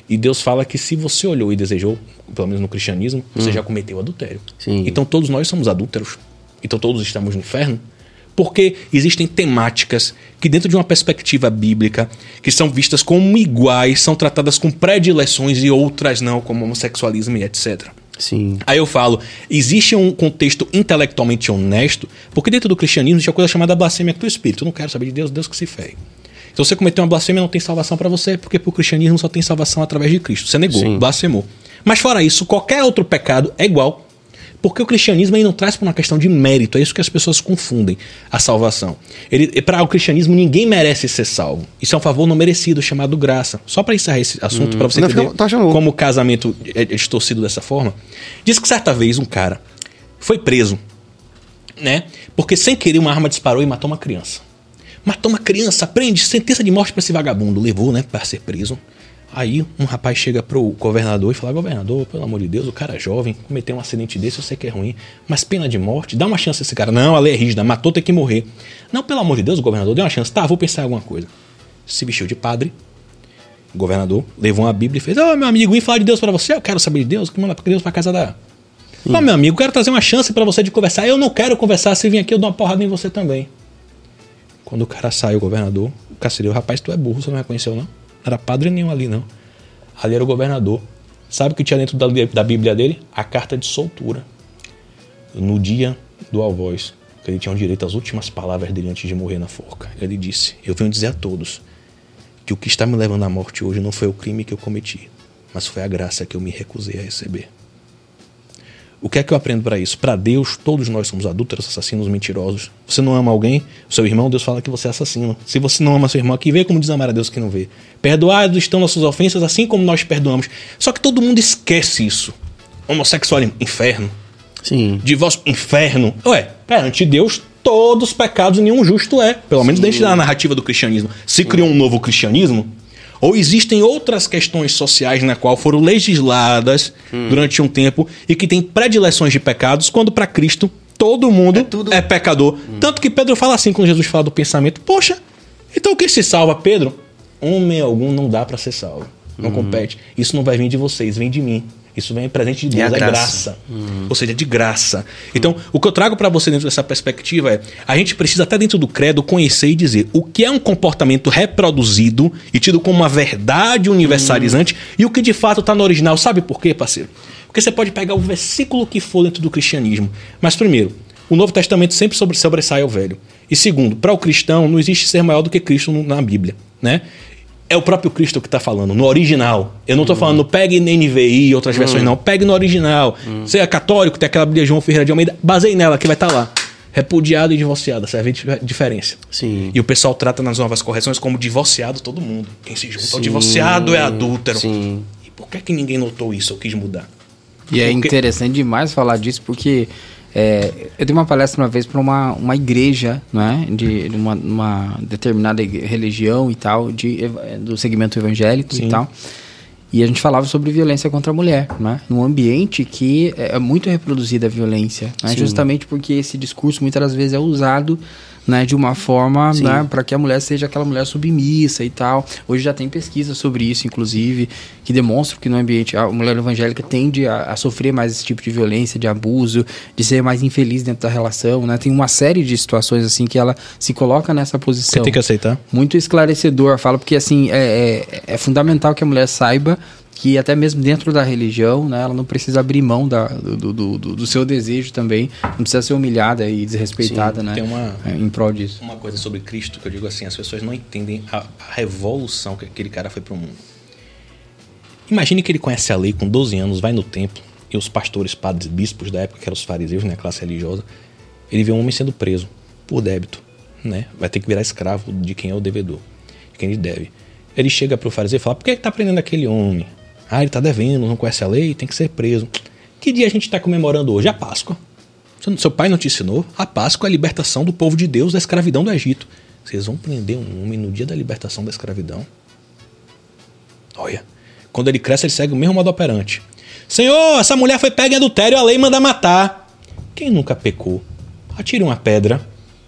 E Deus fala que se você olhou e desejou, pelo menos no cristianismo, você já cometeu adultério. Sim. Então todos nós somos adúlteros. Então todos estamos no inferno. Porque existem temáticas que, dentro de uma perspectiva bíblica, que são vistas como iguais, são tratadas com predileções e outras não, como homossexualismo e etc. Sim. Aí eu falo, existe um contexto intelectualmente honesto, porque dentro do cristianismo existe uma coisa chamada blasfêmia do espírito. Eu não quero saber de Deus, Deus que se ferre. Se você cometeu uma blasfêmia, não tem salvação para você, porque pro cristianismo só tem salvação através de Cristo. Você negou, Sim. blasfemou. Mas fora isso, qualquer outro pecado é igual. Porque o cristianismo ele não traz para uma questão de mérito, é isso que as pessoas confundem a salvação. Para o cristianismo ninguém merece ser salvo. Isso é um favor não merecido chamado graça. Só para encerrar esse assunto, para você Não, entender tá como o casamento é é distorcido dessa forma. Diz que certa vez um cara foi preso, né? Porque sem querer uma arma disparou e matou uma criança. Matou uma criança, prende, sentença de morte para esse vagabundo. Levou, né, para ser preso. Aí um rapaz chega pro governador e fala: Governador, pelo amor de Deus, o cara é jovem, cometeu um acidente desse, eu sei que é ruim, mas pena de morte, dá uma chance a esse cara. Não, a lei é rígida, matou, tem que morrer. Não, pelo amor de Deus, o governador deu uma chance. Tá, vou pensar em alguma coisa. Se vestiu de padre, o governador levou uma Bíblia e fez: Ô meu amigo, vim falar de Deus para você, eu quero saber de Deus, que manda Deus pra casa da. Ô meu amigo, quero trazer uma chance para você de conversar. Eu não quero conversar, se vir aqui eu dou uma porrada em você também. Quando o cara sai, o governador, o carcereiro, rapaz, tu é burro, você não reconheceu, não? Não era padre nenhum ali, não. Ali era o governador. Sabe o que tinha dentro da, da Bíblia dele? A carta de soltura. No dia do alvoz, que ele tinha o direito às últimas palavras dele antes de morrer na forca. Ele disse: Eu venho dizer a todos que o que está me levando à morte hoje não foi o crime que eu cometi, mas foi a graça que eu me recusei a receber. O que é que eu aprendo para isso? Para Deus, todos nós somos adúlteros, assassinos, mentirosos. Você não ama alguém, seu irmão, Deus fala que você é assassino. Se você não ama seu irmão, aqui vê como desamar a Deus que não vê. Perdoados estão nossas ofensas, assim como nós perdoamos. Só que todo mundo esquece isso. Homossexual, inferno. Sim. Divórcio, inferno. Ué, perante Deus, todos os pecados nenhum justo é. Pelo menos dentro da narrativa do cristianismo. Se criou um novo cristianismo, ou existem outras questões sociais na qual foram legisladas Hum. durante um tempo e que têm predileções de pecados, quando para Cristo todo mundo É é, pecador. Tanto que Pedro fala assim quando Jesus fala do pensamento: Poxa, então quem se salva, Pedro? Homem algum não dá para ser salvo. Não Hum. compete. Isso não vai vir de vocês, vem de mim. Isso vem presente de É a Deus, é graça. graça. Ou seja, de graça. Então, o que eu trago para você dentro dessa perspectiva é: a gente precisa, até dentro do credo, conhecer e dizer o que é um comportamento reproduzido e tido como uma verdade universalizante e o que de fato está no original. Sabe por quê, parceiro? Porque você pode pegar o versículo que for dentro do cristianismo. Mas, primeiro, o Novo Testamento sempre sobre, sobressai ao velho. E segundo, para o cristão, não existe ser maior do que Cristo na Bíblia. Né? É o próprio Cristo que está falando, no original. Eu não estou falando pegue na NVI e outras versões, não. Pegue no original. Você é católico, tem aquela Bíblia João Ferreira de Almeida, baseie nela, que vai estar lá. Repudiado e divorciado, serve a dif- diferença. Sim. E o pessoal trata nas novas correções como divorciado todo mundo. Quem se junta ao divorciado é adúltero. Sim. E por que, que ninguém notou isso ou quis mudar? E é Porque- interessante demais falar disso porque é, eu dei uma palestra uma vez para uma, uma igreja, né, de, de uma, uma determinada religião e tal, de, do segmento evangélico Sim. e tal. E a gente falava sobre violência contra a mulher, né? Num ambiente que é é muito reproduzida a violência, né? Justamente porque esse discurso muitas das vezes é usado né, de uma forma né, para que a mulher seja aquela mulher submissa e tal. Hoje já tem pesquisa sobre isso, inclusive, que demonstram que no ambiente a mulher evangélica tende a, a sofrer mais esse tipo de violência, de abuso, de ser mais infeliz dentro da relação, né? Tem uma série de situações assim que ela se coloca nessa Você posição tem que aceitar. muito esclarecedor. Fala porque assim é, é, é fundamental que a mulher saiba que até mesmo dentro da religião, né, ela não precisa abrir mão da, do, do, do- do seu desejo também, não precisa ser humilhada e desrespeitada, Sim, né, tem uma- é, em prol disso. Uma coisa sobre Cristo que eu digo assim, as pessoas não entendem a, a revolução que aquele cara foi pro mundo. Imagine que ele conhece a lei com 12 anos, vai no templo, e os pastores, padres, bispos da época, que eram os fariseus, né, a classe religiosa, ele vê um homem sendo preso por débito, né? Vai ter que virar escravo de quem é o devedor, de quem ele deve. Ele chega pro fariseu e fala: "Por que que tá prendendo aquele homem? Ah, ele tá devendo, não conhece a lei, tem que ser preso. Que dia a gente está comemorando hoje? A Páscoa. Seu- pai não te ensinou? A Páscoa é a libertação do povo de Deus da escravidão do Egito. Vocês vão prender um homem no dia da libertação da escravidão? Olha, quando ele cresce, ele segue o mesmo modo operante. Senhor, essa mulher foi pega em adultério, a lei manda matar. Quem nunca pecou? Atire uma pedra.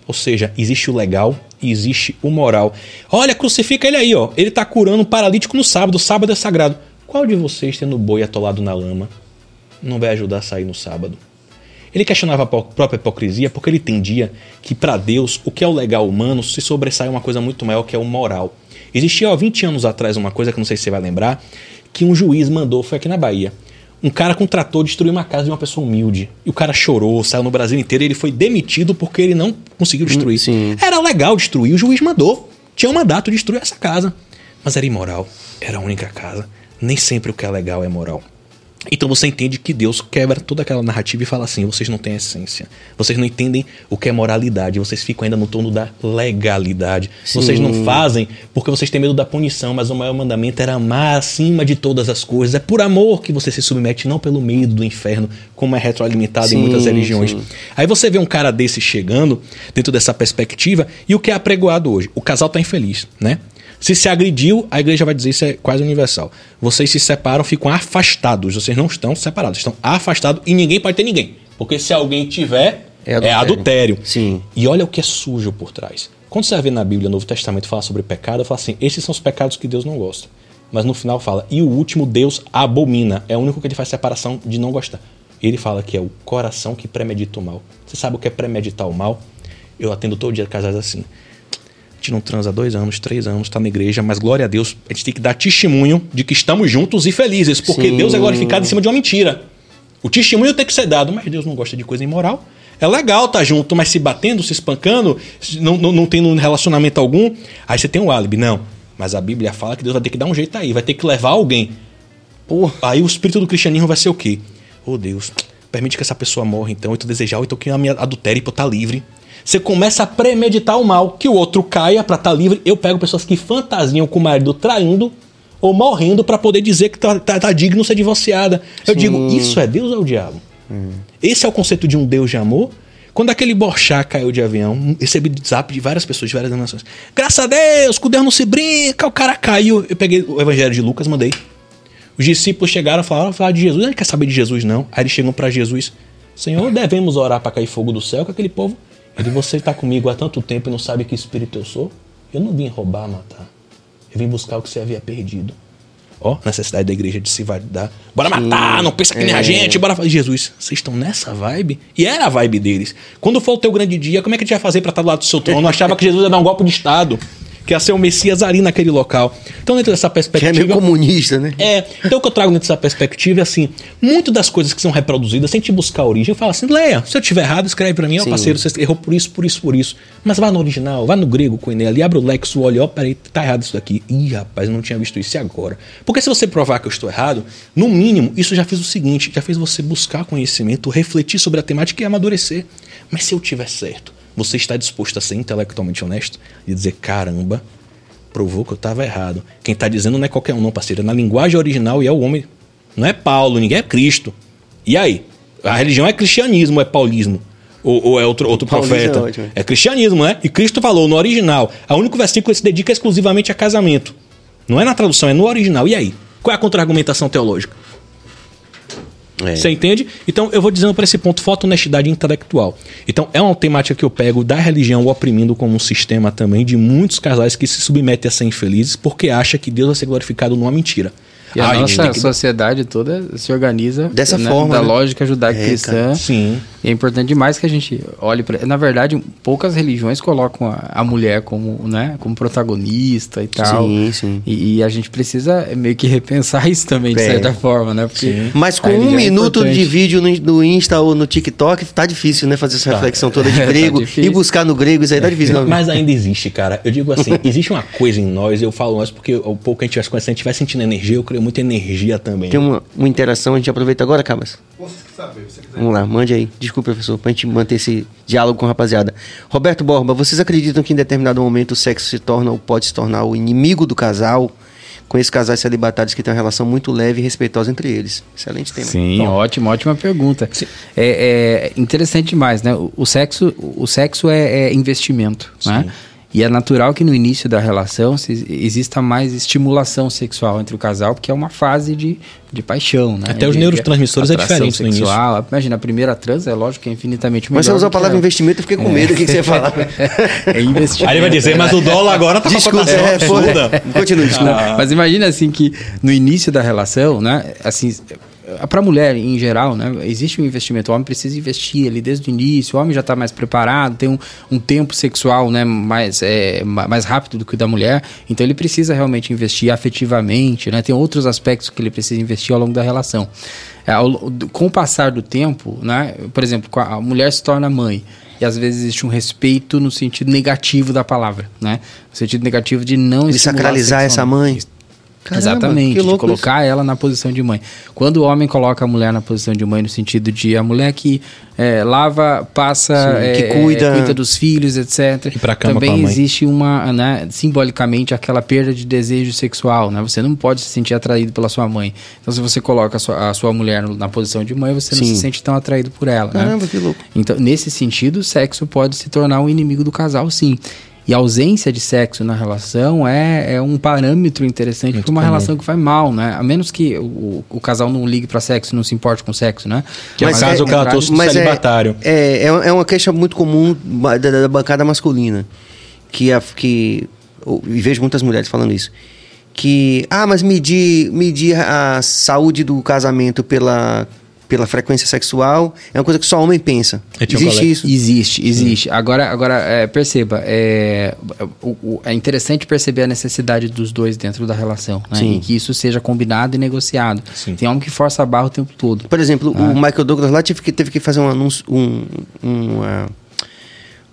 Ou seja, existe o legal e existe o moral. Olha, crucifica ele aí, ó. Ele tá curando um paralítico no sábado. Sábado é sagrado. Qual de vocês, tendo boi atolado na lama, não vai ajudar a sair no sábado? Ele questionava a própria hipocrisia porque ele entendia que para Deus o que é o legal humano se sobressai uma coisa muito maior que é o moral. Existia há 20 anos atrás uma coisa que não sei se você vai lembrar, que um juiz mandou, foi aqui na Bahia. Um cara com trator destruiu uma casa de uma pessoa humilde. E o cara chorou, saiu no Brasil inteiro e ele foi demitido porque ele não conseguiu destruir. sim. Era legal destruir, o juiz mandou. Tinha um mandato de destruir essa casa. Mas era imoral. Era a única casa. Nem sempre o que é legal é moral. Então você entende que Deus quebra toda aquela narrativa e fala assim: vocês não têm essência. Vocês não entendem o que é moralidade. Vocês ficam ainda no torno da legalidade. Vocês não fazem porque vocês têm medo da punição, mas o maior mandamento era amar acima de todas as coisas. É por amor que você se submete, não pelo medo do inferno, como é retroalimentado Sim, em muitas religiões. sim. Aí você vê um cara desse chegando dentro dessa perspectiva e o que é apregoado hoje? O casal tá infeliz, né? Se se agrediu, a igreja vai dizer isso é quase universal. Vocês se separam, ficam afastados. Vocês não estão separados, estão afastados e ninguém pode ter ninguém. Porque se alguém tiver, É é adultério. adultério. Sim. E olha o que é sujo por trás. Quando você vê na Bíblia, no Novo Testamento, falar sobre pecado, fala assim: esses são os pecados que Deus não gosta. Mas no final fala, e o último Deus abomina. É o único que ele faz separação de não gostar. Ele fala que é o coração que premedita o mal. Você sabe o que é premeditar o mal? Eu atendo todo dia casais assim. A gente não transa há dois anos, três anos, tá na igreja, mas glória a Deus, a gente tem que dar testemunho de que estamos juntos e felizes, porque Sim. Deus é glorificado em cima de uma mentira. O testemunho tem que ser dado, mas Deus não gosta de coisa imoral. É legal estar junto, mas se batendo, se espancando, não, não, não tendo relacionamento algum, aí você tem um álibi. Não. Mas a Bíblia fala que Deus vai ter que dar um jeito aí, vai ter que levar alguém. Pô, aí o espírito do cristianismo vai ser o quê? Oh Deus, permite que essa pessoa morra, então, e tu desejar, ou então que a minha adultere pra eu estar livre. Você começa a premeditar o mal, que o outro caia pra estar livre. Eu pego pessoas que fantasiam com o marido traindo ou morrendo pra poder dizer que tá, tá, tá digno de ser divorciada. Eu digo, isso é Deus ou é o diabo? Esse é o conceito de um Deus de amor? Quando aquele Borchá caiu de avião, recebi zap de várias pessoas de várias nações. Graças a Deus, com Deus não se brinca, o cara caiu. Eu peguei o evangelho de Lucas, mandei. Os discípulos chegaram e falaram, falaram de Jesus. Ele quer saber de Jesus, não. Aí eles chegam para Jesus. Senhor, devemos orar para cair fogo do céu com aquele povo. Ele, você está comigo há tanto tempo e não sabe que espírito eu sou? Eu não vim roubar, matar. Eu vim buscar o que você havia perdido. Ó, necessidade da igreja de se validar. Bora matar, não pensa que nem a gente, bora fazer. Jesus, vocês estão nessa vibe? E era a vibe deles. Quando for o teu grande dia, como é que a gente vai fazer para estar do lado do seu trono? Eu achava que Jesus ia dar um golpe de Estado. Que ia ser o Messias ali naquele local. Então, dentro dessa Que é perspectiva. meio comunista, né? É, então o que eu trago dentro dessa perspectiva é assim, muito das coisas que são reproduzidas, sem te buscar a origem, eu falo assim, Leia, se eu tiver errado, escreve pra mim, ó Sim. parceiro, você errou por isso, por isso, por isso. Mas vai no original, vai no grego, Coiné, ali, abre o Lexo, olha, ó, peraí, tá errado isso daqui. Ih, rapaz, eu não tinha visto isso agora. Porque se você provar que eu estou errado, no mínimo, isso já fez o seguinte, já fez você buscar conhecimento, refletir sobre a temática e amadurecer. Mas se eu tiver certo, você está disposto a ser intelectualmente honesto e dizer, caramba, provou que eu estava errado. Quem está dizendo não é qualquer um, não, parceiro. É na linguagem original e é o homem. Não é Paulo, ninguém é Cristo. E aí? A religião é cristianismo, ou é paulismo? Ou, ou é outro, outro é profeta? ótimo. É cristianismo, né? E Cristo falou no original. O único versículo que se dedica exclusivamente a casamento. Não é na tradução, é no original. E aí? Qual é a contra-argumentação teológica? É. Você entende? Então eu vou dizendo para esse ponto foto honestidade intelectual. Então é uma temática que eu pego da religião oprimindo como um sistema também de muitos casais que se submetem a ser infelizes porque acha que Deus vai ser glorificado numa mentira. E a Ai, nossa que- sociedade toda se organiza Dessa né, forma, da né? lógica É, judaico-cristã. cara. Sim. E é importante demais que a gente olhe para. Na verdade, poucas religiões colocam a, a mulher como, né, como protagonista e tal. Sim, sim. E, e a gente precisa meio que repensar isso também, de É. certa forma, né? Porque Sim. Mas com a um é minuto importante. de vídeo no, no Insta ou no TikTok, tá difícil, né? Fazer essa reflexão toda de Tá grego difícil. e buscar no grego, isso aí tá difícil. Não. Mas ainda existe, cara. Eu digo assim, existe uma coisa em nós, eu falo nós porque o pouco que a gente vai se conhecendo, a gente vai sentindo energia, eu creio muita energia também. Tem uma, uma interação, a gente aproveita agora, Cabas? Vocês que sabem, você quiser. Vamos lá, mande aí. Desculpa, professor, pra gente manter esse diálogo com a rapaziada. Roberto Borba, vocês acreditam que em determinado momento o sexo se torna ou pode se tornar o inimigo do casal? Com esses casais celibatários que têm uma relação muito leve e respeitosa entre eles. Excelente tema. Sim, ótimo, ótima pergunta. É, é interessante demais, né? O, o sexo, o sexo é, é investimento, né? E é natural que no início da relação se- exista mais estimulação sexual entre o casal, porque é uma fase de, de paixão, né? Até os neurotransmissores é diferente no início. sexual. Imagina, a primeira trans é lógico que é infinitamente melhor. Mas você usou a do palavra investimento, eu fiquei com medo. O que, que você ia falar? É investimento. Aí ele vai dizer, mas o dólar agora tá Desculpa, é, absurda. Continue, desculpa. Não, Mas imagina assim que no início da relação, né, assim, para a mulher em geral, né, existe um investimento. O homem precisa investir ali desde o início. O homem já está mais preparado, tem um, um tempo sexual, né, mais é, ma- mais rápido do que o da mulher. Então ele precisa realmente investir afetivamente, né. Tem outros aspectos que ele precisa investir ao longo da relação. É, ao- com o passar do tempo, né, por exemplo, a mulher se torna mãe. E às vezes existe um respeito no sentido negativo da palavra, né? No sentido negativo de não De sacralizar essa mãe. Caramba, Exatamente, que de colocar ela na posição de mãe. Quando o homem coloca a mulher na posição de mãe, no sentido de a mulher que é, lava, passa, Sim, é, que é, cuida. cuida dos filhos, etc. Ir pra cama Também com a mãe. existe uma, né, simbolicamente, aquela perda de desejo sexual, né? Você não pode se sentir atraído pela sua mãe. Então, se você coloca a sua, a sua mulher na posição de mãe, você não Sim. se sente tão atraído por ela, né? Caramba, que louco. Então, nesse sentido, o sexo pode se tornar um inimigo do casal, sim. E a ausência de sexo na relação é, é um parâmetro interessante para uma comum. relação que vai mal, né? A menos que o, o casal não ligue para sexo, não se importe com sexo, né? Que é o Mas caso é- que ela trouxe do é- celibatário. É, é, é uma queixa muito comum da, da bancada masculina. Que, a, que eu- e vejo muitas mulheres falando isso. Que, ah, mas medir, medir a saúde do casamento pela, pela frequência sexual é uma coisa que só homem pensa. Existe colega- isso. Existe, existe. Agora, agora é, perceba, é, o- o- é interessante perceber a necessidade dos dois dentro da relação, né? Sim. E que isso seja combinado e negociado. Sim. Tem homem que força a barra o tempo todo. Por exemplo, Ah. o Michael Douglas lá teve que, teve que fazer um anúncio, um, um, ah,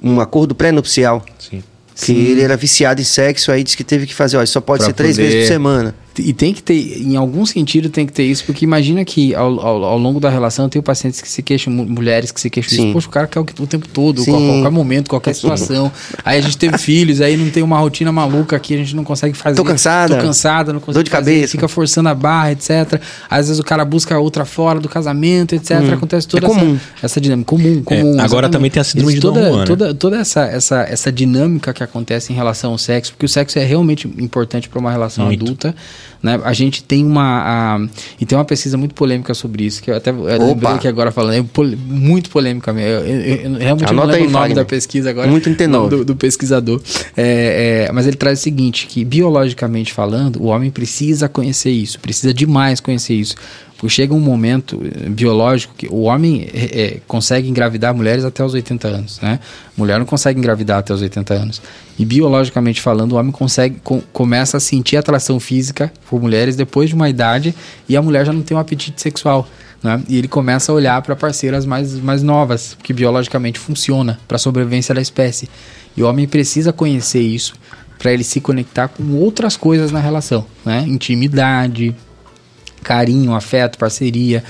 um acordo pré-nupcial. Sim. Que ele era viciado em sexo, aí disse que teve que fazer, ó, só pode Pra ser três poder- vezes por semana. E tem que ter, em algum sentido, tem que ter isso, porque imagina que ao, ao, ao longo da relação eu tenho pacientes que se queixam, mu- mulheres que se queixam Sim. disso. Poxa, o cara quer o, o tempo todo, Sim. qual- qualquer momento, qualquer situação. aí a gente teve filhos, aí não tem uma rotina maluca aqui, a gente não consegue fazer. Tô cansada. Tô cansada, não consigo Dor de fazer, cabeça. Fica forçando a barra, etc. Às vezes o cara busca outra fora do casamento, etc. Acontece toda É comum. essa, essa dinâmica. Comum, comum. agora exatamente. também tem a síndrome Existe de toda, Juan, né? toda, toda essa, essa, essa dinâmica que acontece em relação ao sexo, porque o sexo é realmente importante para uma relação Muito. adulta. Né? A gente tem uma. a- e tem uma pesquisa muito polêmica sobre isso, que eu até eu lembrei aqui agora falando, é pol- muito polêmica mesmo. Eu, eu- eu realmente Anota não lembro aí, o nome Fagner. da pesquisa agora. Muito 39. o nome Do, do pesquisador. É, é, mas ele traz o seguinte: que biologicamente falando, o homem precisa conhecer isso, precisa demais conhecer isso. Porque chega um momento eh, biológico que o homem eh, eh, consegue engravidar mulheres até os 80 anos, né? Mulher não consegue engravidar até os 80 anos. E biologicamente falando, o homem consegue com- começa a sentir atração física por mulheres depois de uma idade e a mulher já não tem um apetite sexual. Né? E ele começa a olhar para parceiras mais, mais novas, que biologicamente funciona para a sobrevivência da espécie. E o homem precisa conhecer isso para ele se conectar com outras coisas na relação, né? Intimidade, carinho, afeto, parceria,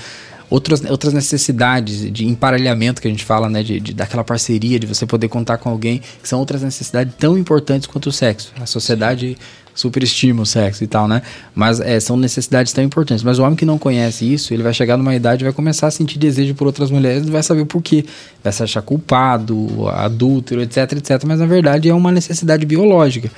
outras, outras necessidades de emparelhamento que a gente fala, né, de, de- daquela parceria, de você poder contar com alguém, que são outras necessidades tão importantes quanto o sexo. A sociedade superestima o sexo e tal, né? Mas é, são necessidades tão importantes. Mas o homem que não conhece isso, ele vai chegar numa idade e vai começar a sentir desejo por outras mulheres, não vai saber o porquê. Vai se achar culpado, adúltero, etc, etc. Mas na verdade é uma necessidade biológica.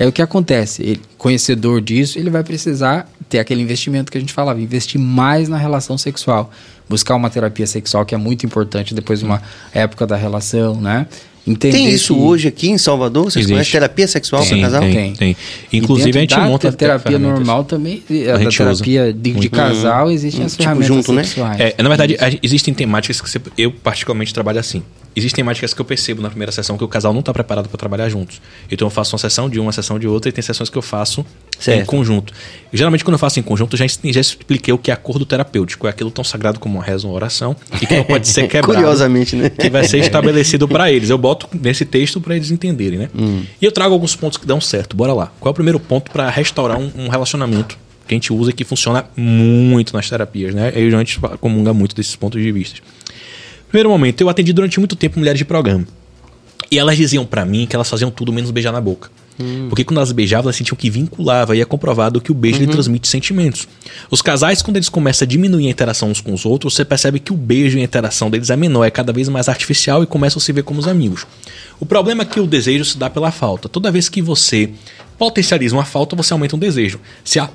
É o que acontece. Ele, conhecedor disso, ele vai precisar ter aquele investimento que a gente falava, investir mais na relação sexual. Buscar uma terapia sexual que é muito importante depois de uma época da relação, né? Entender Tem isso que- hoje aqui em Salvador? Vocês Existe. conhecem terapia sexual para Tem, casal? tem. Tem. Inclusive, E a gente da monta te- terapia normal também, a, A terapia de, de casal, existem as Tipo, ferramentas junto, né? sexuais. É, na verdade, a- existem temáticas que você- eu particularmente trabalho assim. Existem temáticas que eu percebo na primeira sessão que o casal não está preparado para trabalhar juntos. Então eu faço uma sessão de uma, uma sessão de outra, e tem sessões que eu faço Certo. em conjunto. E, geralmente, quando eu faço em conjunto, eu já, já expliquei o que é acordo terapêutico. É aquilo tão sagrado como uma reza uma oração e que não pode ser quebrado. Curiosamente, né? Que vai ser estabelecido para eles. Eu boto nesse texto para eles entenderem, né? Hum. E eu trago alguns pontos que dão certo. Bora lá. Qual é o primeiro ponto para restaurar um, um relacionamento que a gente usa e que funciona muito nas terapias, né? Eu a gente comunga muito desses pontos de vista. Primeiro momento, eu atendi durante muito tempo mulheres de programa. E elas diziam pra mim que elas faziam tudo menos beijar na boca. Porque quando elas beijavam, elas sentiam que vinculava e é comprovado que o beijo ele transmite sentimentos. Os casais, quando eles começam a diminuir a interação uns com os outros, você percebe que o beijo e a interação deles é menor, é cada vez mais artificial e começam a se ver como os amigos. O problema é que o desejo se dá pela falta. Toda vez que você potencializa uma falta, você aumenta um desejo. Se a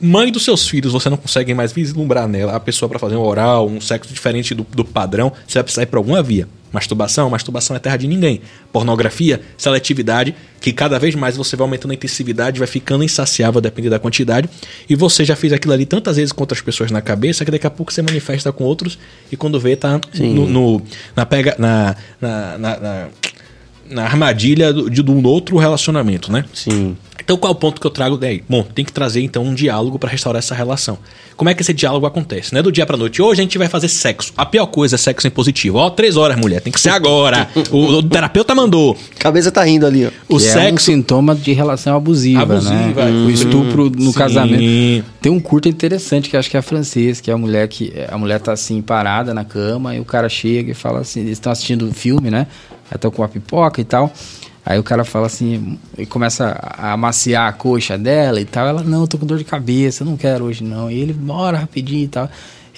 mãe dos seus filhos você não consegue mais vislumbrar nela a pessoa para fazer um oral, um sexo diferente do, do padrão, você vai precisar ir para alguma via. Masturbação, masturbação é terra de ninguém. Pornografia, seletividade, que cada vez mais você vai aumentando a intensividade, vai ficando insaciável, dependendo da quantidade, e você já fez aquilo ali tantas vezes com outras pessoas na cabeça que daqui a pouco você manifesta com outros e quando vê tá no, no- na pega na, na, na, na- na armadilha do, de um outro relacionamento, né? Sim. Então, qual é o ponto que eu trago daí? Bom, tem que trazer então um diálogo para restaurar essa relação. Como é que esse diálogo acontece? Não é do dia pra noite. Hoje a gente vai fazer sexo. A pior coisa é sexo impositivo. Ó, três horas, mulher. Tem que ser agora. o, o terapeuta mandou. Cabeça tá rindo ali, ó. O Que é um sexo. sintoma de relação abusiva, Abusiva, né? é. O estupro no Sim. casamento. Tem um curto interessante que acho que é francês, que é a mulher que a mulher tá assim parada na cama e o cara chega e fala assim, eles estão assistindo filme, né? Aí estão com uma pipoca e tal. Aí o cara fala assim, e começa a amaciar a coxa dela e tal. Ela, não, eu tô com dor de cabeça, não quero hoje não. E ele, bora rapidinho e tal.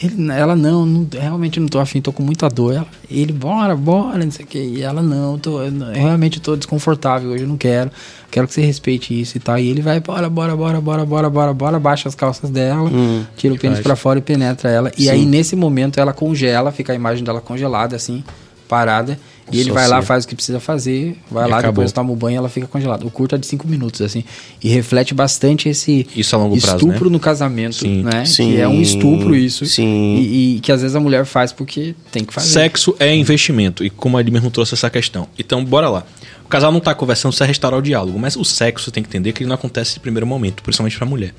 Ele, ela, não, não, realmente não tô afim, tô com muita dor. Ela, ele, bora, bora, não sei o que. E ela, não, tô, eu realmente tô desconfortável hoje, eu não quero. Quero que você respeite isso e tal. E ele vai, bora, bora, bora, bora, bora, bora, bora, baixa as calças dela, tira o pênis faz. pra fora e penetra ela. E aí, nesse momento, ela congela, fica a imagem dela congelada, assim, parada. E ele vai lá, faz o que precisa fazer, vai E lá, acabou. depois toma o banho e ela fica congelada. O curto é de 5 minutos, assim. E reflete bastante esse Isso a longo prazo, estupro né? no casamento, Sim. né? Sim. Que é um estupro isso. Sim. E, e que às vezes a mulher faz porque tem que fazer. Sexo é investimento. E como ele mesmo trouxe essa questão. Então, bora lá. Casal não tá conversando, você restaurar o diálogo. Mas o sexo, você tem que entender que ele não acontece de primeiro momento, principalmente pra mulher.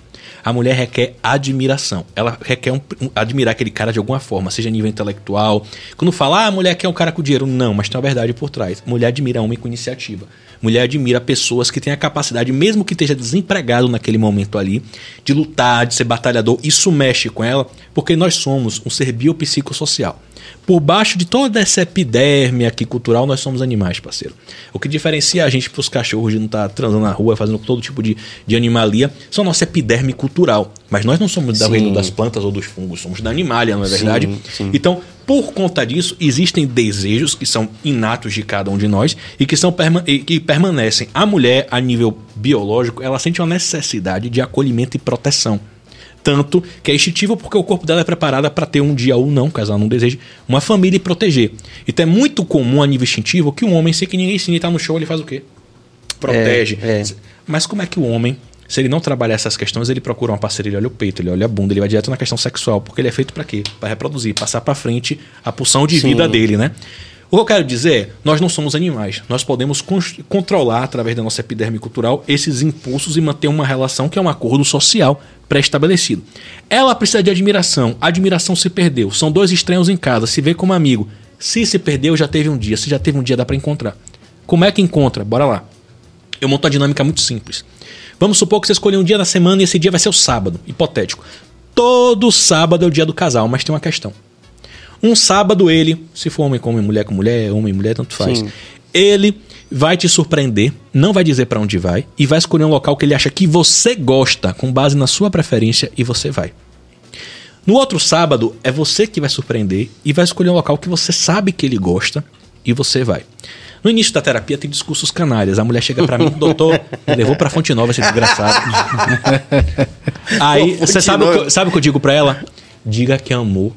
A mulher requer admiração. Ela requer um- um- admirar aquele cara de alguma forma, seja nível intelectual. Quando fala, ah, a mulher quer um cara com dinheiro. Não, mas tem uma verdade por trás. Mulher admira homem com iniciativa. Mulher admira pessoas que têm a capacidade, mesmo que esteja desempregado naquele momento ali, de lutar, de ser batalhador. Isso mexe com ela, porque nós somos um ser biopsicossocial. Por baixo de toda essa epiderme aqui cultural, nós somos animais, parceiro. O que diferencia a gente para os cachorros de não estar tá transando na rua, fazendo todo tipo de, de animalia, são a nossa epiderme cultural. Mas nós não somos do reino das plantas ou dos fungos, somos da animalia, não é verdade? Sim, sim. Então, por conta disso, existem desejos que são inatos de cada um de nós e que, são perma e que permanecem. A mulher, a nível biológico, ela sente uma necessidade de acolhimento e proteção. Tanto que é instintivo porque o corpo dela é preparado para ter um dia ou não, caso ela não deseje, uma família e proteger. Então é muito comum a nível instintivo que um homem, sei que ninguém ensina, está no show, ele faz o quê? Protege. É, é. Mas como é que o homem, se ele não trabalhar essas questões, ele procura uma parceria, ele olha o peito, ele olha a bunda, ele vai direto na questão sexual, porque ele é feito para quê? Para reproduzir, passar para frente a pulsão de Sim. vida dele, né? O que eu quero dizer é, nós não somos animais. Nós podemos controlar, através da nossa epiderme cultural, esses impulsos e manter uma relação que é um acordo social pré-estabelecido. Ela precisa de admiração. A admiração se perdeu. São dois estranhos em casa, se vê como amigo. Se se perdeu, já teve um dia. Se já teve um dia, dá para encontrar. Como é que encontra? Bora lá. Eu monto uma dinâmica muito simples. Vamos supor que você escolheu um dia na semana e esse dia vai ser o sábado. Hipotético. Todo sábado é o dia do casal, mas tem uma questão. Um sábado ele, se for homem com homem, mulher com mulher, homem e mulher, tanto faz. Sim. Ele vai te surpreender, não vai dizer para onde vai e vai escolher um local que ele acha que você gosta, com base na sua preferência e você vai. No outro sábado é você que vai surpreender e vai escolher um local que você sabe que ele gosta e você vai. No início da terapia tem discursos canárias. A mulher chega para mim, doutor, me levou para Fonte Nova esse desgraçado. Aí, você sabe o, que, sabe o que eu digo para ela? Diga que amou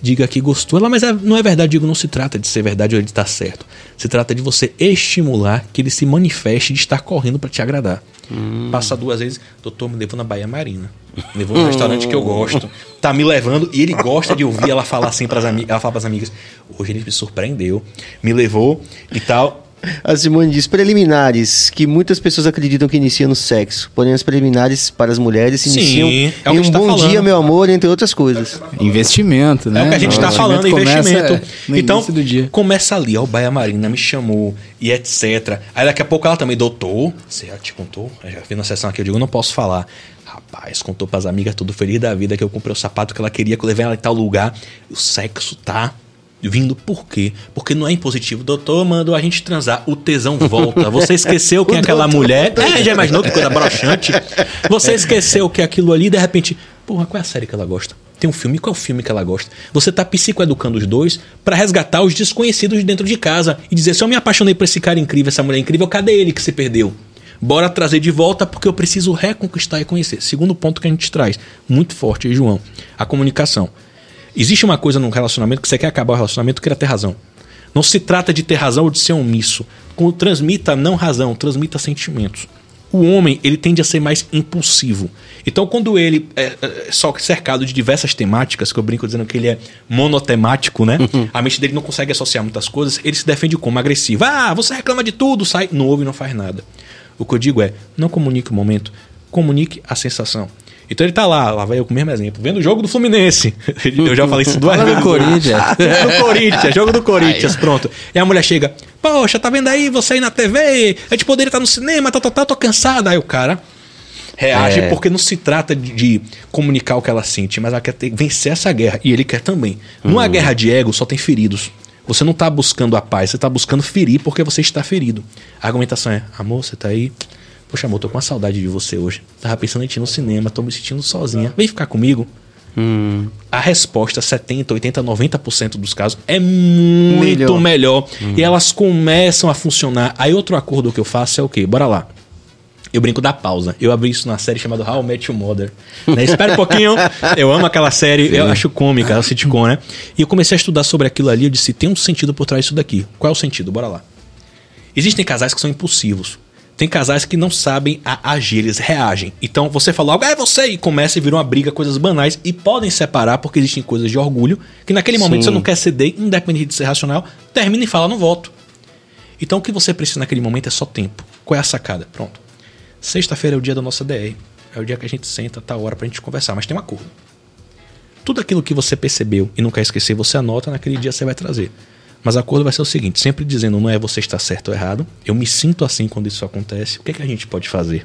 diga que gostou. Ela, mas é, não é verdade, digo, não se trata de ser verdade ou de estar certo. Se trata de você estimular que ele se manifeste de estar correndo para te agradar. Hum. Passa duas vezes, doutor, me levou na Bahia Marina. Me levou num restaurante que eu gosto. Tá me levando e ele gosta de ouvir ela falar assim para as amigas. Ela fala para as amigas: hoje ele me surpreendeu, me levou e tal. A Simone diz preliminares, que muitas pessoas acreditam que iniciam no sexo, porém as preliminares para as mulheres se iniciam Sim, é em um tá bom falando. dia, meu amor, entre outras coisas. Investimento, né? É o que a gente está falando, investimento. então, começa ali, ó, o Baia Marina me chamou e etc. Aí daqui a pouco ela também, doutor, você já te contou? Eu já vi na sessão aqui, eu digo, não posso falar. Rapaz, contou para as amigas tudo feliz da vida que eu comprei o sapato que ela queria, que eu levei ela em tal lugar. O sexo tá vindo por quê? Porque não é impositivo. Doutor mandou a gente transar, o tesão volta. Você esqueceu quem é aquela mulher. É, já imaginou que coisa broxante? Você esqueceu que aquilo ali, de repente, porra, qual é a série que ela gosta? Tem um filme, qual é o filme que ela gosta? Você tá psicoeducando os dois para resgatar os desconhecidos de dentro de casa e dizer: se eu me apaixonei por esse cara incrível, essa mulher incrível, cadê ele que se perdeu? Bora trazer de volta porque eu preciso reconquistar e conhecer. Segundo ponto que a gente traz, muito forte, João, a comunicação. Existe uma coisa num relacionamento que você quer acabar o relacionamento, quer ter razão. Não se trata de ter razão ou de ser omisso. Transmita não razão, transmita sentimentos. O homem, ele tende a ser mais impulsivo. Então, quando ele é, é só cercado de diversas temáticas, que eu brinco dizendo que ele é monotemático, né? Uhum. A mente dele não consegue associar muitas coisas, ele se defende como agressivo. Ah, você reclama de tudo, sai, não ouve e não faz nada. O que eu digo é, não comunique o momento, comunique a sensação. Então ele tá lá, lá vai eu com o mesmo exemplo, vendo o jogo do Fluminense. eu já falei isso duas vezes. do Corinthians. do Corinthians, jogo do Corinthians, pronto. E a mulher chega, poxa, tá vendo aí você aí na TV? A gente poderia estar no cinema, tá, tá, tá, tô cansada. Aí o cara reage é. porque não se trata de, de, comunicar o que ela sente, mas ela quer ter, vencer essa guerra. E ele quer também. Numa uhum. guerra de ego só tem feridos. Você não tá buscando a paz, você tá buscando ferir porque você está ferido. A argumentação é, amor, você tá aí Poxa, amor, tô com uma saudade de você hoje. Tava pensando em ir no cinema, tô me sentindo sozinha. Vem ficar comigo. Hum. A resposta, 70, 80, 90% dos casos, é muito melhor. melhor. Hum. E elas começam a funcionar. Aí outro acordo que eu faço é o quê? Bora lá. Eu brinco da pausa. Eu abri isso na série chamada How I Met Your Mother. Né? Espera um pouquinho. Eu amo aquela série. Sim. Eu acho cômica, a sitcom, né? E eu comecei a estudar sobre aquilo ali. Eu disse, tem um sentido por trás disso daqui. Qual é o sentido? Bora lá. Existem casais que são impulsivos. Tem casais que não sabem agir, eles reagem. Então você fala algo, ah, é você, e começa e vira uma briga, coisas banais, e podem separar porque existem coisas de orgulho, que naquele momento Sim. você não quer ceder, independente de ser racional, termina e fala, não voto. Então o que você precisa naquele momento é só tempo. Qual é a sacada? Pronto. Sexta-feira é o dia da nossa DR. É o dia que a gente senta, tá hora pra gente conversar, mas tem um acordo. Tudo aquilo que você percebeu e não quer esquecer, você anota, naquele dia você vai trazer. Mas acordo vai ser o seguinte: sempre dizendo não é você está certo ou errado. Eu me sinto assim quando isso acontece. O que, é que a gente pode fazer?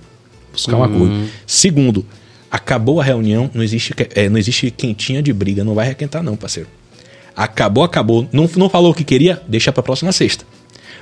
Buscar um acordo. Segundo, acabou a reunião, não existe, é, não existe quentinha de briga, não vai requentar, não, parceiro. Acabou, acabou. Não, não falou o que queria, deixa pra próxima sexta.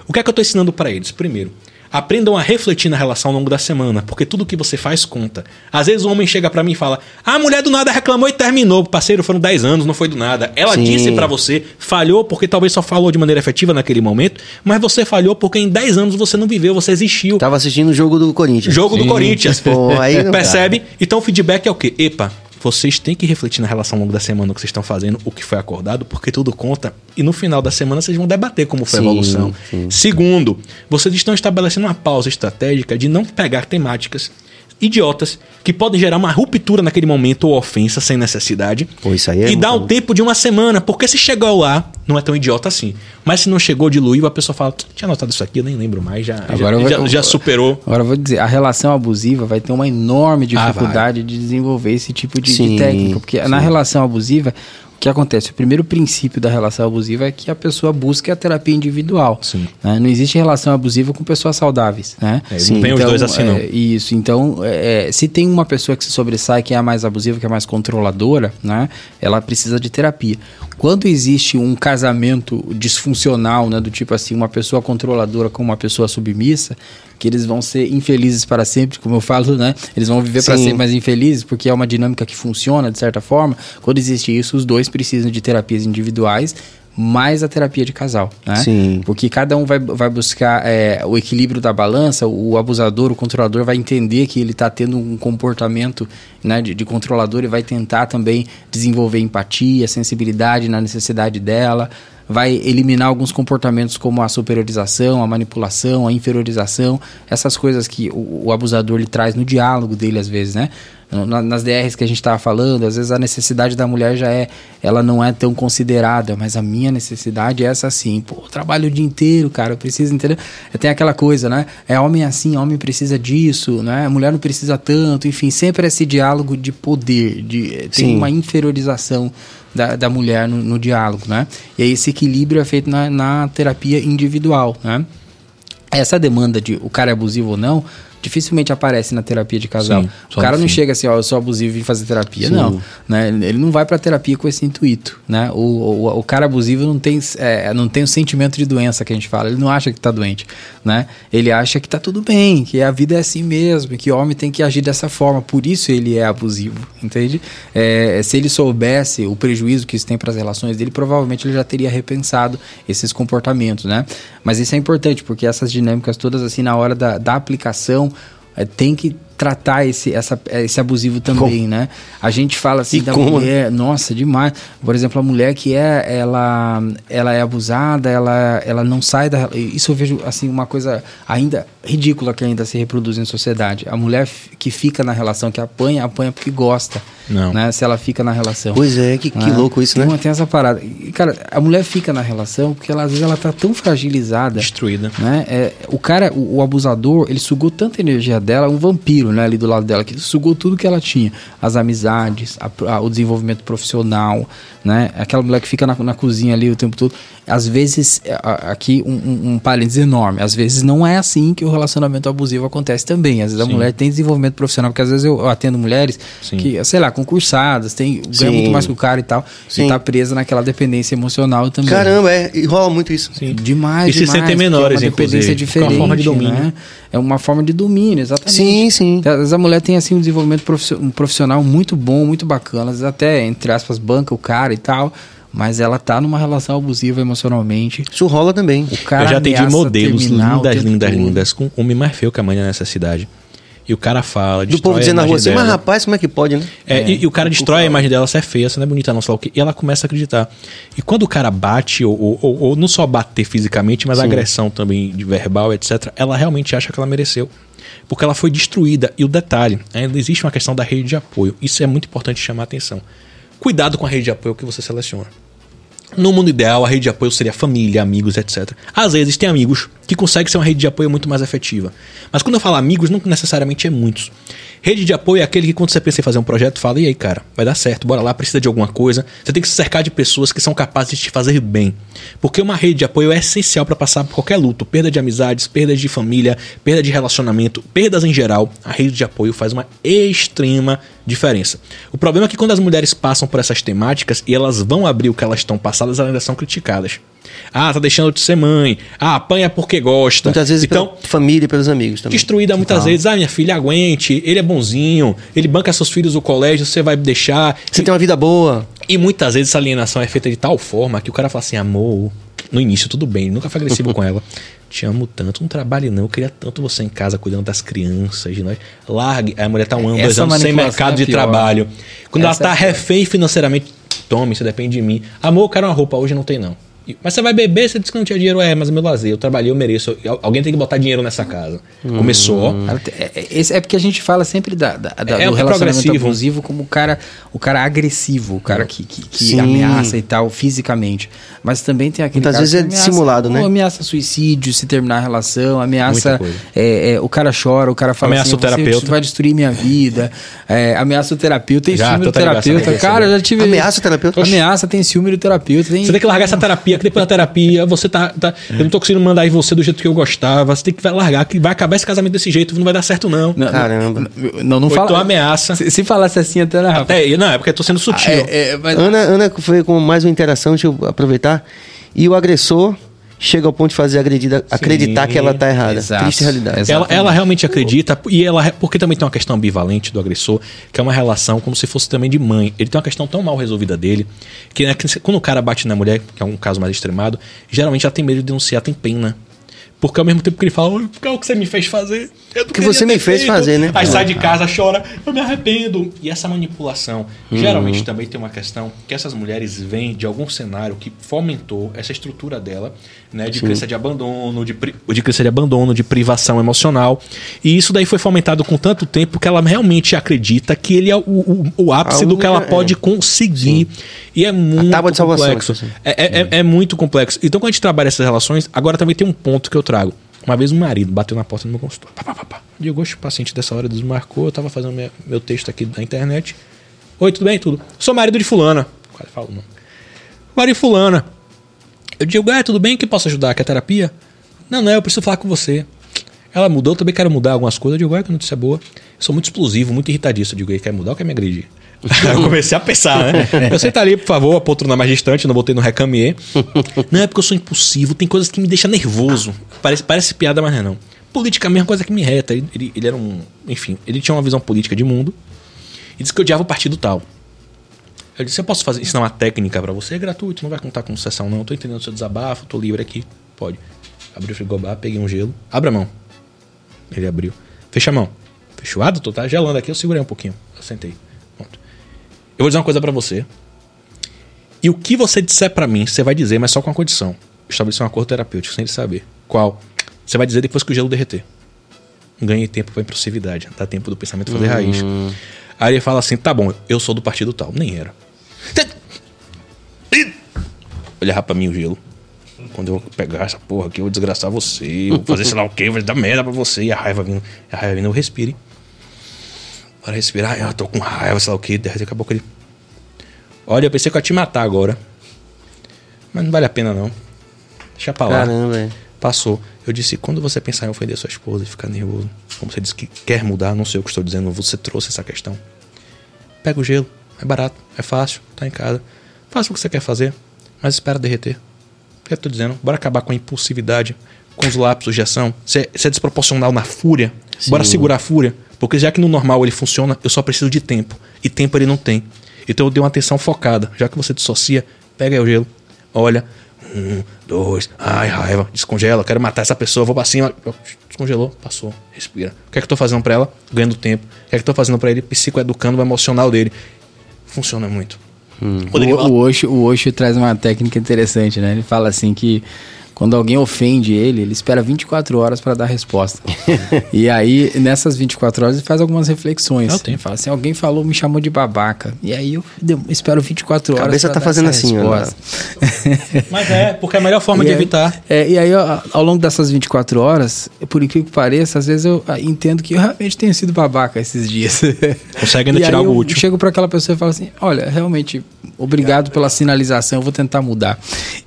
O que é que eu tô ensinando para eles? Primeiro, aprendam a refletir na relação ao longo da semana, porque tudo que você faz conta. Às vezes o homem chega para mim e fala: "Ah, a mulher do nada reclamou e terminou, parceiro, foram 10 anos, não foi do nada. Ela Sim. disse para você, falhou porque talvez só falou de maneira efetiva naquele momento, mas você falhou porque em 10 anos você não viveu, você existiu. Tava assistindo o jogo do Corinthians. Jogo do Corinthians. Pô, aí dá. Percebe? Então o feedback é o quê? Epa, vocês têm que refletir na relação ao longo da semana o que vocês estão fazendo, o que foi acordado, porque tudo conta. E no final da semana vocês vão debater como foi a Sim, evolução. sim. Segundo, vocês estão estabelecendo uma pausa estratégica de não pegar temáticas idiotas que podem gerar uma ruptura naquele momento ou ofensa sem necessidade. Pô, isso aí é e dá o muito- tempo de uma semana, porque se chegou lá, não é tão idiota assim. Mas se não chegou, diluiu, a pessoa fala, tinha anotado isso aqui, eu nem lembro mais, já, Agora já, eu vou- já- já superou. Agora eu vou dizer, a relação abusiva vai ter uma enorme Ah, dificuldade de desenvolver esse tipo de, de Sim, técnica. Porque na sim. relação abusiva, que acontece? O primeiro princípio da relação abusiva é que a pessoa busca a terapia individual. Sim. né? Não existe relação abusiva com pessoas saudáveis. Né? É, não tem os dois assim, não. é, isso. Então, é, é, se tem uma pessoa que se sobressai, que é a mais abusiva, que é a mais controladora, né? Ela precisa de terapia. Quando existe um casamento disfuncional, né? Do tipo assim, uma pessoa controladora com uma pessoa submissa, que eles vão ser infelizes para sempre, como eu falo, né? Eles vão viver para sempre mais infelizes, porque é uma dinâmica que funciona de certa forma. Quando existe isso, os dois precisam de terapias individuais, mais a terapia de casal, né? Sim. Porque cada um vai, vai buscar é, o equilíbrio da balança, o abusador, o controlador vai entender que ele está tendo um comportamento né, de, de controlador e vai tentar também desenvolver empatia, sensibilidade na necessidade dela, vai eliminar alguns comportamentos como a superiorização, a manipulação, a inferiorização, essas coisas que o, o abusador lhe traz no diálogo dele às vezes, né? Na- nas DRs que a gente estava falando, às vezes a necessidade da mulher já é, ela não é tão considerada, mas a minha necessidade é essa assim, pô, eu trabalho o dia inteiro, cara, eu preciso, entendeu? Tem aquela coisa, né? É homem assim, homem precisa disso, né? A mulher não precisa tanto, enfim, sempre esse diálogo de poder, de tem Sim. uma inferiorização da, da mulher no, no diálogo, né? E aí esse equilíbrio é feito na, na terapia individual, né? Essa demanda de o cara é abusivo ou não, dificilmente aparece na terapia de casal. Sim, o cara não chega assim, ó, eu sou abusivo e vim fazer terapia. Sim. Não. Né? Ele não vai pra terapia com esse intuito. Né? O, o, o cara abusivo não tem, é, não tem o sentimento de doença que a gente fala. Ele não acha que tá doente. Né? Ele acha que tá tudo bem, que a vida é assim mesmo, que o homem tem que agir dessa forma. Por isso ele é abusivo. Entende? É, se ele soubesse o prejuízo que isso tem para as relações dele, provavelmente ele já teria repensado esses comportamentos. Né? Mas isso é importante, porque essas dinâmicas todas, assim, na hora da, da aplicação, é, tem que tratar esse, essa, esse abusivo também, né? A gente fala assim E da como? mulher, nossa, demais. Por exemplo, a mulher que é, ela, ela é abusada, ela, ela não sai da... Isso eu vejo, assim, uma coisa ainda ridícula que ainda se reproduz em sociedade. A mulher que fica na relação, que apanha, apanha porque gosta, Não. né? Se ela fica na relação. Pois é, que, que né? louco isso, tem, né? tem essa parada. E, cara, a mulher fica na relação porque ela, às vezes ela tá tão fragilizada Destruída. né? É, o cara, o, o abusador, ele sugou tanta energia dela, um vampiro, né, ali do lado dela, que sugou tudo que ela tinha, as amizades, a- a- o desenvolvimento profissional, né? Aquela mulher que fica na, na cozinha ali o tempo todo. Às vezes, a- aqui um, um, um parênteses enorme, às vezes não é assim que o relacionamento abusivo acontece também. Às vezes a Sim. mulher tem desenvolvimento profissional, porque às vezes eu, atendo mulheres Sim. que, sei lá, concursadas, tem, ganha Sim. muito mais que o cara e tal, Sim. e tá presa naquela dependência emocional também. Caramba, é, e rola muito isso. Sim. Demais, E se demais, sentem menores, é uma dependência porque é uma diferente, forma de domínio. né? É uma forma de domínio, exatamente. Sim, sim. Às vezes a mulher tem assim um desenvolvimento profissi- profissional muito bom, muito bacana, às vezes até, entre aspas, banca o cara e tal, mas ela tá numa relação abusiva emocionalmente. Isso rola também. O cara eu já atendi modelos lindas, lindas, todo. lindas, com homem mais feio que a mãe da necessidade. E o cara fala, Do povo a dizendo na rua assim, mas dela. rapaz, como é que pode, né? É, e, e o cara destrói a imagem dela, você é feia, você não é bonita, não sei lá o quê. E ela começa a acreditar. E quando o cara bate, ou, ou- ou- ou não só bater fisicamente, mas a agressão também de verbal, etc., ela realmente acha que ela mereceu. Porque ela foi destruída. E o detalhe, ainda existe uma questão da rede de apoio. Isso é muito importante chamar a atenção. Cuidado com a rede de apoio que você seleciona. No mundo ideal, a rede de apoio seria família, amigos, etc. Às vezes tem amigos que conseguem ser uma rede de apoio muito mais efetiva. Mas quando eu falo amigos, não necessariamente é muitos. Rede de apoio é aquele que quando você pensa em fazer um projeto, fala, e aí, cara, vai dar certo, bora lá, precisa de alguma coisa. Você tem que se cercar de pessoas que são capazes de te fazer bem. Porque uma rede de apoio é essencial para passar por qualquer luto. Perda de amizades, perda de família, perda de relacionamento, perdas em geral. A rede de apoio faz uma extrema diferença. O problema é que quando as mulheres passam por essas temáticas e elas vão abrir o que elas estão passadas, elas ainda são criticadas. Ah, tá deixando de ser mãe. Ah, apanha porque gosta. Muitas vezes então, pela família e pelos amigos também. destruída muitas vezes. Ah, minha filha, aguente. Ele é bonzinho. Ele banca seus filhos no colégio, você vai deixar. Você tem uma vida boa. E muitas vezes essa alienação é feita de tal forma que o cara fala assim, amor, no início tudo bem, nunca foi agressivo com ela. Te amo tanto, não trabalhe não, eu queria tanto você em casa cuidando das crianças, de nós. Largue. Aí a mulher tá um ano, dois anos sem manipulação mercado é de pior. trabalho. Quando Essa ela tá é refém financeiramente, tome, isso depende de mim. Amor, eu quero uma roupa, hoje não tem não. Mas você vai beber, você disse que não tinha dinheiro. É, mas é meu lazer, eu trabalhei, eu mereço. Al- Alguém tem que botar dinheiro nessa casa. Começou. Ela te- é- é- esse- é porque a gente fala sempre da, da- da- É do o relacionamento abusivo como o cara, o cara agressivo, o cara que, que, que ameaça e tal, fisicamente. Mas também tem aquele Muitas cara vezes que é ameaça- dissimulado, né? pô, Ameaça suicídio, se terminar a relação, ameaça. é, é, o cara chora, o cara fala Ameaça assim: o terapeuta. Você vai destruir minha vida. É, ameaça o terapeuta, tem Já, ciúme do terapeuta. Cara, eu já tive. Ameaça o terapeuta? Ameaça, tem ciúme do terapeuta. Tem... Você tem que largar essa terapia, que depois da terapia você tá, tá- Eu não tô conseguindo mandar em você do jeito que eu gostava. Você tem que largar, que vai acabar esse casamento desse jeito, não vai dar certo, não. Não, Caramba. Não, não, não fala. então ameaça. Se, se falasse assim até na Até, não, é porque eu tô sendo sutil. É, é, mas- Ana, Ana foi com mais uma interação, deixa eu aproveitar. E o agressor chega ao ponto de fazer a agredida acreditar que ela tá errada. exato. Triste realidade. Ela, ela realmente acredita, e ela porque também tem uma questão ambivalente do agressor, que é uma relação como se fosse também de mãe. Ele tem uma questão tão mal resolvida dele, que, né, que quando o cara bate na mulher, que é um caso mais extremado, geralmente ela tem medo de denunciar, tem pena. Porque ao mesmo tempo que ele fala, "Oi, porque é o que você me fez fazer. Eu Que você me fez feito." fazer, né? Aí sai de casa, chora, eu me arrependo. E essa manipulação, geralmente também tem uma questão que essas mulheres vêm de algum cenário que fomentou essa estrutura dela, né? De crença de abandono, de, pri- de crença de abandono, de privação emocional. E isso daí foi fomentado com tanto tempo que ela realmente acredita que ele é o, o, o ápice do que ela única- pode conseguir. E é muito salvação, complexo. assim. É, é- é- é muito complexo. Então, quando a gente trabalha essas relações, agora também tem um ponto que eu trago. Uma vez um marido bateu na porta do meu consultório. Pá, pá, pá, pá. Digo, o paciente dessa hora desmarcou. Eu tava fazendo minha- meu texto aqui da internet. Oi, tudo bem? Tudo. Sou marido de fulana. Quase falo não. Marido de fulana. Eu digo, é, tudo bem? Que posso ajudar? Quer terapia? Não, não, eu preciso falar com você. Ela mudou, eu também quero mudar algumas coisas. Eu digo, é, que notícia boa. Eu sou muito explosivo, muito irritadiço. Eu digo, ele quer mudar ou quer me agredir? Eu comecei a pensar, né? Eu senta ali, por favor, a poltrona mais distante, não botei no recamier. Não, é porque eu sou impulsivo, tem coisas que me deixam nervoso. Parece, parece piada, mas não é não. Política é a mesma coisa que me reta. Ele, ele, ele era um. Enfim, ele tinha uma visão política de mundo e disse que odiava o partido tal. Eu disse, eu posso fazer, ensinar uma técnica pra você? É gratuito, não vai contar com sessão não. Tô entendendo o seu desabafo, tô livre aqui. Pode. Abri o frigobar, peguei um gelo. Abra a mão. Ele abriu. Fecha a mão. Fechou. Ah, doutor, tá gelando aqui. Eu segurei um pouquinho. Eu sentei. Pronto. Eu vou dizer uma coisa pra você. E o que você disser pra mim, você vai dizer, mas só com uma condição. Estabelecer um acordo terapêutico, sem ele saber. Qual? Você vai dizer depois que o gelo derreter. Ganhe tempo pra impulsividade. Dá tempo do pensamento fazer raiz. Aí ele fala assim: tá bom, eu sou do partido tal. Nem era. Olhava pra mim o gelo. Quando eu pegar essa porra aqui, eu vou desgraçar você. Eu vou fazer sei lá o quê, eu vou dar merda pra você. E a raiva vindo. A raiva vindo, eu respire. Para respirar, eu tô com raiva, sei lá o quê. Daqui a pouco ele. Olha, eu pensei que eu ia te matar agora. Mas não vale a pena não. Deixa pra lá. Caramba. Passou. Eu disse, quando você pensar em ofender sua esposa e ficar nervoso, como você disse que quer mudar, não sei o que estou dizendo, você trouxe essa questão. Pega o gelo, é barato, é fácil, tá em casa. Faça o que você quer fazer, mas espera derreter. O que eu tô dizendo? Bora acabar com a impulsividade, com os lapsos de ação. Você é desproporcional na fúria. Bora segurar a fúria. Porque já que no normal ele funciona, eu só preciso de tempo. E tempo ele não tem. Então eu dei uma atenção focada. Já que você dissocia, pega aí o gelo, olha. Um, dois, ai, raiva, descongela, quero matar essa pessoa, vou pra cima. Descongelou, passou, respira. O que é que eu tô fazendo pra ela? Ganhando tempo. O que é que eu tô fazendo pra ele? Psicoeducando o emocional dele. Funciona muito. Ele O, o, Osho, o Osho traz uma técnica interessante, né? Ele fala assim que Quando alguém ofende ele, ele espera 24 horas para dar resposta. e aí, nessas 24 horas, ele faz algumas reflexões. Eu tenho. Ele fala assim: alguém falou, me chamou de babaca. E aí eu espero 24 horas. Cabeça pra tá dar fazendo assim, ó, resposta. Mas é, porque é a melhor forma E de aí- evitar. É, e aí, ó, ao longo dessas 24 horas, por incrível que pareça, às vezes eu ah, entendo que eu realmente tenho sido babaca esses dias. Consegue ainda E tirar aí algo eu útil. chego para aquela pessoa e falo assim: olha, realmente, obrigado pela sinalização, eu vou tentar mudar.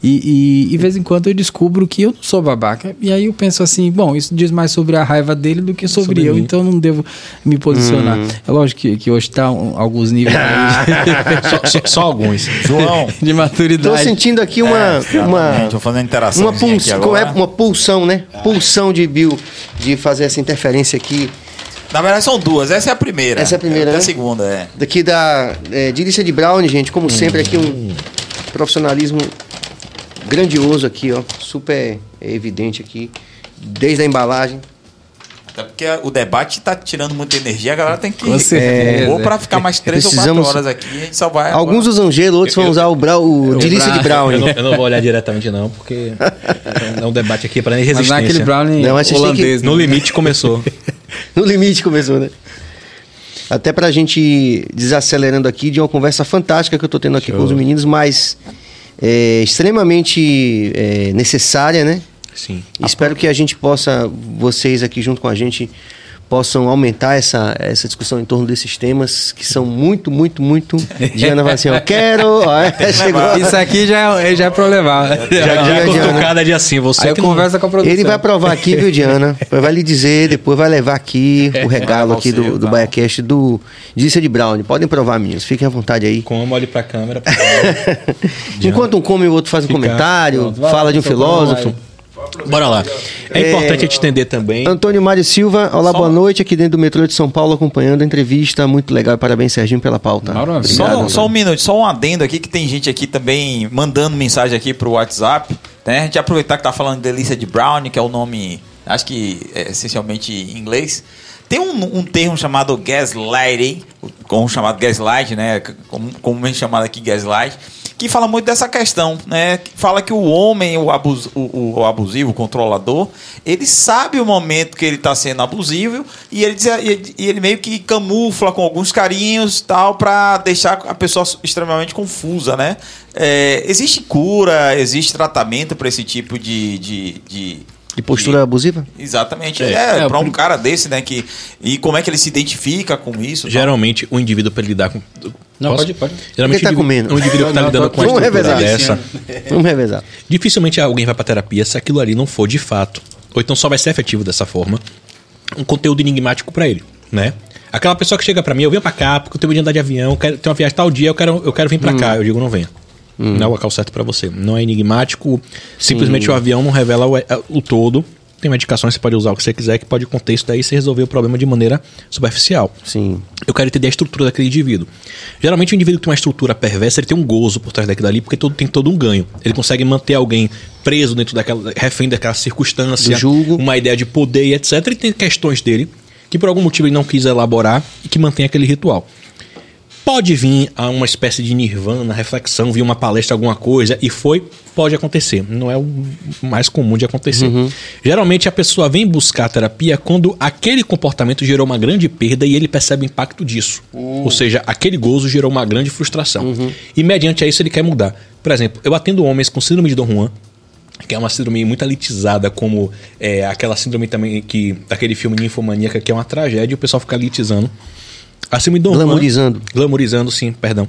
E, e, e de vez em quando eu descubro que eu não sou babaca. E aí eu penso assim: bom, isso diz mais sobre a raiva dele do que sobre, Sobre eu, mim. então eu não devo me posicionar. É lógico que, que hoje está alguns níveis aí Só, só- só alguns. João, de Tô maturidade. sentindo aqui uma. uma... Tô fazendo interação Uma, aqui puls... é? uma pulsão, né? Pulsão de Bill de fazer essa interferência aqui. Na verdade são duas, essa é a primeira. Essa é a primeira, Até né? a segunda, é. Daqui da é, de Lícia de Brown, gente, como sempre, aqui um profissionalismo grandioso aqui, ó. Super evidente aqui. Desde a embalagem. Até porque o debate tá tirando muita energia, a galera tem que. Com certeza. Ou pra ficar mais três ou quatro horas aqui, a gente só vai. Alguns usam gelo, outros vão usar o, brau, o de Lícia de Brown. Eu não, eu não vou olhar diretamente, não, porque é um debate aqui para Mas não é resistência. aquele brownie Não, mas têm que- holandês. No limite começou. No limite começou, né? Até pra gente ir desacelerando aqui de uma conversa fantástica que eu tô tendo aqui com os meninos, mas é, extremamente é, necessária, né? Sim. Espero que a gente possa, vocês aqui junto com a gente, possam aumentar essa, essa discussão em torno desses temas que são muito, muito, muito. Diana vai assim, ó, quero. Ó, é, chegou. Isso aqui já é, já é pra eu levar. Já, já já, é já, cutucada de assim, você Aí eu que não- com a produção. Ele vai provar aqui, viu, Diana? Vai lhe dizer, depois vai levar aqui o regalo aqui do, do? BaiaCast do Dícia de Brown. Podem provar, meninos. Fiquem à vontade aí. Como olhe pra câmera. Enquanto um come, o outro faz um Fica- comentário, Pronto, fala lá, de um filósofo. Bora lá. É, importante a gente entender também. Antônio Mário Silva, olá, Só- boa noite, aqui dentro do metrô de São Paulo, acompanhando a entrevista. Muito legal, parabéns, Serginho, pela pauta. Maravilha. Só, Obrigado, só um minuto, só um adendo aqui, que tem gente aqui também mandando mensagem aqui pro WhatsApp. Né? A gente aproveitar que tá falando de Delícia de Brown, que é o nome, acho que é essencialmente em inglês. Tem um, um termo chamado gaslighting, como chamado gaslight, né? Como, comumente chamado aqui gaslight, que fala muito dessa questão, né? Fala que o homem, o, abus, o, o abusivo, o controlador, ele sabe o momento que ele está sendo abusivo e ele, diz- e e ele meio que camufla com alguns carinhos tal para deixar a pessoa extremamente confusa, né? É, existe cura, existe tratamento para esse tipo de, de, de De postura abusiva? Exatamente. É. É, É, para um cara desse, né? Que, e como é que ele se identifica com isso? tal. Geralmente, o indivíduo para lidar com. Não, Posso? pode- pode. Geralmente, Ele tá o indivíduo- comendo. um indivíduo que está Não, lidando com Vamos estrutura revezar. dessa. Vamos revezar. Dificilmente alguém vai pra terapia se aquilo ali não for de fato. Ou então só vai ser efetivo dessa forma. Um conteúdo enigmático pra ele, né? Aquela pessoa que chega pra mim, eu venho pra cá porque eu tenho de andar de avião, quero ter uma viagem tal dia, eu quero, eu quero vir pra cá. Eu digo, não venha. Não é o local certo pra você. Não é enigmático. Simplesmente o avião não revela o, o todo. Tem medicações que você pode usar o que você quiser, que pode conter isso daí e você resolver o problema de maneira superficial. Sim. Eu quero entender a estrutura daquele indivíduo. Geralmente o indivíduo que tem uma estrutura perversa, ele tem um gozo por trás daquilo ali, porque todo, tem todo um ganho. Ele consegue manter alguém preso dentro daquela, refém daquela circunstância, uma ideia de poder e etc. Ele tem questões dele que por algum motivo ele não quis elaborar e que mantém aquele ritual. Pode vir a uma espécie de nirvana, reflexão, vir uma palestra, alguma coisa, e foi, pode acontecer. Não é o mais comum de acontecer. Geralmente a pessoa vem buscar a terapia quando aquele comportamento gerou uma grande perda e ele percebe o impacto disso. Ou seja, aquele gozo gerou uma grande frustração. E mediante a isso ele quer mudar. Por exemplo, eu atendo homens com síndrome de Dom Juan, que é uma síndrome muito elitizada, como é, aquela síndrome também que daquele filme Ninfomaníaca, que é uma tragédia, e o pessoal fica elitizando. A síndrome de Dom Juan- Glamorizando. Glamorizando, sim, perdão.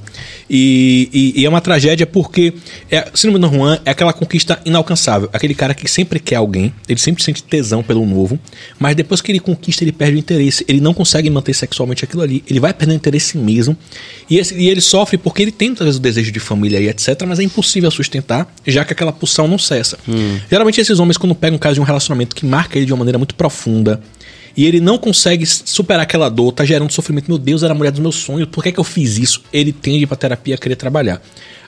E, e- e é uma tragédia porque é, de Dom Juan é aquela conquista inalcançável. Aquele cara que sempre quer alguém, ele sempre sente tesão pelo novo, mas depois que ele conquista, ele perde o interesse. Ele não consegue manter sexualmente aquilo ali. Ele vai perdendo interesse em si mesmo. E, esse- e ele sofre porque ele tem, talvez, o desejo de família e etc., mas é impossível sustentar, já que aquela pulsão não cessa. Geralmente, esses homens, quando pegam um caso de um relacionamento que marca ele de uma maneira muito profunda, e ele não consegue superar aquela dor, tá gerando sofrimento. Meu Deus, era a mulher dos meus sonhos, por que, que eu fiz isso? Ele tende pra terapia a querer trabalhar.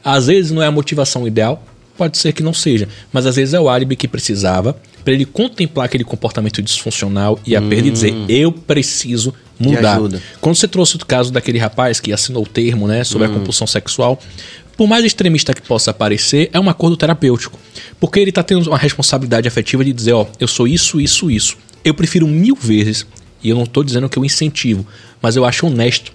Às vezes não é a motivação ideal, pode ser que não seja, mas às vezes é o álibi que precisava para ele contemplar aquele comportamento disfuncional e a perda e dizer: eu preciso mudar. Quando você trouxe o caso daquele rapaz que assinou o termo né, sobre a compulsão sexual, por mais extremista que possa parecer, é um acordo terapêutico. Porque ele está tendo uma responsabilidade afetiva de dizer, ó, eu sou isso, isso, isso. Eu prefiro mil vezes, e eu não estou dizendo que eu incentivo, mas eu acho honesto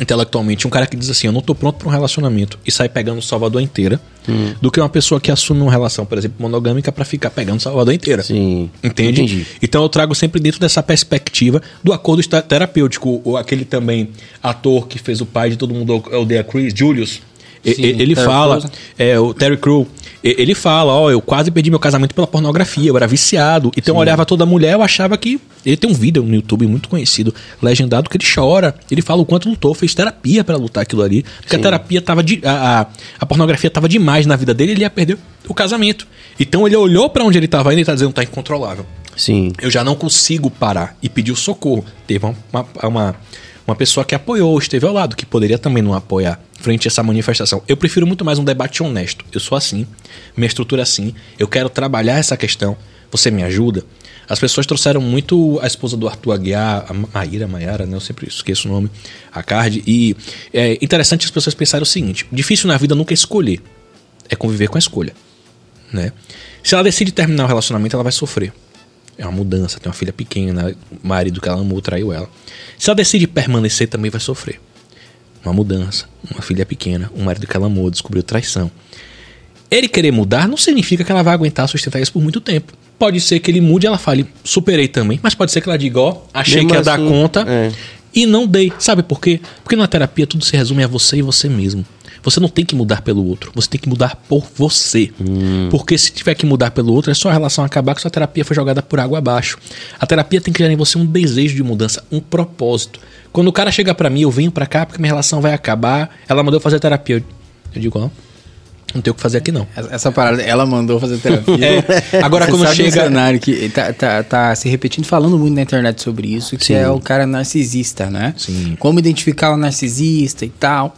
intelectualmente um cara que diz assim, eu não tô pronto para um relacionamento e sai pegando Salvador inteira, Hum. do que uma pessoa que assume uma relação, por exemplo, monogâmica para ficar pegando Salvador inteira. Sim. Entende? Entendi. Então eu trago sempre dentro dessa perspectiva do acordo terapêutico. O, aquele também ator que fez o pai de todo mundo odeia Chris, Julius. Sim, ele Terry fala, Crews. é, o Terry Crew, ele fala, ó, eu quase perdi meu casamento pela pornografia, eu era viciado. Então eu olhava toda mulher, eu achava que. Ele tem um vídeo no YouTube muito conhecido, legendado, que ele chora. Ele fala o quanto lutou, fez terapia pra lutar aquilo ali. Porque a terapia tava. De, a, a, a pornografia tava demais na vida dele, ele ia perder o casamento. Então ele olhou pra onde ele tava indo e tá dizendo, tá incontrolável Sim. eu já não consigo parar e pediu socorro. Teve uma, uma, uma, uma pessoa que apoiou, esteve ao lado, que poderia também não apoiar frente a essa manifestação. Eu prefiro muito mais um debate honesto. Eu sou assim, minha estrutura é assim, eu quero trabalhar essa questão. Você me ajuda? As pessoas trouxeram muito a esposa do Arthur Aguiar, a Maíra, Maiara, né? Eu sempre esqueço o nome, a Card. E é interessante as pessoas pensarem o seguinte: difícil na vida nunca escolher, é conviver com a escolha né? Se ela decide terminar o relacionamento, ela vai sofrer. É uma mudança, tem uma filha pequena, o marido que ela amou traiu ela. Se ela decide permanecer, também vai sofrer. Uma mudança, uma filha pequena, um marido que ela amou, descobriu traição. Ele querer mudar não significa que ela vai aguentar sustentar isso por muito tempo. Pode ser que ele mude e ela fale, superei também, mas pode ser que ela diga, ó, achei Mesmo que ia dar assim, conta é. e não dei. Sabe por quê? Porque na terapia tudo se resume a você e você mesmo. Você não tem que mudar pelo outro, você tem que mudar por você. Porque se tiver que mudar pelo outro, é só a relação acabar que sua terapia foi jogada por água abaixo. A terapia tem que gerar em você um desejo de mudança, um propósito. Quando o cara chega pra mim, eu venho pra cá porque minha relação vai acabar, ela mandou fazer terapia. Eu, digo, ó, não tem o que fazer aqui não. Essa- Essa parada, ela mandou fazer terapia. É, agora Você quando sabe um chega- cenário que tá, tá, tá se repetindo, falando muito na internet sobre isso, que Sim. é o cara narcisista, né? Sim. Como identificar o narcisista e tal.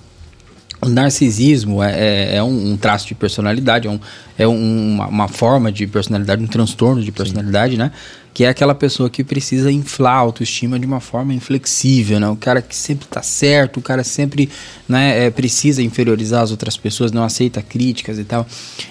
O narcisismo é, é- é um, um traço de personalidade, é, um, é um- uma, uma forma de personalidade, um transtorno de personalidade, né? Que é aquela pessoa que precisa inflar a autoestima de uma forma inflexível, né? O cara que sempre tá certo, o cara sempre né, é, precisa inferiorizar as outras pessoas, não aceita críticas e tal.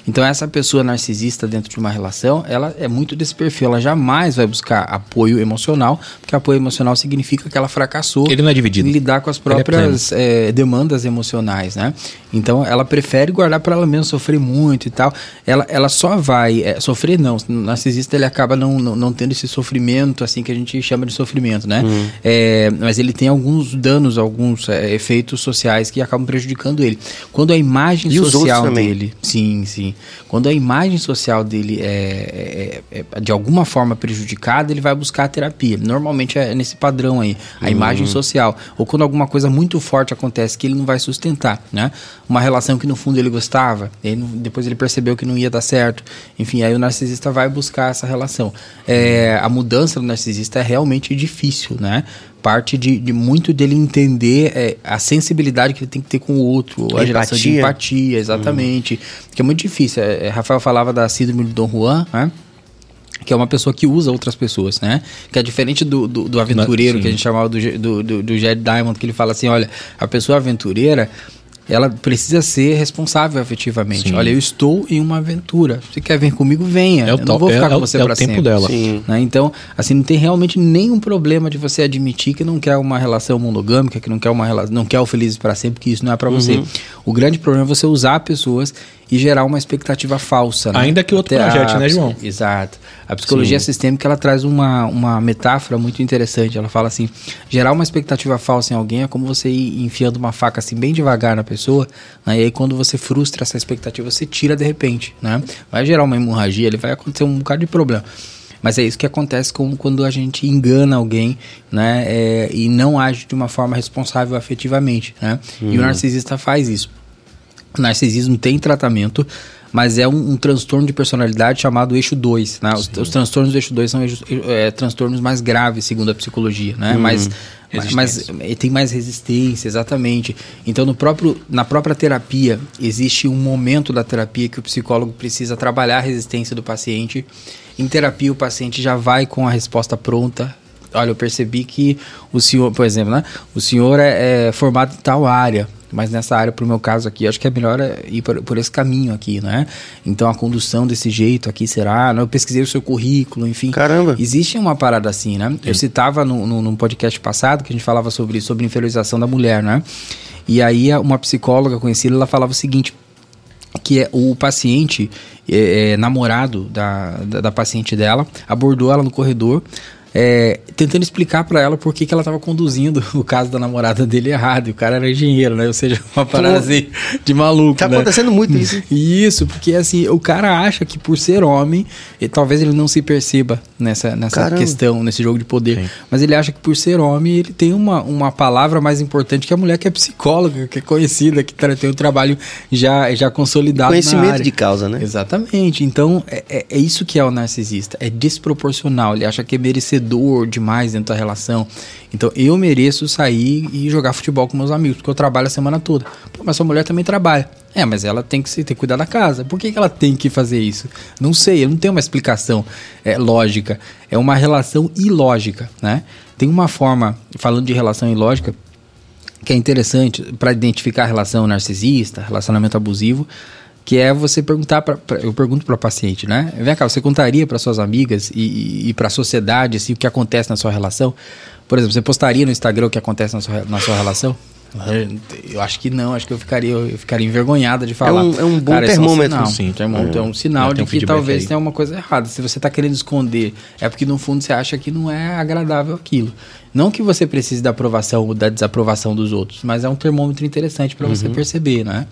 Então essa pessoa narcisista dentro de uma relação, ela é muito desse perfil, ela jamais vai buscar apoio emocional, porque apoio emocional significa que ela fracassou Ele não é dividido. em lidar com as é próprias é, demandas emocionais, né? Então ela prefere guardar para ela mesma sofrer muito e tal. Ela, ela só vai é, sofrer não. O narcisista ele acaba não, não, não tendo esse sofrimento assim que a gente chama de sofrimento, né? Uhum. É, mas ele tem alguns danos, alguns é, efeitos sociais que acabam prejudicando ele. Quando a imagem E social dele, sim, sim. Quando a imagem social dele é, é- é de alguma forma prejudicada, ele vai buscar a terapia. Normalmente é nesse padrão aí, a imagem social. Ou quando alguma coisa muito forte acontece que ele não vai sustentar, né? Uma relação que no fundo ele gostava, e não- depois ele percebeu que não ia dar certo. Enfim, aí o narcisista vai buscar essa relação. É, a mudança do narcisista é realmente difícil, né? Parte de, de muito dele entender é, a sensibilidade que ele tem que ter com o outro, a geração de Empatia. exatamente. Que é muito difícil. É, é, Rafael falava da síndrome de Dom Juan, né? Que é uma pessoa que usa outras pessoas, né? Que é diferente do, do, do aventureiro, Sim. que a gente chamava do, do, do, do Jed Diamond, que ele fala assim: olha, a pessoa aventureira. Ela precisa ser responsável efetivamente. Sim. Olha, eu estou em uma aventura. Você quer vir comigo? Venha. É eu não vou ficar é- com é o- você é o para tempo sempre. dela. Né? Então, assim, não tem realmente nenhum problema de você admitir que não quer uma relação monogâmica, que não quer uma relação, não quer o felizes para sempre, que isso não é para você. O grande problema é você usar pessoas e gerar uma expectativa falsa. né? Ainda que outro Até projete, a- né, João? Exato. A psicologia sistêmica ela traz uma, uma metáfora muito interessante. Ela fala assim: gerar uma expectativa falsa em alguém é como você ir enfiando uma faca assim bem devagar na pessoa, né? e aí quando você frustra essa expectativa, você tira de repente. Né? Vai gerar uma hemorragia, ele vai acontecer um bocado de problema. Mas é isso que acontece com, quando a gente engana alguém, né? é, e não age de uma forma responsável afetivamente, né? E o narcisista faz isso. O narcisismo tem tratamento, mas é um, um transtorno de personalidade chamado eixo 2. Né? Os, os transtornos do eixo 2 são eixos- é, transtornos mais graves, segundo a psicologia. Né? Mas, mas é, tem mais resistência, exatamente. Então, no próprio, na própria terapia, existe um momento da terapia que o psicólogo precisa trabalhar a resistência do paciente. Em terapia, o paciente já vai com a resposta pronta, olha, eu percebi que o senhor, por exemplo, né? O senhor é, é formado em tal área, mas nessa área, pro meu caso aqui, acho que é melhor é, ir por, por, esse caminho aqui, né? Então a condução desse jeito aqui será. Né? Eu pesquisei o seu currículo, enfim. Caramba! Existe uma parada assim, né? Sim. Eu citava no, no, no, podcast passado que a gente falava sobre, sobre inferiorização da mulher, né? E aí uma psicóloga conhecida, ela falava o seguinte que é o paciente, é, é, namorado da, da, da, paciente dela, abordou ela no corredor, é, tentando explicar para ela por que, que ela estava conduzindo o caso da namorada dele errado. E o cara era engenheiro, né? Ou seja, uma parada assim, de maluco. Tá né? acontecendo muito isso. Isso, porque assim, o cara acha que por ser homem, e talvez ele não se perceba nessa, nessa questão, nesse jogo de poder. Sim. Mas ele acha que por ser homem, ele tem uma, uma palavra mais importante que a mulher que é psicóloga, que é conhecida, que tem um trabalho já, já consolidado. Conhecimento de causa, né? Exatamente. Então, é, é, é isso que é o narcisista. É desproporcional. Ele acha que é merecedor merecedor demais dentro da relação. Então eu mereço sair e jogar futebol com meus amigos, porque eu trabalho a semana toda. Pô, mas sua mulher também trabalha. É, mas ela tem que, ter que cuidar da casa. Por que, que ela tem que fazer isso? Não sei, eu não tenho uma explicação é, lógica. É uma relação ilógica, né? Tem uma forma, falando de relação ilógica, que é interessante para identificar a relação narcisista, relacionamento abusivo, que é você perguntar para eu pergunto para o paciente, né? Vem cá, você contaria para suas amigas e, e para a sociedade assim, o que acontece na sua relação? Por exemplo, você postaria no Instagram o que acontece na sua, na sua relação? Eu acho que não, acho que eu ficaria, eu ficaria envergonhada de falar. É um, é um bom Cara, termômetro. É um sim. Termômetro é. é um sinal de um que talvez aí. tenha uma coisa errada. Se você está querendo esconder, é porque no fundo você acha que não é agradável aquilo. Não que você precise da aprovação ou da desaprovação dos outros, mas é um termômetro interessante para uhum. você perceber, né?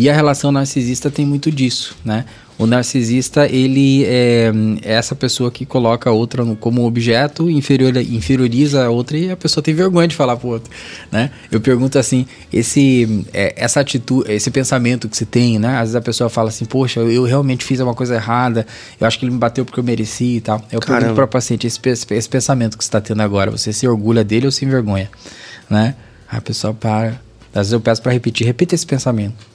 E a relação narcisista tem muito disso, né? O narcisista, ele é, é essa pessoa que coloca a outra como objeto, inferior, inferioriza a outra e a pessoa tem vergonha de falar pro outro, né? Eu pergunto assim, esse, é, essa atitude, esse pensamento que você tem, né? Às vezes a pessoa fala assim, poxa, eu realmente fiz uma coisa errada, eu acho que ele me bateu porque eu mereci e tal. Eu Caramba. pergunto para o paciente, esse, esse pensamento que você está tendo agora, você se orgulha dele ou se envergonha, né? A pessoa para, às vezes eu peço para repetir, repita esse pensamento.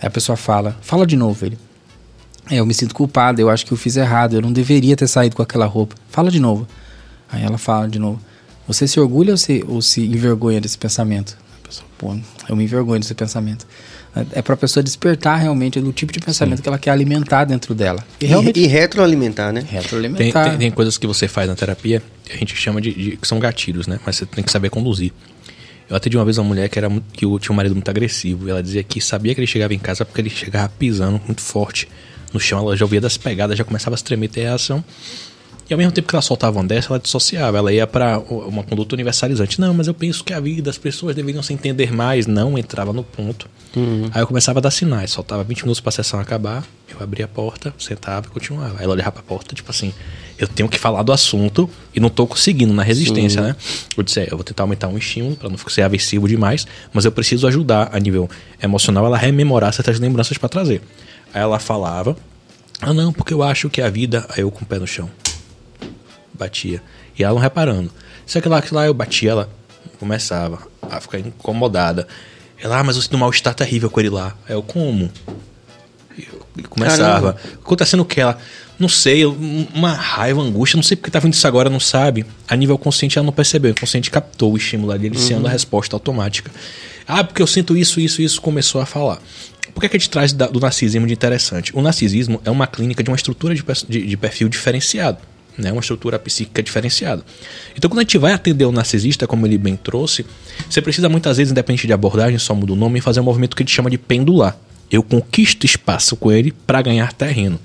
Aí a pessoa fala, fala de novo ele. É, eu me sinto culpada, eu acho que eu fiz errado, eu não deveria ter saído com aquela roupa. Fala de novo. Aí ela fala de novo. Você se orgulha ou se, ou se envergonha desse pensamento? A pessoa, pô, eu me envergonho desse pensamento. É, é para a pessoa despertar realmente do tipo de pensamento Sim. que ela quer alimentar dentro dela. E, realmente, e, e retroalimentar, né? Retroalimentar. Tem, tem, tem, coisas que você faz na terapia que a gente chama de, de, que são gatilhos, né? Mas você tem que saber conduzir. Eu atendi uma vez uma mulher que, era, que tinha um marido muito agressivo. Ela dizia que sabia que ele chegava em casa porque ele chegava pisando muito forte no chão. Ela já ouvia das pegadas, já começava a tremer, ter reação. E ao mesmo tempo que ela soltava uma dessa, ela dissociava. Ela ia para uma conduta universalizante. Não, mas eu penso que a vida, as pessoas deveriam se entender mais. Não entrava no ponto. Uhum. Aí eu começava a dar sinais. Soltava 20 minutos para a sessão acabar. Eu abria a porta, sentava e continuava. Aí ela olhava para a porta, tipo assim eu tenho que falar do assunto e não estou conseguindo na resistência, Sim. né? Eu disse, é, eu vou tentar aumentar um estímulo para não ser aversivo demais, mas eu preciso ajudar a nível emocional ela rememorar certas lembranças para trazer. Aí ela falava, ah não, porque eu acho que a vida. Aí eu com o pé no chão. Batia. E ela não reparando. Isso aqui lá, que lá eu batia, ela começava a ficar incomodada. Ela, ah, mas eu sinto um mal-estar terrível com ele lá. Aí eu, como? E começava. Acontecendo o que? Ela, não sei, uma raiva, angústia, não sei porque tá vendo isso agora, não sabe. A nível consciente ela não percebeu, o consciente captou o estímulo ali, ele uhum. sendo a resposta automática. Ah, porque eu sinto isso, isso, isso, começou a falar. Por que, é que a gente traz do narcisismo de interessante? O narcisismo é uma clínica de uma estrutura de, de, de perfil diferenciado. Né, uma estrutura psíquica diferenciada. Então, quando a gente vai atender o narcisista, como ele bem trouxe, você precisa muitas vezes, independente de abordagem, só muda o nome, fazer um movimento que a gente chama de pendular. Eu conquisto espaço com ele para ganhar terreno.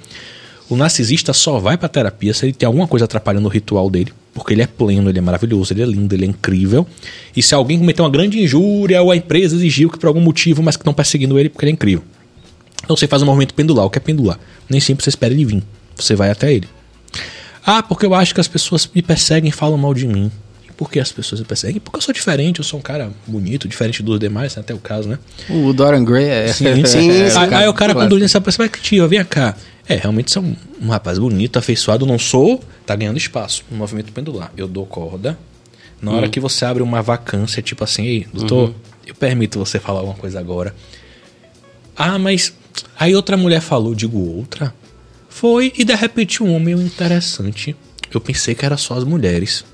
O narcisista só vai para terapia se ele tem alguma coisa atrapalhando o ritual dele, porque ele é pleno, ele é maravilhoso, ele é lindo, ele é incrível. E se alguém cometeu uma grande injúria ou a empresa exigiu que por algum motivo, mas que estão perseguindo ele porque ele é incrível. Então você faz um movimento pendular. O que é pendular? Nem sempre você espera ele vir. Você vai até ele. Ah, porque eu acho que as pessoas me perseguem e falam mal de mim. E por que as pessoas me perseguem? Porque eu sou diferente, eu sou um cara bonito, diferente dos demais, até o caso, né? O Dorian Gray é. Sim, sim. é, aí, aí o cara conduz essa perspectiva, vem cá. É, realmente são um, um rapaz bonito, afeiçoado, não sou, tá ganhando espaço no movimento pendular. Eu dou corda. Na hora hum. que você abre uma vacância, tipo assim, ei, doutor, uhum. eu permito você falar alguma coisa agora. Ah, mas aí outra mulher falou, digo outra. Foi, e de repente um homem interessante. Eu pensei que era só as mulheres.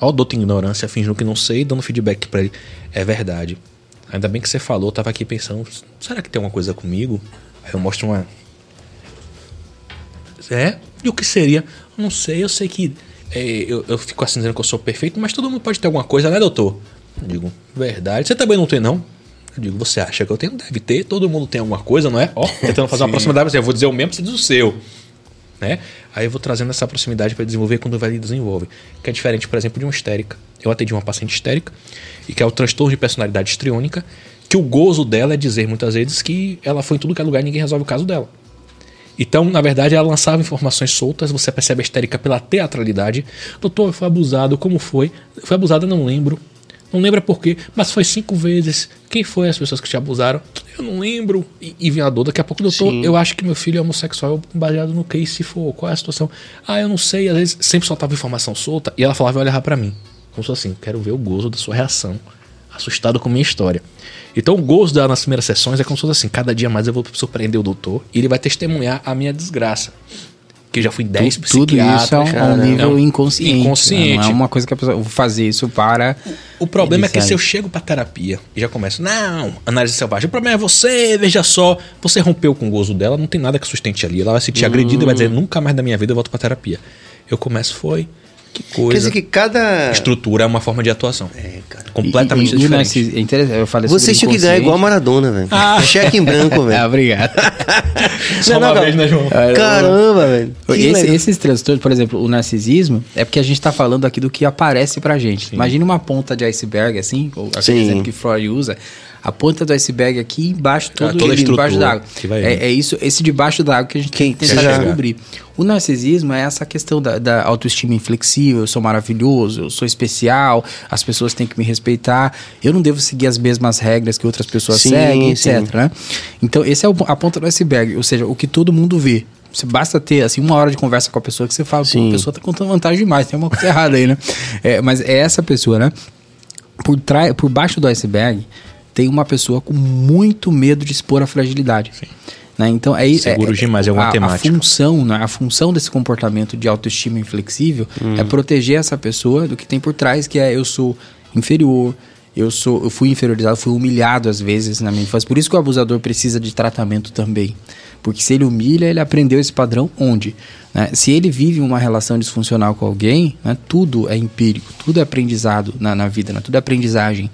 Ó, o doutor ignorância, fingindo que não sei, dando feedback pra ele. É verdade. Ainda bem que você falou, eu tava aqui pensando, será que tem alguma coisa comigo? Aí eu mostro uma. É? E o que seria? Não sei, eu sei que. é, eu, eu fico assim dizendo que eu sou perfeito, mas todo mundo pode ter alguma coisa, né, doutor? Eu digo, verdade. Você também não tem, não? Eu digo, você acha que eu tenho? Deve ter, todo mundo tem alguma coisa, não é? Ó, tentando fazer uma proximidade, mas eu vou dizer o mesmo, você diz o seu. Né? Aí eu vou trazendo essa proximidade para desenvolver quando vai desenvolve. Que é diferente, por exemplo, de uma histérica. Eu atendi uma paciente histérica, e que é o transtorno de personalidade histriônica, que o gozo dela é dizer muitas vezes que ela foi em tudo que é lugar e ninguém resolve o caso dela. Então, na verdade, ela lançava informações soltas, você percebe a histérica pela teatralidade. Doutor, fui abusado, como foi? Foi abusada, não lembro. Não lembro por quê, mas foi cinco vezes. Quem foi as pessoas que te abusaram? Eu não lembro. E, e vinha a dor, daqui a pouco, doutor, Sim. eu acho que meu filho é homossexual, baseado no que se for, qual é a situação? Ah, eu não sei, às vezes sempre soltava informação solta e ela falava e olhava pra mim. Como se fosse assim, quero ver o gozo da sua reação. Assustado com minha história. Então o gozo dela nas primeiras sessões é como se fosse assim, cada dia mais eu vou surpreender o doutor e ele vai testemunhar a minha desgraça. Que já fui 10 Tu- Tudo isso é um, um nível É um- inconsciente. inconsciente. Não é uma coisa que a pessoa vou fazer isso para. O problema é que Ele se eu chego pra terapia e já começo, não, análise selvagem, o problema é você, veja só, você rompeu com o gozo dela, não tem nada que sustente ali. Ela vai se sentir agredida e vai dizer, nunca mais da minha vida eu volto pra terapia. Eu começo, foi, que coisa. Quer dizer que cada. Estrutura é uma forma de atuação. É, cara. Completamente e, e, diferente. é interessante, eu falei Vocês tinham sobre que ganhar igual a. Maradona, velho. Cheque em branco, Ah, velho. obrigado. Só uma vez, né, João? Caramba, velho. Esse- esses transtornos, por exemplo, o narcisismo, é porque a gente tá falando aqui do que aparece pra gente. Imagina uma ponta de iceberg, assim, ou aquele Sim. exemplo que Freud usa. A ponta do iceberg aqui embaixo, todo toda a ele debaixo d'água. É, é isso, esse debaixo d'água que a gente tem que tentar chegar. descobrir. O narcisismo é essa questão da, da autoestima inflexível, eu sou maravilhoso, eu sou especial, as pessoas têm que me respeitar, eu não devo seguir as mesmas regras que outras pessoas Sim, seguem, sim. etc. né? Então, esse é o- a ponta do iceberg, ou seja, o que todo mundo vê. Você basta ter assim uma hora de conversa com a pessoa que você fala, pô, a pessoa tá contando vantagem demais, tem uma coisa errada aí, né? É, mas é essa pessoa, né? Por, trás, por baixo do iceberg tem uma pessoa com muito medo de expor a fragilidade. Né? Então é Seguro é, demais, é uma a, temática. A função, né? a função desse comportamento de autoestima inflexível Hum. é proteger essa pessoa do que tem por trás, que é eu sou inferior, eu sou, eu fui inferiorizado, fui humilhado às vezes na minha infância. Por isso que o abusador precisa de tratamento também. Porque se ele humilha, ele aprendeu esse padrão onde? né? Se ele vive uma relação disfuncional com alguém, né, tudo é empírico, tudo é aprendizado na, na vida, né? tudo é aprendizagem.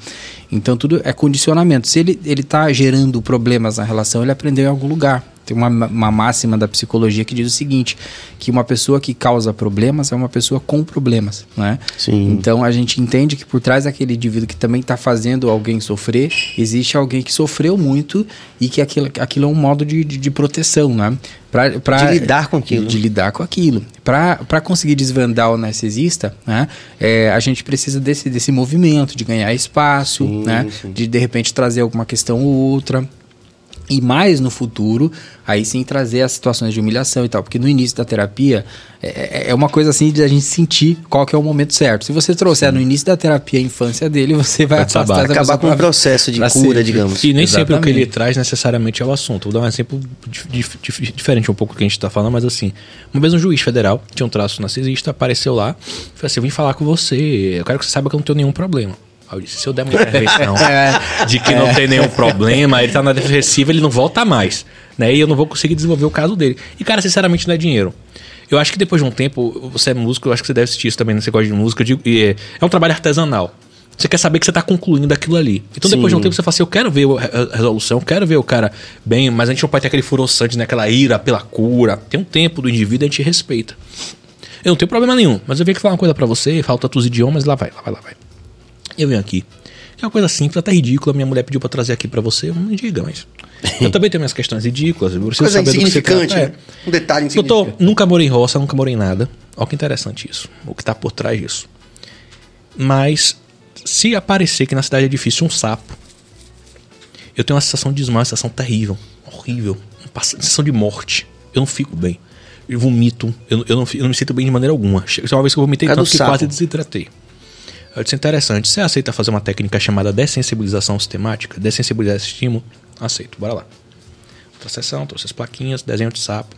Então tudo é condicionamento. Se ele está gerando problemas na relação, ele aprendeu em algum lugar. Tem uma, uma máxima da psicologia que diz o seguinte: que uma pessoa que causa problemas é uma pessoa com problemas. Né? Sim. Então a gente entende que por trás daquele indivíduo que também está fazendo alguém sofrer, existe alguém que sofreu muito e que aquilo, aquilo é um modo de, de, de proteção, né? Pra, pra- De lidar com aquilo. De, lidar com aquilo. Para conseguir desvendar o narcisista, né? é, a gente precisa desse, desse movimento, de ganhar espaço, Sim, né? sim. de de repente trazer alguma questão ou outra. E mais no futuro, aí sim trazer as situações de humilhação e tal. Porque no início da terapia, é, é uma coisa assim de a gente sentir qual que é o momento certo. Se você trouxer no início da terapia a infância dele, você vai afastar acabar- pessoa com o pra- processo de cura, sempre. digamos. E nem sempre o que ele Exatamente. traz necessariamente é o assunto. Vou dar um exemplo dif- dif- dif- diferente um pouco do que a gente está falando, mas assim, uma vez um juiz federal tinha um traço narcisista, apareceu lá, falou assim: eu vim falar com você, eu quero que você saiba que eu não tenho nenhum problema. Aí eu disse, se eu der uma intervenção de que não tem nenhum problema, ele tá na defensiva, ele não volta mais. Né? E eu não vou conseguir desenvolver o caso dele. E, cara, sinceramente, não é dinheiro. Eu acho que depois de um tempo, você é músico, eu acho que você deve assistir isso também, né? você gosta de música, digo, e é, é um trabalho artesanal. Você quer saber que você está concluindo aquilo ali. Então, depois de um Sim. tempo, você fala assim: eu quero ver a resolução, eu quero ver o cara bem, mas a gente não pode ter aquele furor sangue, né? aquela ira pela cura. Tem um tempo do indivíduo, a gente respeita. Eu não tenho problema nenhum, mas eu venho aqui falar uma coisa pra você, falo tantos idiomas, lá vai, lá vai, lá vai. Eu venho aqui. É uma coisa simples, até ridícula. Minha mulher pediu pra trazer aqui pra você. Não me diga, mas. Eu também tenho minhas questões ridículas. Eu preciso Coisa saber do que você insignificante, trata. né? Um detalhe Doutor, insignificante. nunca morei em roça, nunca morei em nada. Olha que interessante isso. O que tá por trás disso. Mas, se aparecer que na cidade é difícil um sapo, eu tenho uma sensação de desmaio, uma sensação terrível, horrível, uma sensação de morte. Eu não fico bem. Eu vomito, eu, não- eu, não, eu não me sinto bem de maneira alguma. Chega uma vez que eu vomitei Por causa tanto que sapo. quase desidratei. Eu disse, interessante. Você aceita fazer uma técnica chamada dessensibilização sistemática? Dessensibilizar esse estímulo? Aceito, bora lá. Outra sessão, trouxe as plaquinhas, desenho de sapo.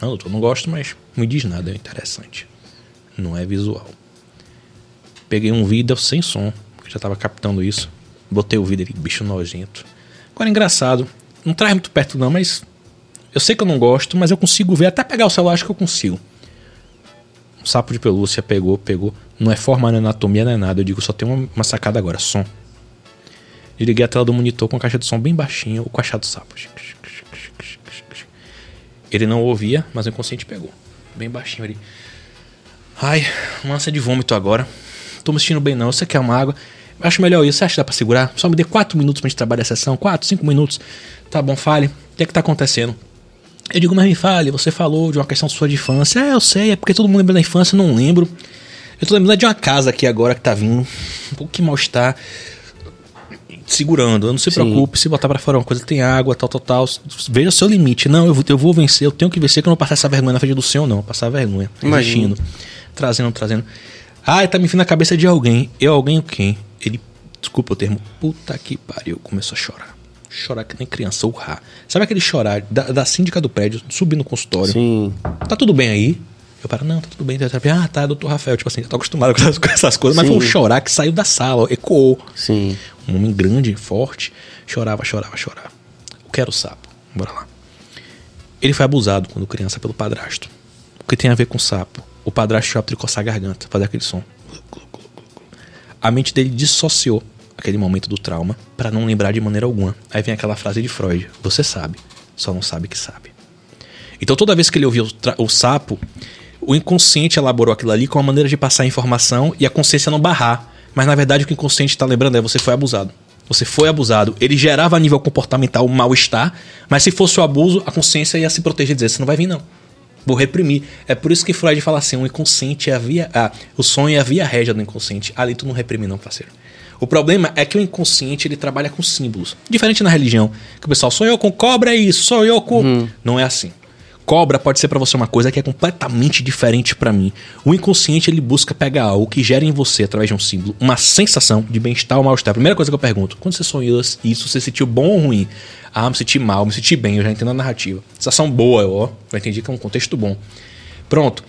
Não, doutor, não gosto, mas me diz nada, é interessante. Não é visual. Peguei um vídeo sem som, que já tava captando isso. Botei o vídeo ali, bicho nojento. Agora engraçado, não traz muito perto não, mas eu sei que eu não gosto, mas eu consigo ver, até pegar o celular acho que eu consigo. Sapo de pelúcia pegou, pegou. Não é forma, não é anatomia, não é nada. Eu digo, só tem uma, uma sacada agora, som. Desliguei a tela do monitor com a caixa de som bem baixinha, o coachado do sapo. Ele não ouvia, mas o inconsciente pegou. Bem baixinho ali. Ai, ânsia de vômito agora. Tô me sentindo bem não. Você quer uma água? Acho melhor isso. Você acha que dá pra segurar? Só me dê 4 minutos pra gente trabalhar a sessão. 4, 5 minutos. Tá bom, fale. O que é que tá acontecendo? Eu digo, mas me fale, você falou de uma questão sua de infância. É, eu sei, é porque todo mundo lembra da infância, eu não lembro. Eu tô lembrando de uma casa aqui agora que tá vindo. Um pouco que mal-estar. Segurando, não se Sim. preocupe, se botar pra fora uma coisa, tem água, tal, tal, tal. Veja o seu limite. Não, eu vou, eu vou vencer, eu tenho que vencer, que eu não vou passar essa vergonha na frente do senhor, não. Passar vergonha. Imagino. Trazendo, trazendo. Ah, tá me enfiando na cabeça de alguém. Eu, alguém o quem? Ele, desculpa o termo, puta que pariu, começou a chorar. Chorar que nem criança, urrar. Sabe aquele chorar da, da síndica do prédio, subir no consultório? Sim. Tá tudo bem aí? Eu paro, não, tá tudo bem. Ah, tá, doutor Rafael. Tipo assim, eu tô acostumado com essas, com essas coisas, mas Sim. foi um chorar que saiu da sala, ecoou. Sim. Um homem grande, forte, chorava, chorava, chorava. O que era o sapo? Bora lá. Ele foi abusado quando criança pelo padrasto. O que tem a ver com sapo? O padrasto chapa de coçar a garganta, fazer aquele som. A mente dele dissociou aquele momento do trauma para não lembrar de maneira alguma. Aí vem aquela frase de Freud: Você sabe, só não sabe que sabe. Então toda vez que ele ouvia o, o sapo, o inconsciente elaborou aquilo ali com uma maneira de passar a informação e a consciência não barrar. Mas na verdade o que o inconsciente está lembrando é você foi abusado. Você foi abusado. Ele gerava a nível comportamental um mal-estar, mas se fosse o abuso, a consciência ia se proteger e dizer: Você não vai vir, não. Vou reprimir. É por isso que Freud fala assim: o inconsciente é a via. Ah, o sonho é a via régia do inconsciente. Ali tu não reprime, não, parceiro. O problema é que o inconsciente ele trabalha com símbolos. Diferente na religião, que o pessoal sonhou com cobra é isso, sonhou com. Não é assim. Cobra pode ser pra você uma coisa que é completamente diferente pra mim. O inconsciente ele busca pegar algo que gera em você através de um símbolo uma sensação de bem-estar ou mal-estar. Primeira coisa que eu pergunto: quando você sonhou isso, você sentiu bom ou ruim? Ah, me senti mal, me senti bem, eu já entendo a narrativa. Sensação boa, ó, já entendi que é um contexto bom. Pronto.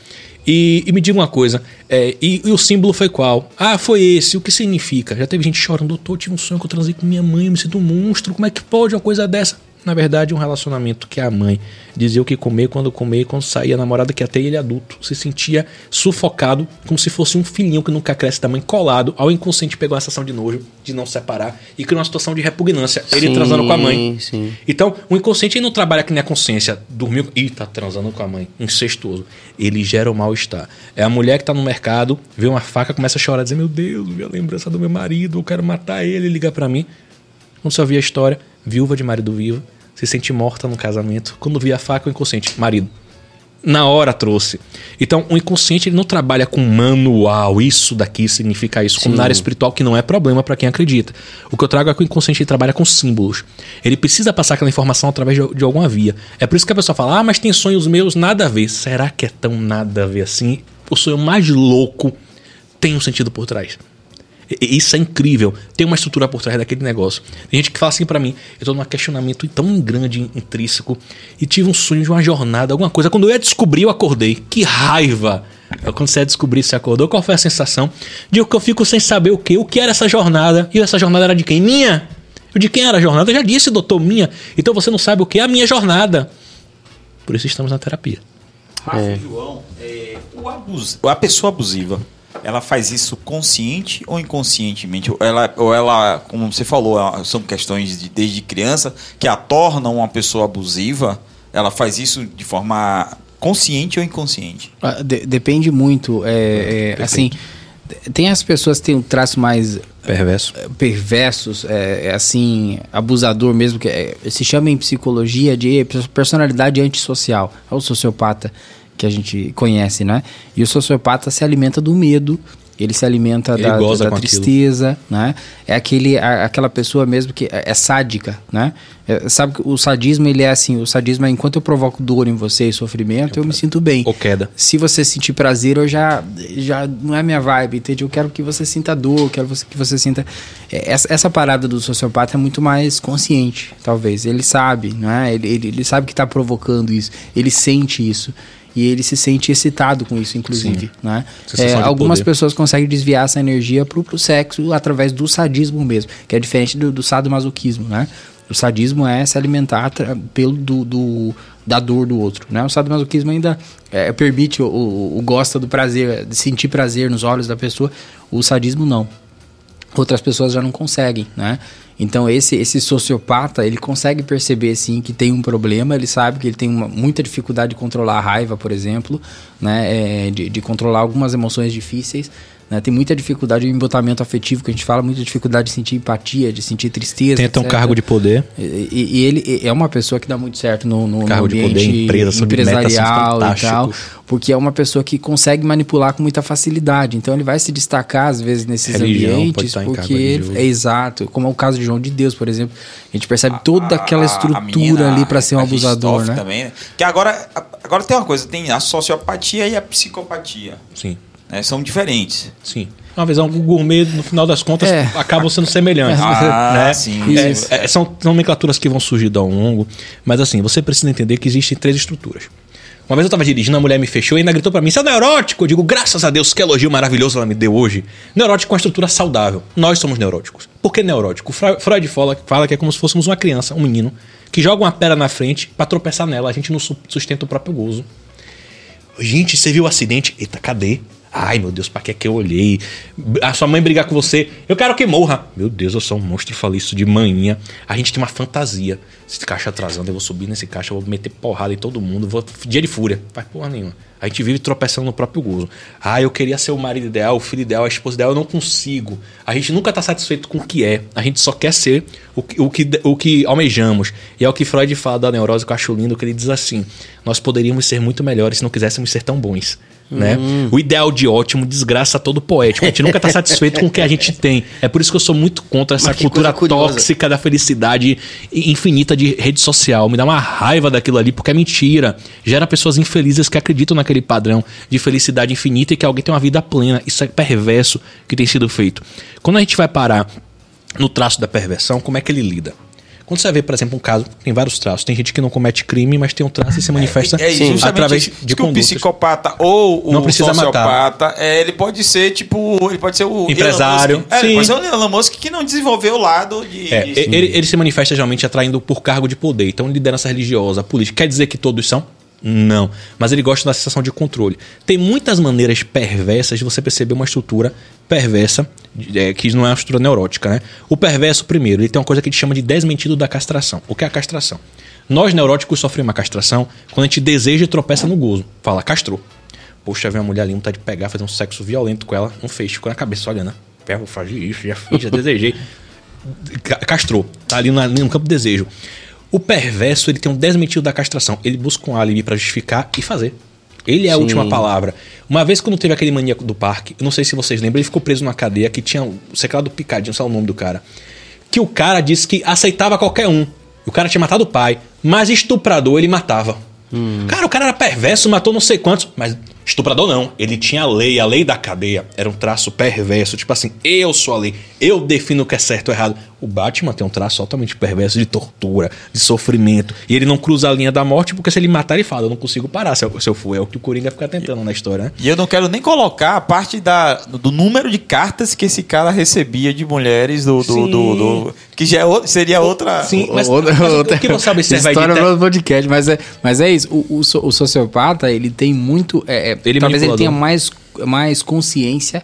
E, e me diga uma coisa, é, e, e o símbolo foi qual? Ah, foi esse. O que significa? Já teve gente chorando, doutor, tive um sonho que eu transei com minha mãe, eu me sinto um monstro, como é que pode uma coisa dessa? Na verdade, um relacionamento que a mãe dizia o que comer, quando comer, quando saía, a namorada que até ele adulto se sentia sufocado, como se fosse um filhinho que nunca cresce da mãe, colado ao inconsciente pegou a sensação de nojo, de não separar, e criou uma situação de repugnância. Ele Sim, transando com a mãe. sim. Então, o inconsciente não trabalha que nem a consciência. Dormiu. Ih, tá transando com a mãe. Incestuoso. Ele gera o mal-estar. É a mulher que tá no mercado, vê uma faca, começa a chorar, dizer: Meu Deus, minha lembrança do meu marido, eu quero matar ele, liga pra mim. Quando você ouvir a história, viúva de marido vivo, se sente morta no casamento. Quando via a faca, o inconsciente, marido. Na hora trouxe. Então, o inconsciente ele não trabalha com manual, isso daqui significa isso, como Sim. na área espiritual, que não é problema para quem acredita. O que eu trago é que o inconsciente ele trabalha com símbolos. Ele precisa passar aquela informação através de, de alguma via. É por isso que a pessoa fala: ah, mas tem sonhos meus, nada a ver. Será que é tão nada a ver assim? O sonho mais louco tem um sentido por trás. Isso é incrível. Tem uma estrutura por trás daquele negócio. Tem gente que fala assim pra mim: eu tô num questionamento tão grande, intrínseco, e tive um sonho de uma jornada, alguma coisa. Quando eu ia descobrir, eu acordei. Que raiva! É Quando você ia descobrir, você acordou. Qual foi a sensação? De que eu fico sem saber o que? O que era essa jornada? E essa jornada era de quem? Minha! Eu de quem era a jornada? Eu já disse, doutor, minha. Então você não sabe o que é a minha jornada. Por isso estamos na terapia. Rafa e João, é, o abus- a pessoa abusiva, ela faz isso consciente ou inconscientemente? Ou ela, ou ela como você falou, são questões de, desde criança que a tornam uma pessoa abusiva? Ela faz isso de forma consciente ou inconsciente? Ah, de- depende muito. É, é, assim, tem as pessoas que têm um traço mais Perverso. eh, perversos, é, é assim, abusador mesmo, que é- se chama em psicologia de personalidade antissocial. É o sociopata que a gente conhece, né? E o sociopata se alimenta do medo, ele se alimenta Ele da, goza da com aquilo. tristeza, né? É aquele, a- aquela pessoa mesmo que é, é sádica, né? É, sabe que o sadismo, ele é assim, o sadismo é enquanto eu provoco dor em você e sofrimento, eu me sinto bem. Ou queda. Se você sentir prazer, eu já, já não é minha vibe, entende? Eu quero que você sinta dor, eu quero que você sinta. É, Essa, essa parada do sociopata é muito mais consciente, talvez. Ele sabe, não é? Ele, ele, ele sabe que está provocando isso, ele sente isso. E ele se sente excitado com isso, inclusive. Né? Sensação É, algumas poder. pessoas conseguem desviar essa energia pro, pro sexo através do sadismo mesmo, que é diferente do, do sadomasoquismo, né? O sadismo é se alimentar pelo do, do- da dor do outro, né? O sadomasoquismo ainda é, permite o, o, o gosta do prazer, de sentir prazer nos olhos da pessoa. O sadismo não outras pessoas já não conseguem, né? Então esse esse sociopata ele consegue perceber sim que tem um problema, ele sabe que ele tem uma, muita dificuldade de controlar a raiva, por exemplo, né? É, de, de controlar algumas emoções difíceis. Né? Tem muita dificuldade em embotamento afetivo, que a gente fala, muita dificuldade de sentir empatia, de sentir tristeza. Tenta um etc. cargo de poder. E, e- ele é uma pessoa que dá muito certo no, no, no Cargo de ambiente poder, empresa, assim, empresarial e tal, porque é uma pessoa que consegue manipular com muita facilidade. Então ele vai se destacar às vezes nesses Religião pode ambientes, porque ele, é exato, como é o caso de João de Deus, por exemplo. A gente percebe toda aquela A- a estrutura menina, ali para ser um a abusador, né? Também, né? Que agora, agora tem uma coisa, tem a sociopatia e a psicopatia. Sim. Né? São diferentes. Sim. Uma visão o gourmet, no final das contas, É. acabam sendo semelhantes. Ah, né? sim. É, Isso. é, são nomenclaturas que vão surgindo ao longo. Mas assim, você precisa entender que existem três estruturas. Uma vez eu tava dirigindo, a mulher me fechou e ainda gritou pra mim: Você é neurótico? Eu digo, graças a Deus, que elogio maravilhoso ela me deu hoje. Neurótico com uma estrutura saudável. Nós somos neuróticos. Por que neurótico? Fre- Freud fala, fala que é como se fôssemos uma criança, um menino, que joga uma pedra na frente pra tropeçar nela. A gente não su- sustenta o próprio gozo. Gente, você viu o acidente? Eita, cadê? Ai, meu Deus, pra que é que eu olhei? A sua mãe brigar com você. Eu quero que morra. Meu Deus, eu sou um monstro, falei isso de manhã. A gente tem uma fantasia. Esse caixa atrasando, eu vou subir nesse caixa, eu vou meter porrada em todo mundo. Vou... Dia de fúria. Faz porra nenhuma. A gente vive tropeçando no próprio gozo. Ah, eu queria ser o marido ideal, o filho ideal, a esposa ideal. Eu não consigo. A gente nunca tá satisfeito com o que é. A gente só quer ser o que, o que, o que almejamos. E é o que Freud fala da neurose, que eu acho lindo, que ele diz assim: Nós poderíamos ser muito melhores se não quiséssemos ser tão bons. Né? O ideal de ótimo desgraça todo poético. A gente nunca tá satisfeito com o que a gente tem. É por isso que eu sou muito contra essa cultura tóxica da felicidade infinita de rede social. Me dá uma raiva daquilo ali, porque é mentira. Gera pessoas infelizes que acreditam naquele padrão de felicidade infinita e que alguém tem uma vida plena. Isso é perverso que tem sido feito. Quando a gente vai parar no traço da perversão, como é que ele lida? Quando você vê, por exemplo, um caso, tem vários traços. Tem gente que não comete crime, mas tem um traço e se manifesta É, justamente através isso, de que o condutas. psicopata ou o Não precisa sociopata, é, ele pode ser tipo, ele pode ser o Empresário, Musk. É, sim. ele pode ser o Elon Musk que não desenvolveu o lado de, É, de- ele, ele se manifesta geralmente atraindo por cargo de poder. Então, liderança religiosa, política. Quer dizer que todos são? Não. Mas ele gosta da sensação de controle. Tem muitas maneiras perversas de você perceber uma estrutura perversa, é, que não é uma estrutura neurótica, né? O perverso, primeiro, ele tem uma coisa que a gente chama de desmentido da castração. O que é a castração? Nós, neuróticos, sofremos uma castração quando a gente deseja e tropeça no gozo. Fala, castrou. Poxa, vem uma mulher ali, vontade de pegar, fazer um sexo violento com ela, não fez, ficou na cabeça, olha, né? Vou fazer isso, já fiz, já desejei. Ca- Castrou. Tá ali, no campo desejo. O perverso, ele tem um desmentido da castração. Ele busca um álibi pra justificar e fazer. Ele é a Sim. última palavra. Uma vez quando teve aquele maníaco do parque, eu não sei se vocês lembram, ele ficou preso numa cadeia que tinha o secreto do picadinho, não sei o nome do cara. Que o cara disse que aceitava qualquer um. O cara tinha matado o pai, mas estuprador ele matava. Cara, o cara era perverso, matou não sei quantos, mas estuprador não. Ele tinha a lei, a lei da cadeia. Era um traço perverso, tipo assim, eu sou a lei, eu defino o que é certo ou errado. O Batman tem um traço altamente perverso de tortura, de sofrimento. E ele não cruza a linha da morte, porque se ele matar, ele fala, eu não consigo parar se eu, se eu for. É o que o Coringa fica tentando na história, né? E eu não quero nem colocar a parte da, do número de cartas que esse cara recebia de mulheres do. do, do- do- que já é outro- seria outra. Sim, mas, Outra- mas o outra que você aí de história outro podcast, mas é, mas é isso. O, o, o sociopata ele tem muito, é, é, Ele é talvez ele manipulador. tenha mais, mais consciência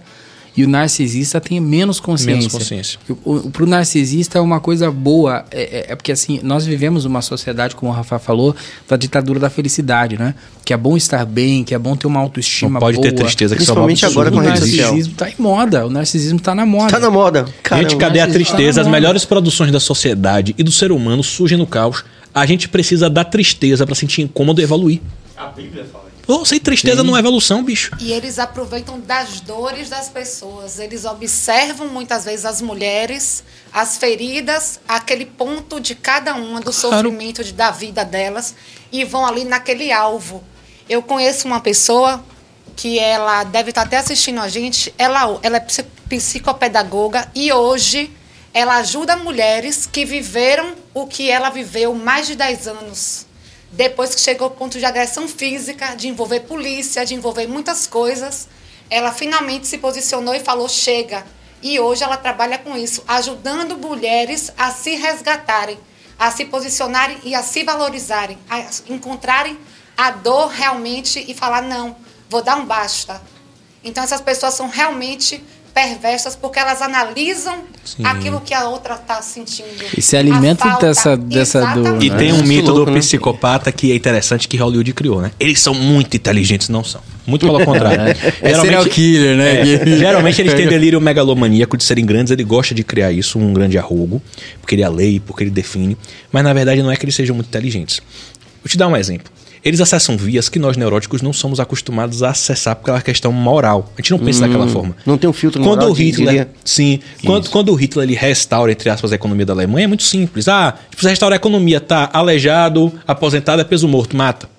e o narcisista tenha menos consciência. Menos consciência. O, o, pro narcisista é uma coisa boa, é, é- é porque assim nós vivemos uma sociedade, como o Rafa falou, da ditadura da felicidade, né? Que é bom estar bem, que é bom ter uma autoestima Não pode boa. ter tristeza, que é Principalmente agora com a o rede social. narcisismo tá em moda, o narcisismo tá na moda. Tá na moda. Gente, Caramba. cadê a narcisista tristeza? As não, melhores produções da sociedade e do ser humano surgem no caos. A gente precisa da tristeza pra sentir incômodo e evoluir. A Bíblia fala Pô, sem tristeza não é evolução, bicho. E eles aproveitam das dores das pessoas. Eles observam muitas vezes as mulheres, as feridas, aquele ponto de cada uma do sofrimento de, da vida delas e vão ali naquele alvo. Eu conheço uma pessoa que ela deve estar até assistindo a gente. Ela, ela é psi- psicopedagoga e hoje ela ajuda mulheres que viveram o que ela viveu mais de 10 anos Depois que chegou ao ponto de agressão física, de envolver polícia, de envolver muitas coisas, ela finalmente se posicionou e falou: chega. E hoje ela trabalha com isso, ajudando mulheres a se resgatarem, a se posicionarem e a se valorizarem, a encontrarem a dor realmente e falar: não, vou dar um basta. Então essas pessoas são realmente perversas porque elas analisam Sim. aquilo que a outra está sentindo. E se alimenta A falta. dessa- dessa dor. E né? tem um Muito mito louco, do né? psicopata que é interessante que Hollywood criou, né? Eles são muito inteligentes, não são. Muito pelo contrário. É serial killer, né? É, geralmente eles têm delírio megalomaníaco de serem grandes, ele gosta de criar isso, um grande arrogo, porque ele é a lei, porque ele define, mas na verdade não é que eles sejam muito inteligentes. Vou te dar um exemplo. Eles acessam vias que nós neuróticos não somos acostumados a acessar por aquela questão moral. A gente não pensa daquela forma. Não tem um filtro Quando moral, o Hitler, diria. sim, quando, quando o Hitler ele restaura entre aspas a economia da Alemanha é muito simples. Ah, precisa restaurar a economia, tá aleijado, aposentado, é peso morto, mata.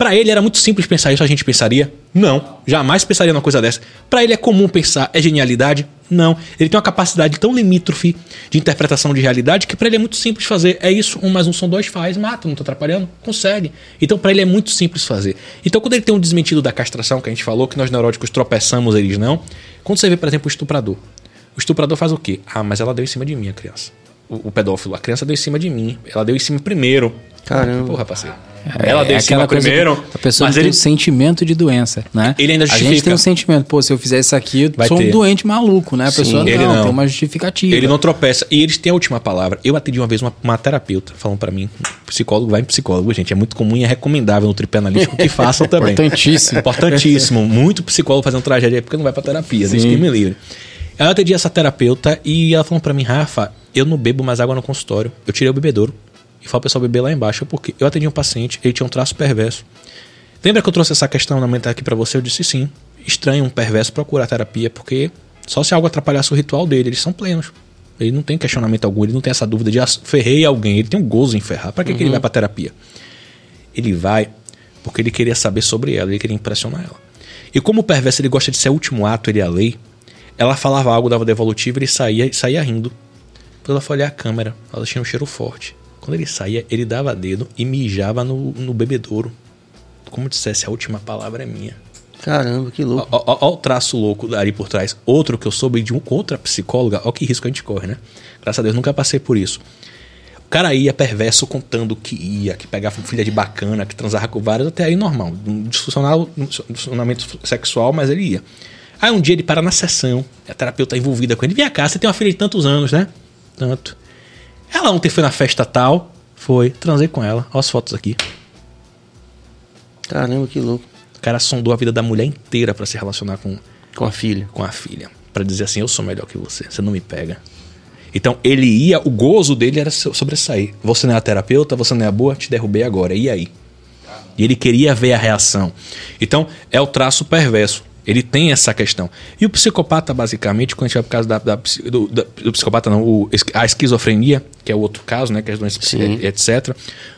Pra ele era muito simples pensar isso, a gente pensaria? Não, jamais pensaria numa coisa dessa. Pra ele é comum pensar, é genialidade? Não. Ele tem uma capacidade tão limítrofe de interpretação de realidade que pra ele é muito simples fazer. É isso, um mais um são dois, faz, mata, não tá atrapalhando? Consegue. Então pra ele é muito simples fazer. Então quando ele tem um desmentido da castração que a gente falou, que nós neuróticos tropeçamos, eles não. Quando você vê, por exemplo, o estuprador. O estuprador faz o quê? Ah, mas ela deu em cima de mim, a criança. O, o pedófilo, a criança deu em cima de mim. Ela deu em cima primeiro. Caramba. Porra, parceiro. Ela é em cima aquela coisa primeiro. A pessoa mas tem ele um sentimento de doença, né? Ele ainda A gente justifica. tem um sentimento, pô, se eu fizer isso aqui, eu Vai sou ter. um doente maluco, né? A Sim, pessoa não, não. tem uma justificativa. Ele não tropeça. E eles têm a última palavra. Eu atendi uma vez uma, uma terapeuta falando pra mim: psicólogo vai em psicólogo, gente. É muito comum e é recomendável no tripé analítico que façam também. Importantíssimo. Importantíssimo. Muito psicólogo fazendo tragédia porque não vai pra terapia. Deus que me livre. Eu atendi essa terapeuta e ela falou pra mim: Rafa, eu não bebo mais água no consultório. Eu tirei o bebedouro e falo pro pessoal beber lá embaixo porque eu atendi um paciente, ele tinha um traço perverso. Lembra que eu trouxe essa questão na mente aqui pra você? Eu disse sim. Estranho um perverso procurar terapia, porque só se algo atrapalhasse o ritual dele, eles são plenos. Ele não tem questionamento algum, ele não tem essa dúvida de ah, ferrei alguém, ele tem um gozo em ferrar. Pra que, que ele vai pra terapia? Ele vai porque ele queria saber sobre ela, ele queria impressionar ela. E como o perverso ele gosta de ser o último ato, ele é a lei, ela falava algo, dava devolutiva, ele saía, saía rindo. Depois ela foi olhar a câmera, ela tinha um cheiro forte. Quando ele saía, ele dava dedo e mijava no, no bebedouro. Como dissesse, a última palavra é minha. Caramba, que louco. Olha o traço louco ali por trás. Outro que eu soube de um, outra psicóloga, olha que risco a gente corre, né? Graças a Deus nunca passei por isso. O cara ia perverso contando que ia, que pegava filha de bacana, que transava com várias, até aí normal. Disfuncionamento sexual, mas ele ia. Aí um dia ele para na sessão, a terapeuta envolvida com ele. Vem cá, você tem uma filha de tantos anos, né? Tanto. Ela ontem foi na festa tal, foi, transei com ela. Olha as fotos aqui. Caramba, que louco. O cara sondou a vida da mulher inteira pra se relacionar com, Com a filha. com a filha. Pra dizer assim, eu sou melhor que você, você não me pega. Então ele ia, o gozo dele era so- sobressair. Você não é a terapeuta, você não é a boa, te derrubei agora. E aí? E ele queria ver a reação. Então é o traço perverso. Ele tem essa questão. E o psicopata, basicamente, quando a gente vai por causa da, da do, da- do psicopata, não, o a esquizofrenia, que é o outro caso, né? Que é as doenças, Sim. eh, etc.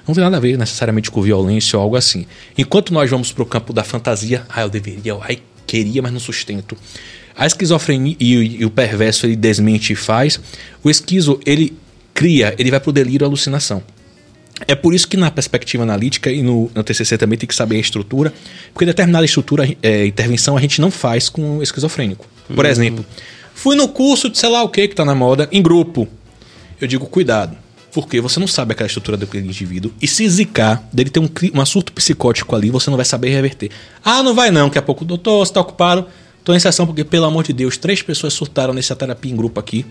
Não tem nada a ver necessariamente com violência ou algo assim. Enquanto nós vamos para o campo da fantasia, ah, eu deveria, ai, queria, mas não sustento. A esquizofrenia e, o- e o perverso ele desmente e faz. O esquizo ele cria, ele vai pro delírio e alucinação. É por isso que na perspectiva analítica e no, no TCC também tem que saber a estrutura, porque determinada estrutura, é, intervenção, a gente não faz com o esquizofrênico. Por exemplo, fui no curso de sei lá o que que tá na moda, em grupo. Eu digo, cuidado, porque você não sabe aquela estrutura daquele indivíduo, e se zicar, dele ter um, um psicótico ali, você não vai saber reverter. Ah, não vai não, daqui a pouco, doutor, você tá ocupado? Tô em sessão porque, pelo amor de Deus, três pessoas surtaram nessa terapia em grupo aqui.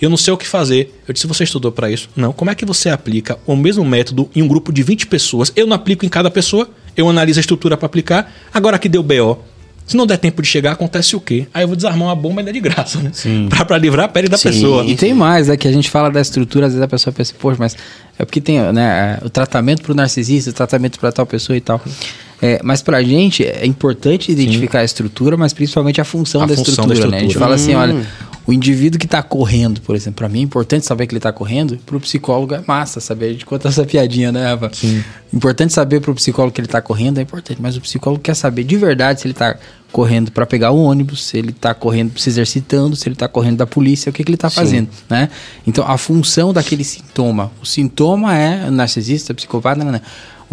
Eu não sei o que fazer. Eu disse, você estudou para isso? Não. Como é que você aplica o mesmo método em um grupo de 20 pessoas? Eu não aplico em cada pessoa, eu analiso a estrutura para aplicar. Agora aqui deu BO. Se não der tempo de chegar, acontece o quê? Aí eu vou desarmar uma bomba ainda de graça, né? Pra, pra livrar a pele da Sim. pessoa. E tem mais, né? Que a gente fala da estrutura, às vezes a pessoa pensa, poxa, mas é porque tem né, o tratamento para o narcisista, o tratamento para tal pessoa e tal. É, mas pra gente é importante identificar a estrutura, mas principalmente a função, A da, função estrutura, da né? A gente estrutura. fala assim, olha, o indivíduo que tá correndo, por exemplo, pra mim é importante saber que ele tá correndo, pro psicólogo é massa saber. A gente conta essa piadinha, né, Eva? Sim. Importante saber pro psicólogo que ele tá correndo é importante, mas o psicólogo quer saber de verdade se ele tá correndo para pegar o ônibus, se ele está correndo se exercitando, se ele está correndo da polícia, o que, que ele está fazendo, né? Então a função daquele sintoma, o sintoma é narcisista, psicopata, não, não.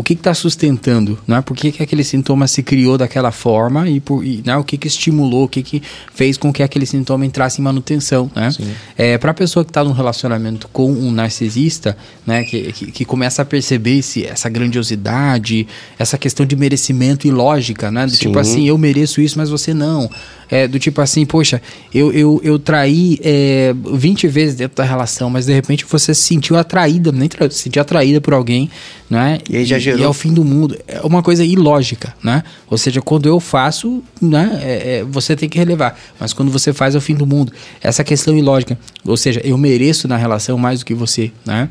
O que está sustentando, né? Por que, que aquele sintoma se criou daquela forma e, por, e né? o que, que estimulou, o que, que fez com que aquele sintoma entrasse em manutenção, né? É, para a pessoa que está num relacionamento com um narcisista, né? Que, que, que começa a perceber esse, essa grandiosidade, essa questão de merecimento e lógica, né? Do tipo assim, eu mereço isso, mas você não. É, do tipo assim, poxa, eu, eu, eu traí é, 20 vezes dentro da relação, mas de repente você se sentiu atraída, nem se sentiu atraída por alguém, né? E aí já gerou- E é o fim do mundo. É uma coisa ilógica, né? Ou seja, quando eu faço, né? é- é, você tem que relevar. Mas quando você faz, é o fim do mundo. Essa questão ilógica. Ou seja, eu mereço na relação mais do que você, né?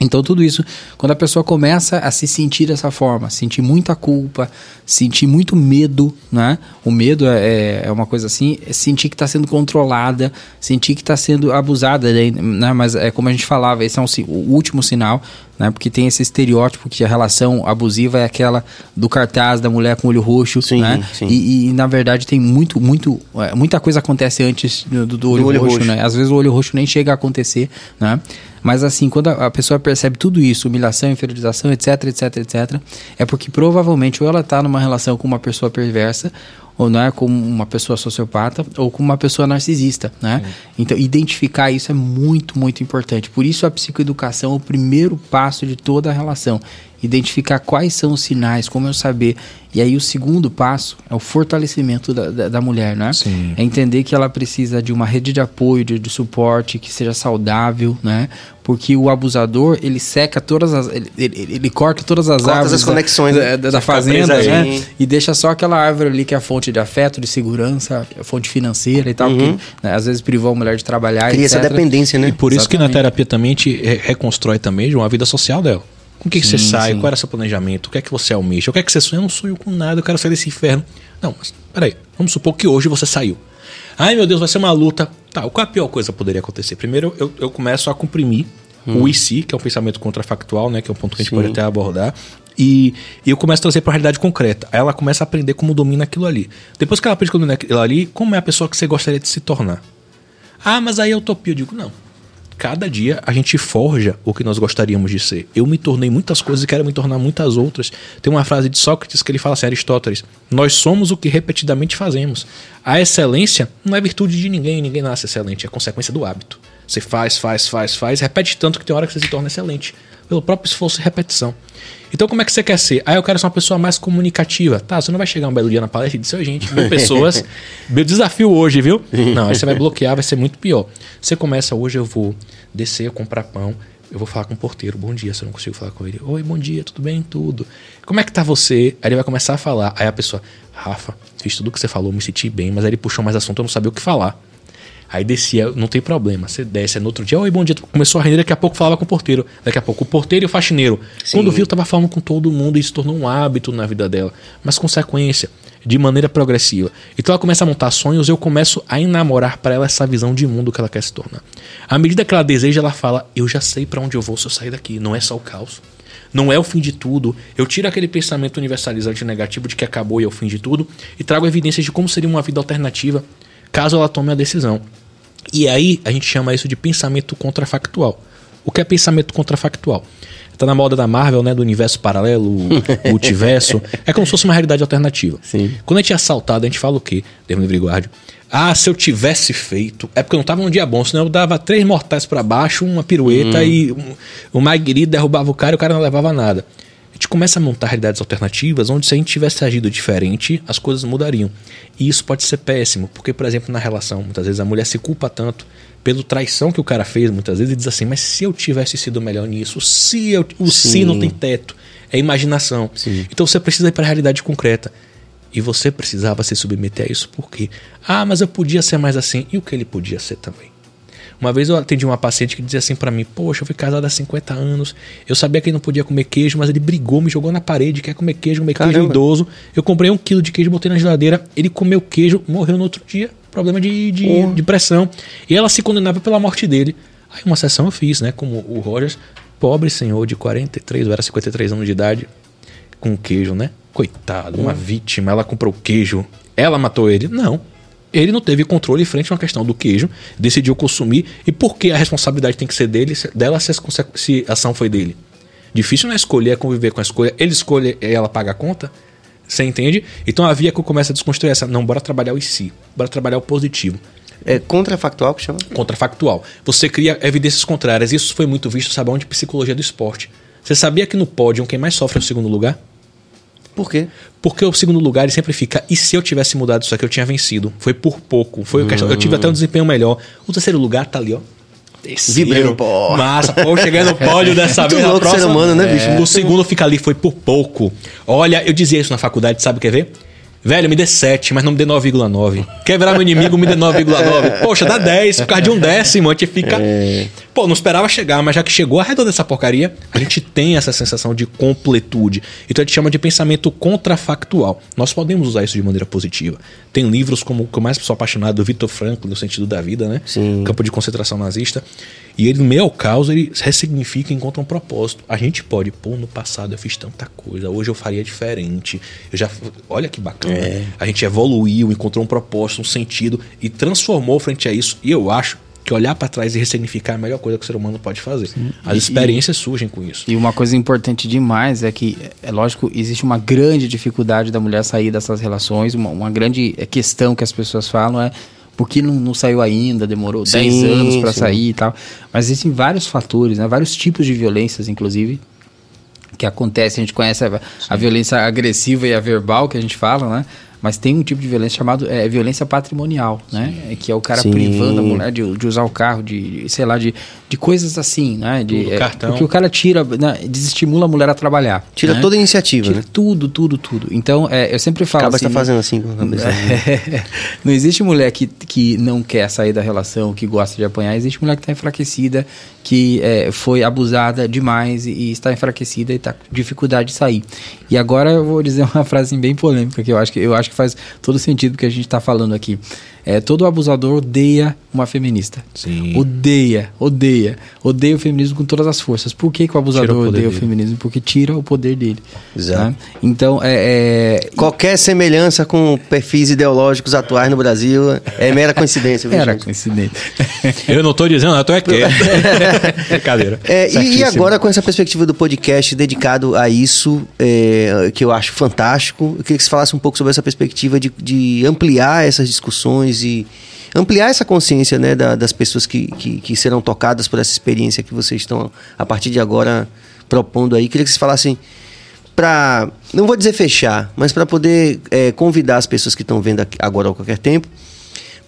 Então, tudo isso, quando a pessoa começa a se sentir dessa forma, sentir muita culpa, sentir muito medo, né? O medo é, é uma coisa assim, é sentir que está sendo controlada, sentir que está sendo abusada, né? Mas é como a gente falava, esse é um, o último sinal, né? Porque tem esse estereótipo que a relação abusiva é aquela do cartaz da mulher com olho roxo, Sim, né? sim. E, e, na verdade tem muito, muito, é, muita coisa acontece antes do, do olho, olho roxo, roxo. né? Às vezes o olho roxo nem chega a acontecer, né? Mas assim, quando a, pessoa percebe tudo isso, humilhação, inferiorização, etc, etc, etc, é porque provavelmente ou ela está numa relação com uma pessoa perversa, ou não é com uma pessoa sociopata, ou com uma pessoa narcisista, né? Então, identificar isso é muito, muito importante. Por isso a psicoeducação é o primeiro passo de toda a relação. Identificar quais são os sinais, como eu saber. E aí o segundo passo é o fortalecimento da, da, da mulher, né? Sim. É entender que ela precisa de uma rede de apoio, de, de suporte, que seja saudável, né? Porque o abusador, ele seca todas as... Ele, ele, ele corta todas as Corta árvores as da- conexões, da, né? da, da fazenda, né? aí. E deixa só aquela árvore ali que é a fonte de afeto, de segurança, a fonte financeira e tal. Que, né, às vezes privou a mulher de trabalhar, Cria essa etc. dependência, né? E por isso que na Exatamente. terapia também te re- reconstrói também uma vida social dela. Com o que, que você Sim, sai? sim. Qual era seu planejamento? O que é que você almeja? O que é que você sonha? Eu não sonho com nada, eu quero sair desse inferno. Não, mas peraí, vamos supor que hoje você saiu. Ai meu Deus, vai ser uma luta. Tá, qual a pior coisa que poderia acontecer? Primeiro, eu, eu começo a comprimir o e se, que é um pensamento contrafactual, né? Que é um ponto que a gente pode até abordar. E, e eu começo a trazer para a realidade concreta. Aí ela começa a aprender como domina aquilo ali. Depois que ela aprende como domina aquilo ali, como é a pessoa que você gostaria de se tornar? Ah, mas aí é utopia. Eu digo, não. Cada dia a gente forja o que nós gostaríamos de ser. Eu me tornei muitas coisas e quero me tornar muitas outras. Tem uma frase de Sócrates que ele fala assim, Aristóteles: Nós somos o que repetidamente fazemos. A excelência não é virtude de ninguém, ninguém nasce excelente, é consequência do hábito. Você faz, faz, faz, faz, repete tanto que tem hora que você se torna excelente. Pelo próprio esforço e repetição. Então, como é que você quer ser? Ah, eu quero ser uma pessoa mais comunicativa. Tá, você não vai chegar um belo dia na palestra e dizer, "Oi, gente, mil pessoas. meu desafio hoje, viu? Não, aí você vai bloquear, vai ser muito pior. Você começa hoje, eu vou descer, comprar pão. Eu vou falar com o porteiro, bom dia, se eu não consigo falar com ele. Oi, bom dia, tudo bem? Tudo. Como é que tá você? Aí ele vai começar a falar. Aí a pessoa, Rafa, fiz tudo o que você falou, me senti bem, mas aí ele puxou mais assunto, eu não sabia o que falar. Aí descia, não tem problema. Você desce, aí no outro dia, oi, bom dia. Começou a render, daqui a pouco falava com o porteiro. Daqui a pouco o porteiro e o faxineiro. Quando viu, tava falando com todo mundo e isso tornou um hábito na vida dela. Mas consequência, de maneira progressiva. Então ela começa a montar sonhos, eu começo a enamorar para ela essa visão de mundo que ela quer se tornar. À medida que ela deseja, ela fala: Eu já sei para onde eu vou se eu sair daqui. Não é só o caos. Não é o fim de tudo. Eu tiro aquele pensamento universalizante negativo de que acabou e é o fim de tudo e trago evidências de como seria uma vida alternativa caso ela tome a decisão. E aí a gente chama isso de pensamento contrafactual. O que é pensamento contrafactual? Tá na moda da Marvel, né? Do universo paralelo, multiverso. É como se fosse uma realidade alternativa. Sim. Quando a gente é assaltado, a gente fala o quê? Deus me livre guarde. Ah, se eu tivesse feito. É porque eu não tava num dia bom, senão eu dava três mortais pra baixo, uma pirueta e um, o Magri derrubava o cara e o cara não levava nada. A gente começa a montar realidades alternativas onde se a gente tivesse agido diferente, as coisas mudariam. E isso pode ser péssimo, porque, por exemplo, na relação, muitas vezes a mulher se culpa tanto pela traição que o cara fez, muitas vezes, e diz assim, mas se eu tivesse sido melhor nisso, se eu, o se não tem teto, é imaginação. Então você precisa ir para a realidade concreta. E você precisava se submeter a isso por quê? Ah, mas eu podia ser mais assim. E o que ele podia ser também? Uma vez eu atendi uma paciente que dizia assim pra mim: Poxa, eu fui casada há 50 anos. Eu sabia que ele não podia comer queijo, mas ele brigou, me jogou na parede. Quer comer queijo, comer queijo Caramba. idoso. Eu comprei um quilo de queijo, botei na geladeira. Ele comeu queijo, morreu no outro dia. Problema de, de, Porra. de pressão. E ela se condenava pela morte dele. Aí uma sessão eu fiz, né? Como o Rogers, pobre senhor de 43, ou era 53 anos de idade, com queijo, né? Coitado, uma vítima. Ela comprou queijo. Ela matou ele? Não. Ele não teve controle frente a uma questão do queijo, decidiu consumir. E por que a responsabilidade tem que ser dele, dela se, se a ação foi dele? Difícil não é escolher, é conviver com a escolha. Ele escolhe e ela paga a conta? Você entende? Então a via que começa a desconstruir essa. Não, bora trabalhar o e si. Bora trabalhar o positivo. É contrafactual que chama? Contrafactual. Você cria evidências contrárias. Isso foi muito visto, sabe onde? Psicologia do esporte. Você sabia que no pódio quem mais sofre é o segundo lugar? Por quê? Porque o segundo lugar ele sempre fica, e se eu tivesse mudado isso aqui, eu tinha vencido. Foi por pouco. Foi hum. Eu tive até um desempenho melhor. O terceiro lugar tá ali, ó. Vibrando, pô. Massa, pô, cheguei no pódio dessa vez. Louco próxima, ser humano, né, bicho? É. O segundo fica ali, foi por pouco. Olha, eu dizia isso na faculdade, sabe o que ver? Velho, me dê 7, mas não me dê 9,9. Quer virar meu inimigo, me dê 9,9. Poxa, dá 10, por causa de um décimo, a gente fica. É. Pô, não esperava chegar, mas já que chegou redor dessa porcaria, a gente tem essa sensação de completude. Então a gente chama de pensamento contrafactual. Nós podemos usar isso de maneira positiva. Tem livros como o que eu mais sou apaixonado, do Victor Frankl, no sentido da vida, né? Sim. Campo de concentração nazista. E ele, no meio ao caos, ele ressignifica e encontra um propósito. A gente pode, pô, no passado eu fiz tanta coisa, hoje eu faria diferente. Eu já. Olha que bacana. É. A gente evoluiu, encontrou um propósito, um sentido e transformou frente a isso. E eu acho que olhar para trás e ressignificar é a melhor coisa que o ser humano pode fazer. Sim. As e, experiências surgem com isso. E uma coisa importante demais é que, é lógico, existe uma grande dificuldade da mulher sair dessas relações, uma, uma grande questão que as pessoas falam é porque não, não saiu ainda, demorou 10 anos para sair e tal. Mas existem vários fatores, né? vários tipos de violências, inclusive, que acontecem. A gente conhece a, a, violência agressiva e a verbal, que a gente fala, né? Mas tem um tipo de violência chamado é, violência patrimonial, né? É, que é o cara Sim. privando a mulher de, de, usar o carro, de, sei lá, de, de coisas assim, né? De, é, cartão. Porque o cara tira, né? desestimula a mulher a trabalhar. Tira né? toda a iniciativa, tira né? tudo, tudo, tudo. Então, é, eu sempre falo Acaba assim... Acaba tá fazendo assim com a cabeça. Né? não existe mulher que, que não quer sair da relação, que gosta de apanhar. Existe mulher que está enfraquecida, que é, foi abusada demais e, e, está enfraquecida e está com dificuldade de sair. E agora eu vou dizer uma frase bem polêmica que eu acho que eu acho que faz todo sentido que a gente está falando aqui. É, todo abusador odeia uma feminista. Sim. Odeia, odeia. Odeia o feminismo com todas as forças. Por que, que o abusador o odeia dele. o feminismo? Porque tira o poder dele. Exato. Né? Então, é, é, Qualquer semelhança com perfis ideológicos atuais no Brasil é mera coincidência. Era gente? coincidência. eu não estou dizendo, eu estou aqui. Brincadeira. É, e, e, agora, com essa perspectiva do podcast dedicado a isso, é, que eu acho fantástico, eu queria que você falasse um pouco sobre essa perspectiva de, de ampliar essas discussões e ampliar essa consciência né, da, das pessoas que, que, que, serão tocadas por essa experiência que vocês estão, a partir de agora, propondo aí. Queria que vocês falassem para, não vou dizer fechar, mas para poder é, convidar as pessoas que estão vendo agora a qualquer tempo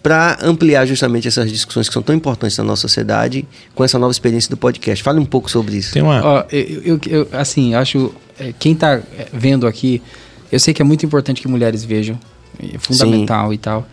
para ampliar justamente essas discussões que são tão importantes na nossa sociedade com essa nova experiência do podcast. Fale um pouco sobre isso. Tem uma... Ó, eu, eu, eu, assim, acho é, quem está é, vendo aqui, eu sei que é muito importante que mulheres vejam, é fundamental Sim. e tal.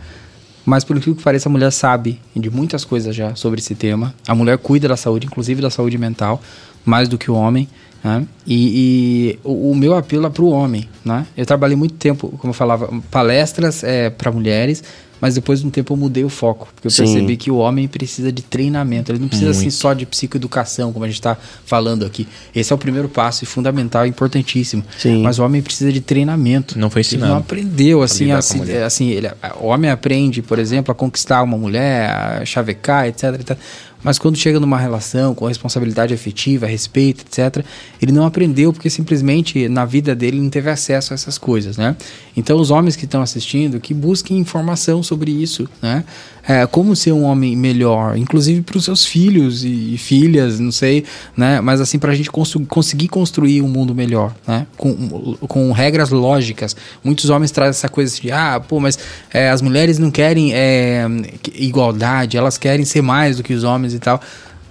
Mas por que pareça, a mulher sabe de muitas coisas já sobre esse tema. A mulher cuida da saúde, inclusive da saúde mental, mais do que o homem. Né? E, e o, o, meu apelo é para o homem. Né? Eu trabalhei muito tempo, como eu falava, palestras é, para mulheres, mas depois de um tempo eu mudei o foco, porque eu Sim. percebi que o homem precisa de treinamento, ele não precisa assim só de psicoeducação, como a gente está falando aqui. Esse é o primeiro passo e fundamental, importantíssimo. Sim. Mas o homem precisa de treinamento. Não foi ensinado. Ele não aprendeu assim, assim, assim ele, o homem aprende, por exemplo, a conquistar uma mulher, a chavecar, etc, etc. Mas quando chega numa relação com responsabilidade afetiva, respeito, etc., ele não aprendeu porque simplesmente na vida dele não teve acesso a essas coisas, né? Então os homens que estão assistindo, que busquem informação sobre isso, né? É, como ser um homem melhor, inclusive para os seus filhos e, e, filhas, não sei, né? Mas assim para a gente constru conseguir construir um mundo melhor, né? Com, com regras lógicas. Muitos homens trazem essa coisa de ah, pô, mas é, as mulheres não querem é, igualdade, elas querem ser mais do que os homens e tal.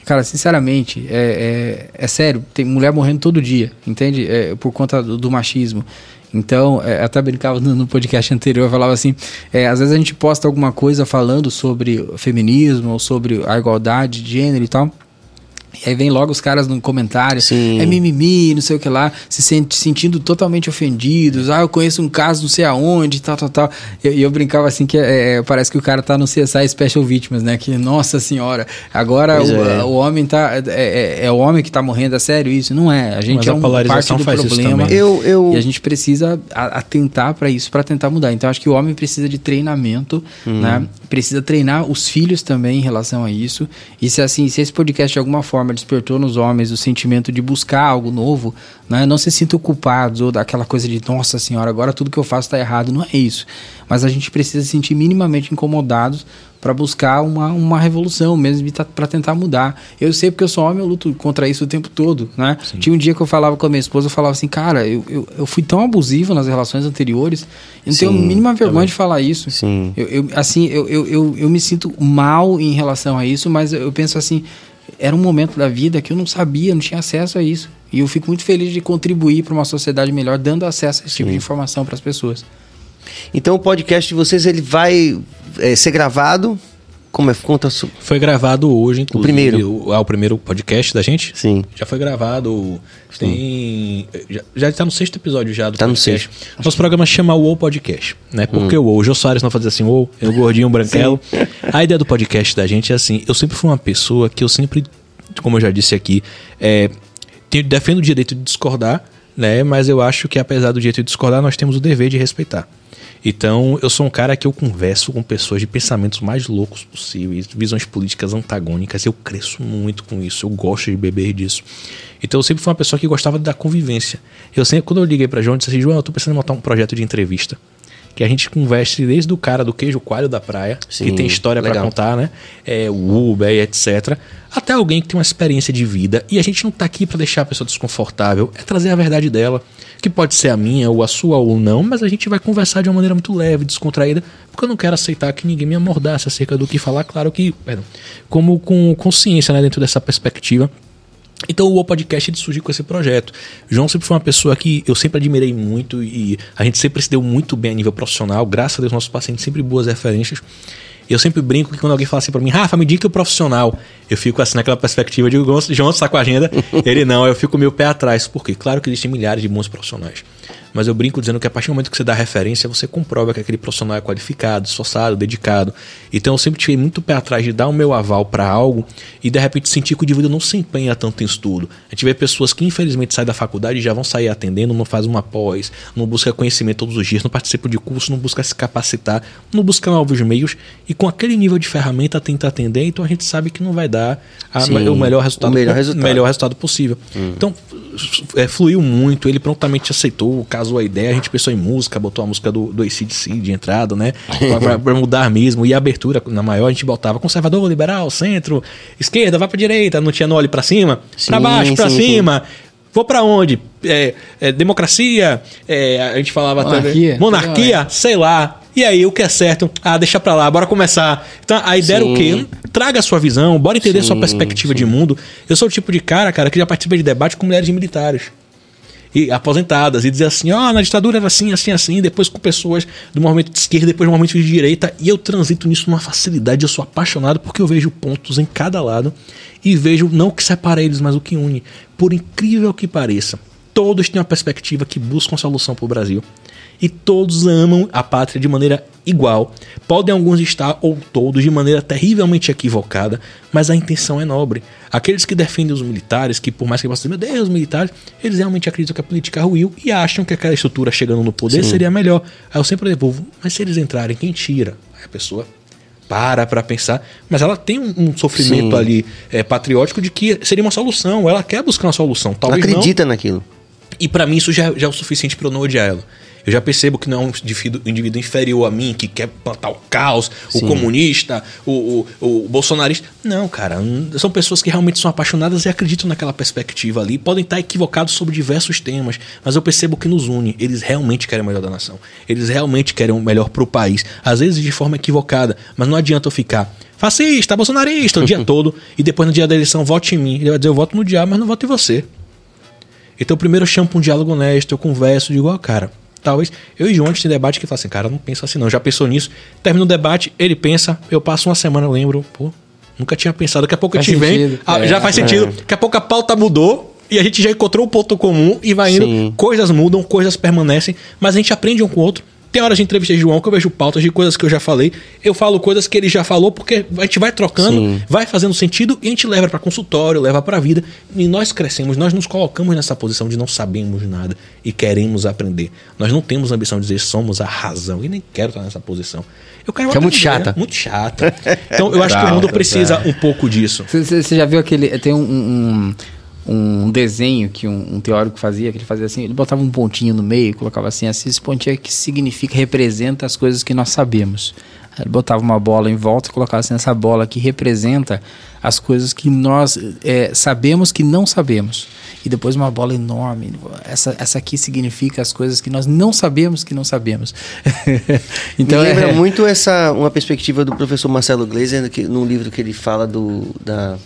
Cara, sinceramente, é, é, é, sério, tem mulher morrendo todo dia, entende? É, por conta do, do machismo. Então, é, até brincava no, no, podcast anterior, eu falava assim: é, às vezes a gente posta alguma coisa falando sobre feminismo ou sobre a igualdade de gênero e tal. E aí vem logo os caras no comentário, Sim. é mimimi, não sei o que lá, se sente, sentindo totalmente ofendidos. Ah, eu conheço um caso não sei aonde, tal, tal, tal. E eu, eu brincava assim que é, é, parece que o cara tá no CSI Special Victims, né? Que, nossa senhora, agora o, é. o homem tá. É, é- é o homem que tá morrendo, é sério isso? Não é. A gente Mas é a um parte do problema. Eu, eu... E a gente precisa atentar para isso, para tentar mudar. Então, acho que o homem precisa de treinamento, Uhum. né? Precisa treinar os filhos também em relação a isso. E se assim, se esse podcast de alguma forma despertou nos homens o sentimento de buscar algo novo, né? Não se sintam culpados ou daquela coisa de, nossa senhora, agora tudo que eu faço está errado. Não é isso. Mas a gente precisa se sentir minimamente incomodados para buscar uma, uma revolução mesmo para tentar mudar. Eu sei porque eu sou homem, eu luto contra isso o tempo todo, né? Tinha um dia que eu falava com a minha esposa, eu falava assim, cara, eu, eu, eu fui tão abusivo nas relações anteriores, eu não tenho a mínima vergonha de falar isso. Sim. Eu, eu- assim, eu, eu, eu, eu me sinto mal em relação a isso, mas eu penso assim, era um momento da vida que eu não sabia, não tinha acesso a isso. E eu fico muito feliz de contribuir para uma sociedade melhor, dando acesso a esse tipo de informação para as pessoas. Então o podcast de vocês ele vai é, ser gravado. Como é? Conta. su- Foi gravado hoje, inclusive. primeiro? O, ah, o primeiro podcast da gente? Sim. Já foi gravado. Tem. Já, já tá no sexto episódio já do Tá no podcast. Nosso programa chama o Podcast, né? Hum. Porque o O Jô Soares não fazia assim, o eu gordinho, branquelo. A ideia do podcast da gente é assim: eu sempre fui uma pessoa que eu sempre, como eu já disse aqui, é, tenho- defendo o direito de discordar, né? Mas eu acho que apesar do direito de discordar, nós temos o dever de respeitar. Então, eu sou um cara que eu converso com pessoas de pensamentos mais loucos possíveis, visões políticas antagônicas. Eu cresço muito com isso, eu gosto de beber disso. Então, eu sempre fui uma pessoa que gostava da convivência. Eu sempre, quando eu liguei pra João, eu disse assim: João, eu tô pensando em montar um projeto de entrevista. Que a gente converse desde o cara do queijo coalho da praia, Sim, que tem história pra legal. contar, né? É, o Uber e etc. Até alguém que tem uma experiência de vida. E a gente não tá aqui pra deixar a pessoa desconfortável, é trazer a verdade dela. Que pode ser a minha, ou a sua, ou não, mas a gente vai conversar de uma maneira muito leve, descontraída, porque eu não quero aceitar que ninguém me amordasse acerca do que falar. Claro que, perdão, como com consciência, né, dentro dessa perspectiva. Então o O Podcast ele surgiu com esse projeto. João sempre foi uma pessoa que eu sempre admirei muito e a gente sempre se deu muito bem a nível profissional. Graças a Deus, nossos pacientes sempre boas referências. Eu sempre brinco que quando alguém fala assim pra mim, Rafa, me diga o profissional, eu fico assim naquela perspectiva de João João está com a agenda, ele não, eu fico meio pé atrás. Por quê? Claro que existem milhares de bons profissionais. Mas eu brinco dizendo que a partir do momento que você dá referência, você comprova que aquele profissional é qualificado, esforçado, dedicado. Então eu sempre tive muito pé atrás de dar o meu aval para algo e de repente sentir que o indivíduo não se empenha tanto em estudo. A gente vê pessoas que infelizmente saem da faculdade e já vão sair atendendo, não faz uma pós, não busca conhecimento todos os dias, não participa de curso, não busca se capacitar, não busca novos meios e com aquele nível de ferramenta tenta atender, então a gente sabe que não vai dar a- Sim, o melhor resultado, o melhor resultado. melhor resultado possível. Então, é, fluiu muito, ele prontamente aceitou, casou a ideia, a gente pensou em música, botou a música do, do ACDC de entrada, né? Pra, pra- pra mudar mesmo. E a abertura, na maior, a gente botava conservador, liberal, centro, esquerda, vai pra direita, não tinha no olho pra cima, pra Sim, baixo, pra sim, cima. Vou pra onde? É, é, democracia, é, a gente falava Monarquia. também. Monarquia, sei lá. E aí, o que é certo? Ah, deixa pra lá, bora começar. Então, a ideia era o quê? Traga a sua visão, bora entender a sua Sim, perspectiva de mundo. Eu sou o tipo de cara, cara, que já participa de debate com mulheres militares. E aposentadas, e dizer assim, ó, na ditadura era assim, assim, assim, depois com pessoas do movimento de esquerda, depois do movimento de direita, e eu transito nisso numa facilidade, eu sou apaixonado porque eu vejo pontos em cada lado e vejo não o que separa eles, mas o que une. Por incrível que pareça, todos têm uma perspectiva que buscam solução para o Brasil. E todos amam a pátria de maneira igual. Podem alguns estar, ou todos, de maneira terrivelmente equivocada, mas a intenção é nobre. Aqueles que defendem os militares, que por mais que possam dizer, meu Deus, os militares, eles realmente acreditam que a política ruiu e acham que aquela estrutura chegando no poder seria melhor. Aí eu sempre devolvo, mas se eles entrarem, quem tira? Aí a pessoa para pra pensar, mas ela tem um, um sofrimento Sim. ali é, patriótico de que seria uma solução, ela quer buscar uma solução. Ela Talvez não, acredita naquilo. e pra mim isso já, já é o suficiente pra eu não odiar ela. Eu já percebo que não é um indivíduo, inferior a mim, que quer plantar o caos, o comunista, o, o, o bolsonarista. Não, cara. São pessoas que realmente são apaixonadas e acreditam naquela perspectiva ali. Podem estar equivocados sobre diversos temas, mas eu percebo que nos une. Eles realmente querem o melhor da nação. Eles realmente querem o melhor pro país. Às vezes de forma equivocada, mas não adianta eu ficar fascista, bolsonarista o dia todo e depois no dia da eleição vote em mim. Ele vai dizer, eu voto no diabo, mas não voto em você. Então, primeiro eu chamo pra um diálogo honesto, eu converso, digo, ó, cara, talvez. Eu e João, a gente tem debate que fala assim, cara, eu não penso assim, não. Já pensou nisso? Termina o debate, ele pensa, eu passo uma semana, eu lembro, pô, Nunca tinha pensado. Daqui a pouco Faz a gente vem. ah, É. Já faz sentido. Daqui a pouco a pauta mudou. E a gente já encontrou um ponto comum e vai indo. Sim. Coisas mudam, coisas permanecem, mas a gente aprende um com o outro. Tem horas de entrevista de João que eu vejo pautas de coisas que eu já falei. Eu falo coisas que ele já falou, porque a gente vai trocando, Sim. vai fazendo sentido e a gente leva para consultório, leva para vida. E nós crescemos, nós nos colocamos nessa posição de não sabemos nada e queremos aprender. Nós não temos a ambição de dizer somos a razão. E nem quero estar nessa posição. Eu quero Que é muito chata. né? Muito chata. Então eu acho que o mundo tá, precisa um pouco disso. Você você já viu aquele. Tem um, um, um desenho que um, um teórico fazia, que ele fazia assim, ele botava um pontinho no meio e colocava assim, assim, esse pontinho aqui significa, representa as coisas que nós sabemos. Ele botava uma bola em volta e colocava assim, essa bola que representa as coisas que nós é, sabemos que não sabemos. E depois uma bola enorme. Essa, essa aqui significa as coisas que nós não sabemos que não sabemos. então Me lembra é, muito essa uma perspectiva do professor Marcelo Gleiser, que, num livro que ele fala do da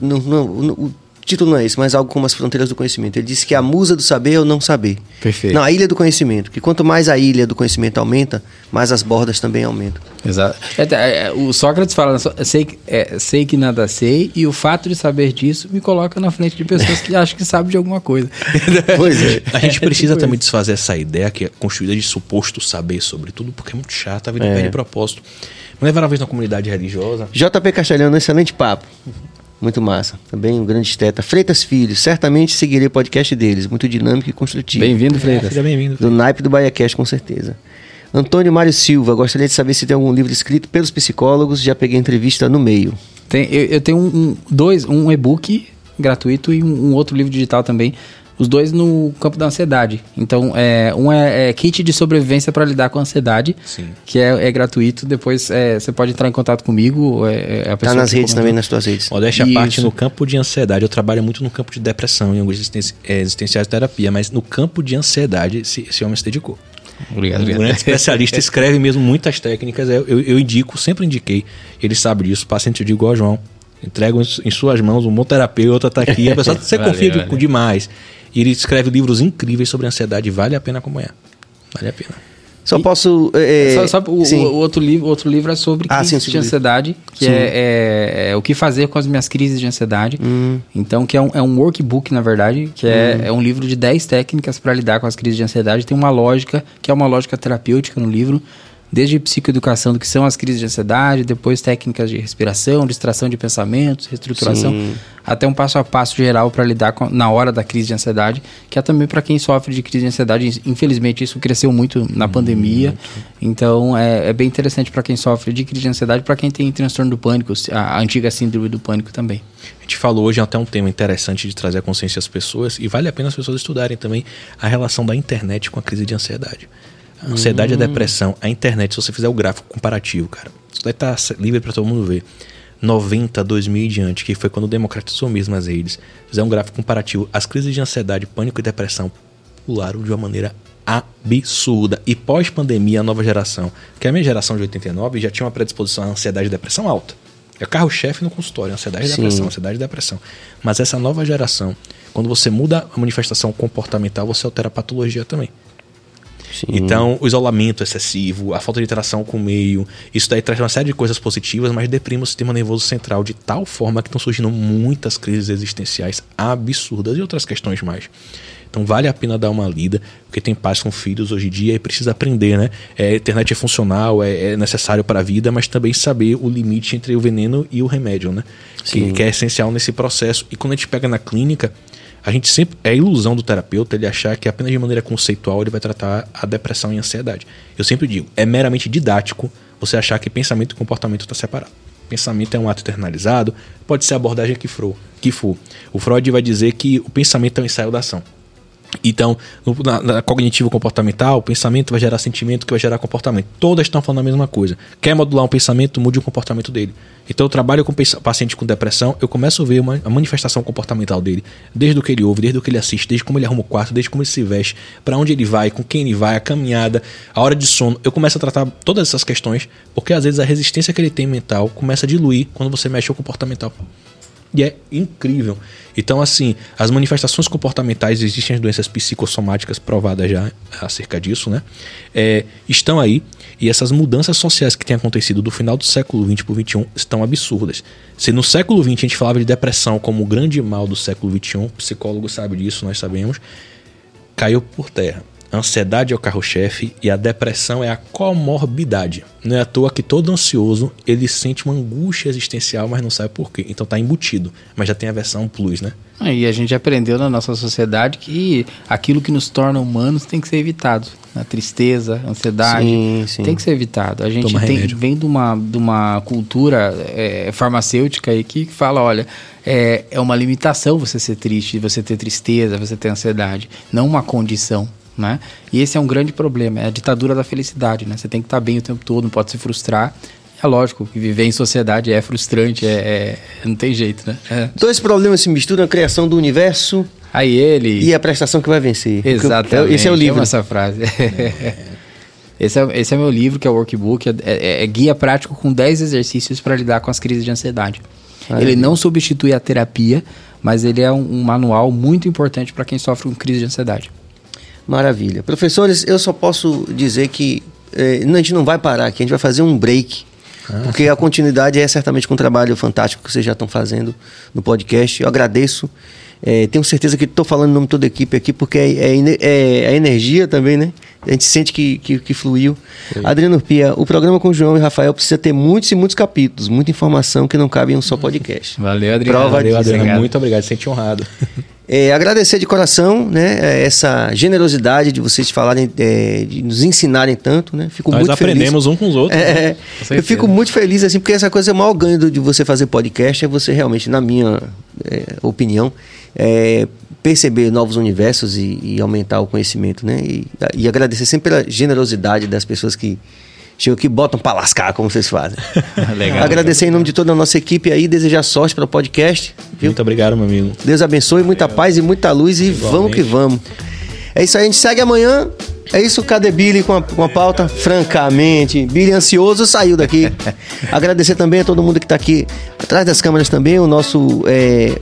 não, não, não, título não é esse, mas algo como as fronteiras do conhecimento. Ele diz que a musa do saber é o não saber. Perfeito. Não, a ilha do conhecimento. Que quanto mais a ilha do conhecimento aumenta, mais as bordas também aumentam. Exato. É, é, é, o Sócrates fala, sei, que- é, sei que nada sei, e o fato de saber disso me coloca na frente de pessoas que acham que sabem de alguma coisa. Pois é. A gente precisa tipo também isso. desfazer essa ideia que é construída de suposto saber sobre tudo, porque é muito chata, a vida É. perde propósito. Me levaram uma vez na comunidade religiosa. JP Castelhano, excelente papo. Muito massa. Também um grande esteta. Freitas Filhos, certamente seguirei o podcast deles. Muito dinâmico e construtivo. Bem-vindo, Freitas. Seja bem-vindo. Do naipe do BaiaCast, com certeza. Antônio Mário Silva, gostaria de saber se tem algum livro escrito pelos psicólogos. Já peguei entrevista no meio. Tem, eu, eu tenho um, um- dois, um e-book gratuito e um, um outro livro digital também. Os dois no campo da ansiedade. Então, é, um é, é kit de sobrevivência para lidar com a ansiedade, Sim. que é, é gratuito. Depois é, você pode entrar em contato comigo. É, é a Tá nas redes também, nas tuas redes. Modéstia à Isso. parte, no campo de ansiedade, eu trabalho muito no campo de depressão e angústia eh, existenciais de terapia, mas no campo de ansiedade, esse, esse homem se dedicou. Obrigado, Um obrigado. grande especialista escreve mesmo muitas técnicas. Eu, eu, eu indico, sempre indiquei. Ele sabe disso. Paciente digo igual João. Entrego em, su- em suas mãos um bom terapeuta, tá aqui. A pessoa você Valeu, confia de- valeu. demais. E ele escreve livros incríveis sobre ansiedade. Vale a pena acompanhar. Vale a pena. Só posso. é, Só, só o, o outro livro, outro livro é sobre Ah, crise sim, de ansiedade, que é, é- é o que fazer com as minhas crises de ansiedade. Hum. Então, que é um, é um workbook, na verdade, que é, é um livro de 10 técnicas para lidar com as crises de ansiedade. Tem uma lógica, que é uma lógica terapêutica no livro, desde psicoeducação do que são as crises de ansiedade, depois técnicas de respiração, distração de pensamentos, reestruturação, Sim. até um passo a passo geral para lidar com, na hora da crise de ansiedade, que é também para quem sofre de crise de ansiedade. Infelizmente, isso cresceu muito na pandemia. Então, é, é bem interessante para quem sofre de crise de ansiedade, para quem tem transtorno do pânico, a, a antiga síndrome do pânico também. A gente falou hoje até um tema interessante de trazer a consciência às pessoas e vale a pena as pessoas estudarem também a relação da internet com a crise de ansiedade. A ansiedade e a depressão, a internet, se você fizer o gráfico comparativo, cara, isso daí tá livre para todo mundo ver. 90, 2000 e diante, que foi quando democratizou mesmo as redes, fizer um gráfico comparativo, as crises de ansiedade, pânico e depressão pularam de uma maneira absurda. E pós-pandemia, a nova geração, que é a minha geração de 89, já tinha uma predisposição à ansiedade e depressão alta. É carro-chefe no consultório, ansiedade e depressão, ansiedade e depressão. Mas essa nova geração, quando você muda a manifestação comportamental, você altera a patologia também. Sim. Então, o isolamento excessivo, a falta de interação com o meio, isso daí traz uma série de coisas positivas, mas deprime o sistema nervoso central de tal forma que estão surgindo muitas crises existenciais absurdas e outras questões mais. Então vale a pena dar uma lida, porque tem pais com filhos hoje em dia e precisa aprender, né? É, a internet é funcional, é, é necessário para a vida, mas também saber o limite entre o veneno e o remédio, né? Que, que é essencial nesse processo. E quando a gente pega na clínica, a gente sempre. É a ilusão do terapeuta ele achar que apenas de maneira conceitual ele vai tratar a depressão e a ansiedade. Eu sempre digo, é meramente didático você achar que pensamento e comportamento está separado. Pensamento é um ato internalizado, pode ser a abordagem que for, que. O Freud vai dizer que o pensamento é um ensaio da ação. Então, no- na, na cognitivo-comportamental, o pensamento vai gerar sentimento que vai gerar comportamento. Todas estão falando a mesma coisa. Quer modular um pensamento, mude o comportamento dele. Então, eu trabalho com paciente com depressão, eu começo a ver uma, a manifestação comportamental dele, desde o que ele ouve, desde o que ele assiste, desde como ele arruma o quarto, desde como ele se veste, para onde ele vai, com quem ele vai, a caminhada, a hora de sono. Eu começo a tratar todas essas questões, porque às vezes a resistência que ele tem mental começa a diluir quando você mexe o comportamental. E é incrível. Então, assim, as manifestações comportamentais, existem as doenças psicossomáticas provadas já acerca disso, né? É, estão aí. E essas mudanças sociais que têm acontecido do final do século XX para o XXI estão absurdas. Se no século XX a gente falava de depressão como o grande mal do século XXI, psicólogo sabe disso, nós sabemos, caiu por terra. A ansiedade é o carro-chefe e a depressão é a comorbidade. Não é à toa que todo ansioso ele sente uma angústia existencial, mas não sabe por quê. Então tá embutido, mas já tem a versão plus, né? E a gente aprendeu na nossa sociedade que aquilo que nos torna humanos tem que ser evitado. A tristeza, a ansiedade, Sim, sim. tem que ser evitado. A gente tem, vem de uma, de uma cultura é, farmacêutica aí que fala, olha, é, é uma limitação você ser triste, você ter tristeza, você ter ansiedade, não uma condição. Né? E esse é um grande problema, é a ditadura da felicidade. Né? Você tem que estar bem o tempo todo, não pode se frustrar. É lógico que viver em sociedade é frustrante, é, é- não tem jeito, né? É. Dois problemas se misturam, a criação do universo Aí ele. e a prestação que vai vencer. Exatamente. Esse é o livro. Essa frase. esse, é, esse é meu livro, que é o workbook. É, é- é guia prático com 10 exercícios para lidar com as crises de ansiedade. Ele não substitui a terapia, mas ele é um, um manual muito importante para quem sofre com crise de ansiedade. Maravilha. Professores, eu só posso dizer que eh, não, a gente não vai parar aqui, a gente vai fazer um break. Porque a continuidade é certamente com um trabalho fantástico que vocês já estão fazendo no podcast. Eu agradeço. Eh, tenho certeza que estou falando em nome de toda a equipe aqui, porque é, é é a energia também, né? A gente sente que, que, que fluiu. Adriano Pia, o programa com o João e Rafael precisa ter muitos e muitos capítulos, muita informação que não cabe em um só podcast. Valeu, Adriano. Prova Valeu, Adriano. Muito obrigado. Sente honrado. É, agradecer de coração, né, é, essa generosidade de vocês falarem, é, de nos ensinarem tanto, né? Fico Nós muito aprendemos feliz. um com os outros. É, né? eu fico muito feliz assim, porque essa coisa é o maior ganho de você fazer podcast é você realmente, na minha é, opinião, é, perceber novos universos e, e aumentar o conhecimento, né? E, e agradecer sempre pela generosidade das pessoas que chegam que botam pra lascar, como vocês fazem. Legal. agradecer em nome de toda a nossa equipe aí, desejar sorte para o podcast, viu? Muito obrigado, meu amigo. Deus abençoe, muita paz e muita luz e vamos que vamos. É isso aí, a gente segue amanhã. É isso, cadê Billy com a, com a pauta? Francamente, Billy ansioso saiu daqui. Agradecer também a todo mundo que está aqui atrás das câmeras também, o nosso é,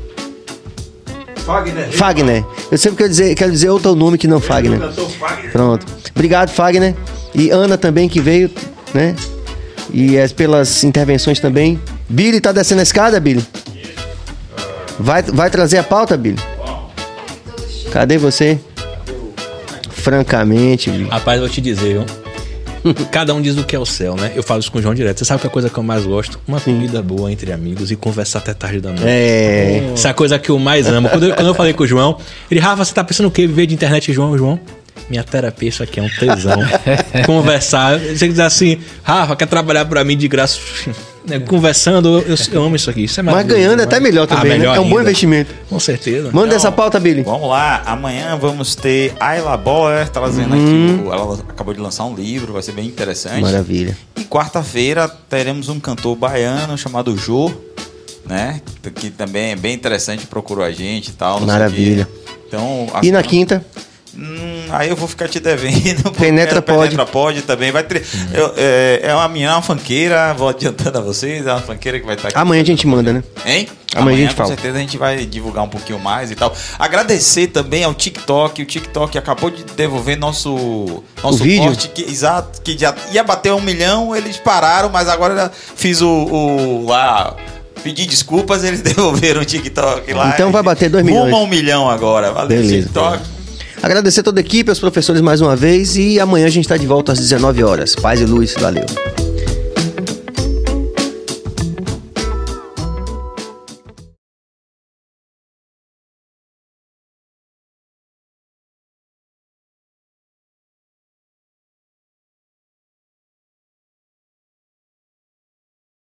Fagner. Fagner. Eu sempre quero dizer, quero dizer outro nome que não Fagner. Cantor Fagner. Pronto. Obrigado, Fagner. E Ana também que veio, né? E é pelas intervenções também. Billy, tá descendo a escada, Billy? Vai, vai trazer a pauta, Billy? Cadê você? Francamente, Billy. Rapaz, vou te dizer, viu? Cada um diz o que é o céu, né? Eu falo isso com o João direto. Você sabe que a coisa que eu mais gosto? Uma comida boa entre amigos e conversar até tarde da noite. É. Essa é a coisa que eu mais amo. Quando eu, quando eu falei com o João, ele, Rafa, você tá pensando o quê? Viver de internet, João? João, minha terapia, isso aqui é um tesão. Conversar. Você diz assim, Rafa, quer trabalhar pra mim de graça? Né, Conversando, eu, eu amo isso aqui. Isso é Mas ganhando é até demais. melhor também, né? melhor É um bom investimento. Com certeza. Manda essa pauta, Billy. Vamos lá, amanhã vamos ter Ayla Boer trazendo Uhum. aqui. Ela acabou de lançar um livro, vai ser bem interessante. Maravilha. E quarta-feira teremos um cantor baiano chamado Jô, né? Que também é bem interessante, procurou a gente e tal. Maravilha. Então, E na quinta? Hum, aí eu vou ficar te devendo. Penetra a Penetra pode também. Vai ter, eu- é, é uma menina, uma fanqueira, vou adiantando a vocês, é uma fanqueira que vai estar aqui. Amanhã a gente manda, né? Hein? Amanhã a gente com fala. certeza a gente vai divulgar um pouquinho mais e tal. Agradecer também ao TikTok. O TikTok acabou de devolver nosso, nosso vídeo? corte. Que, exato, que já ia bater um milhão, eles pararam, mas agora fiz o, o lá. Pedi desculpas, eles devolveram o TikTok lá. Então vai bater dois Rumo milhões. a um milhão agora. Valeu, Beleza. TikTok. Agradecer toda a equipe, aos professores mais uma vez e amanhã a gente está de volta às 19 horas. Paz e luz, valeu.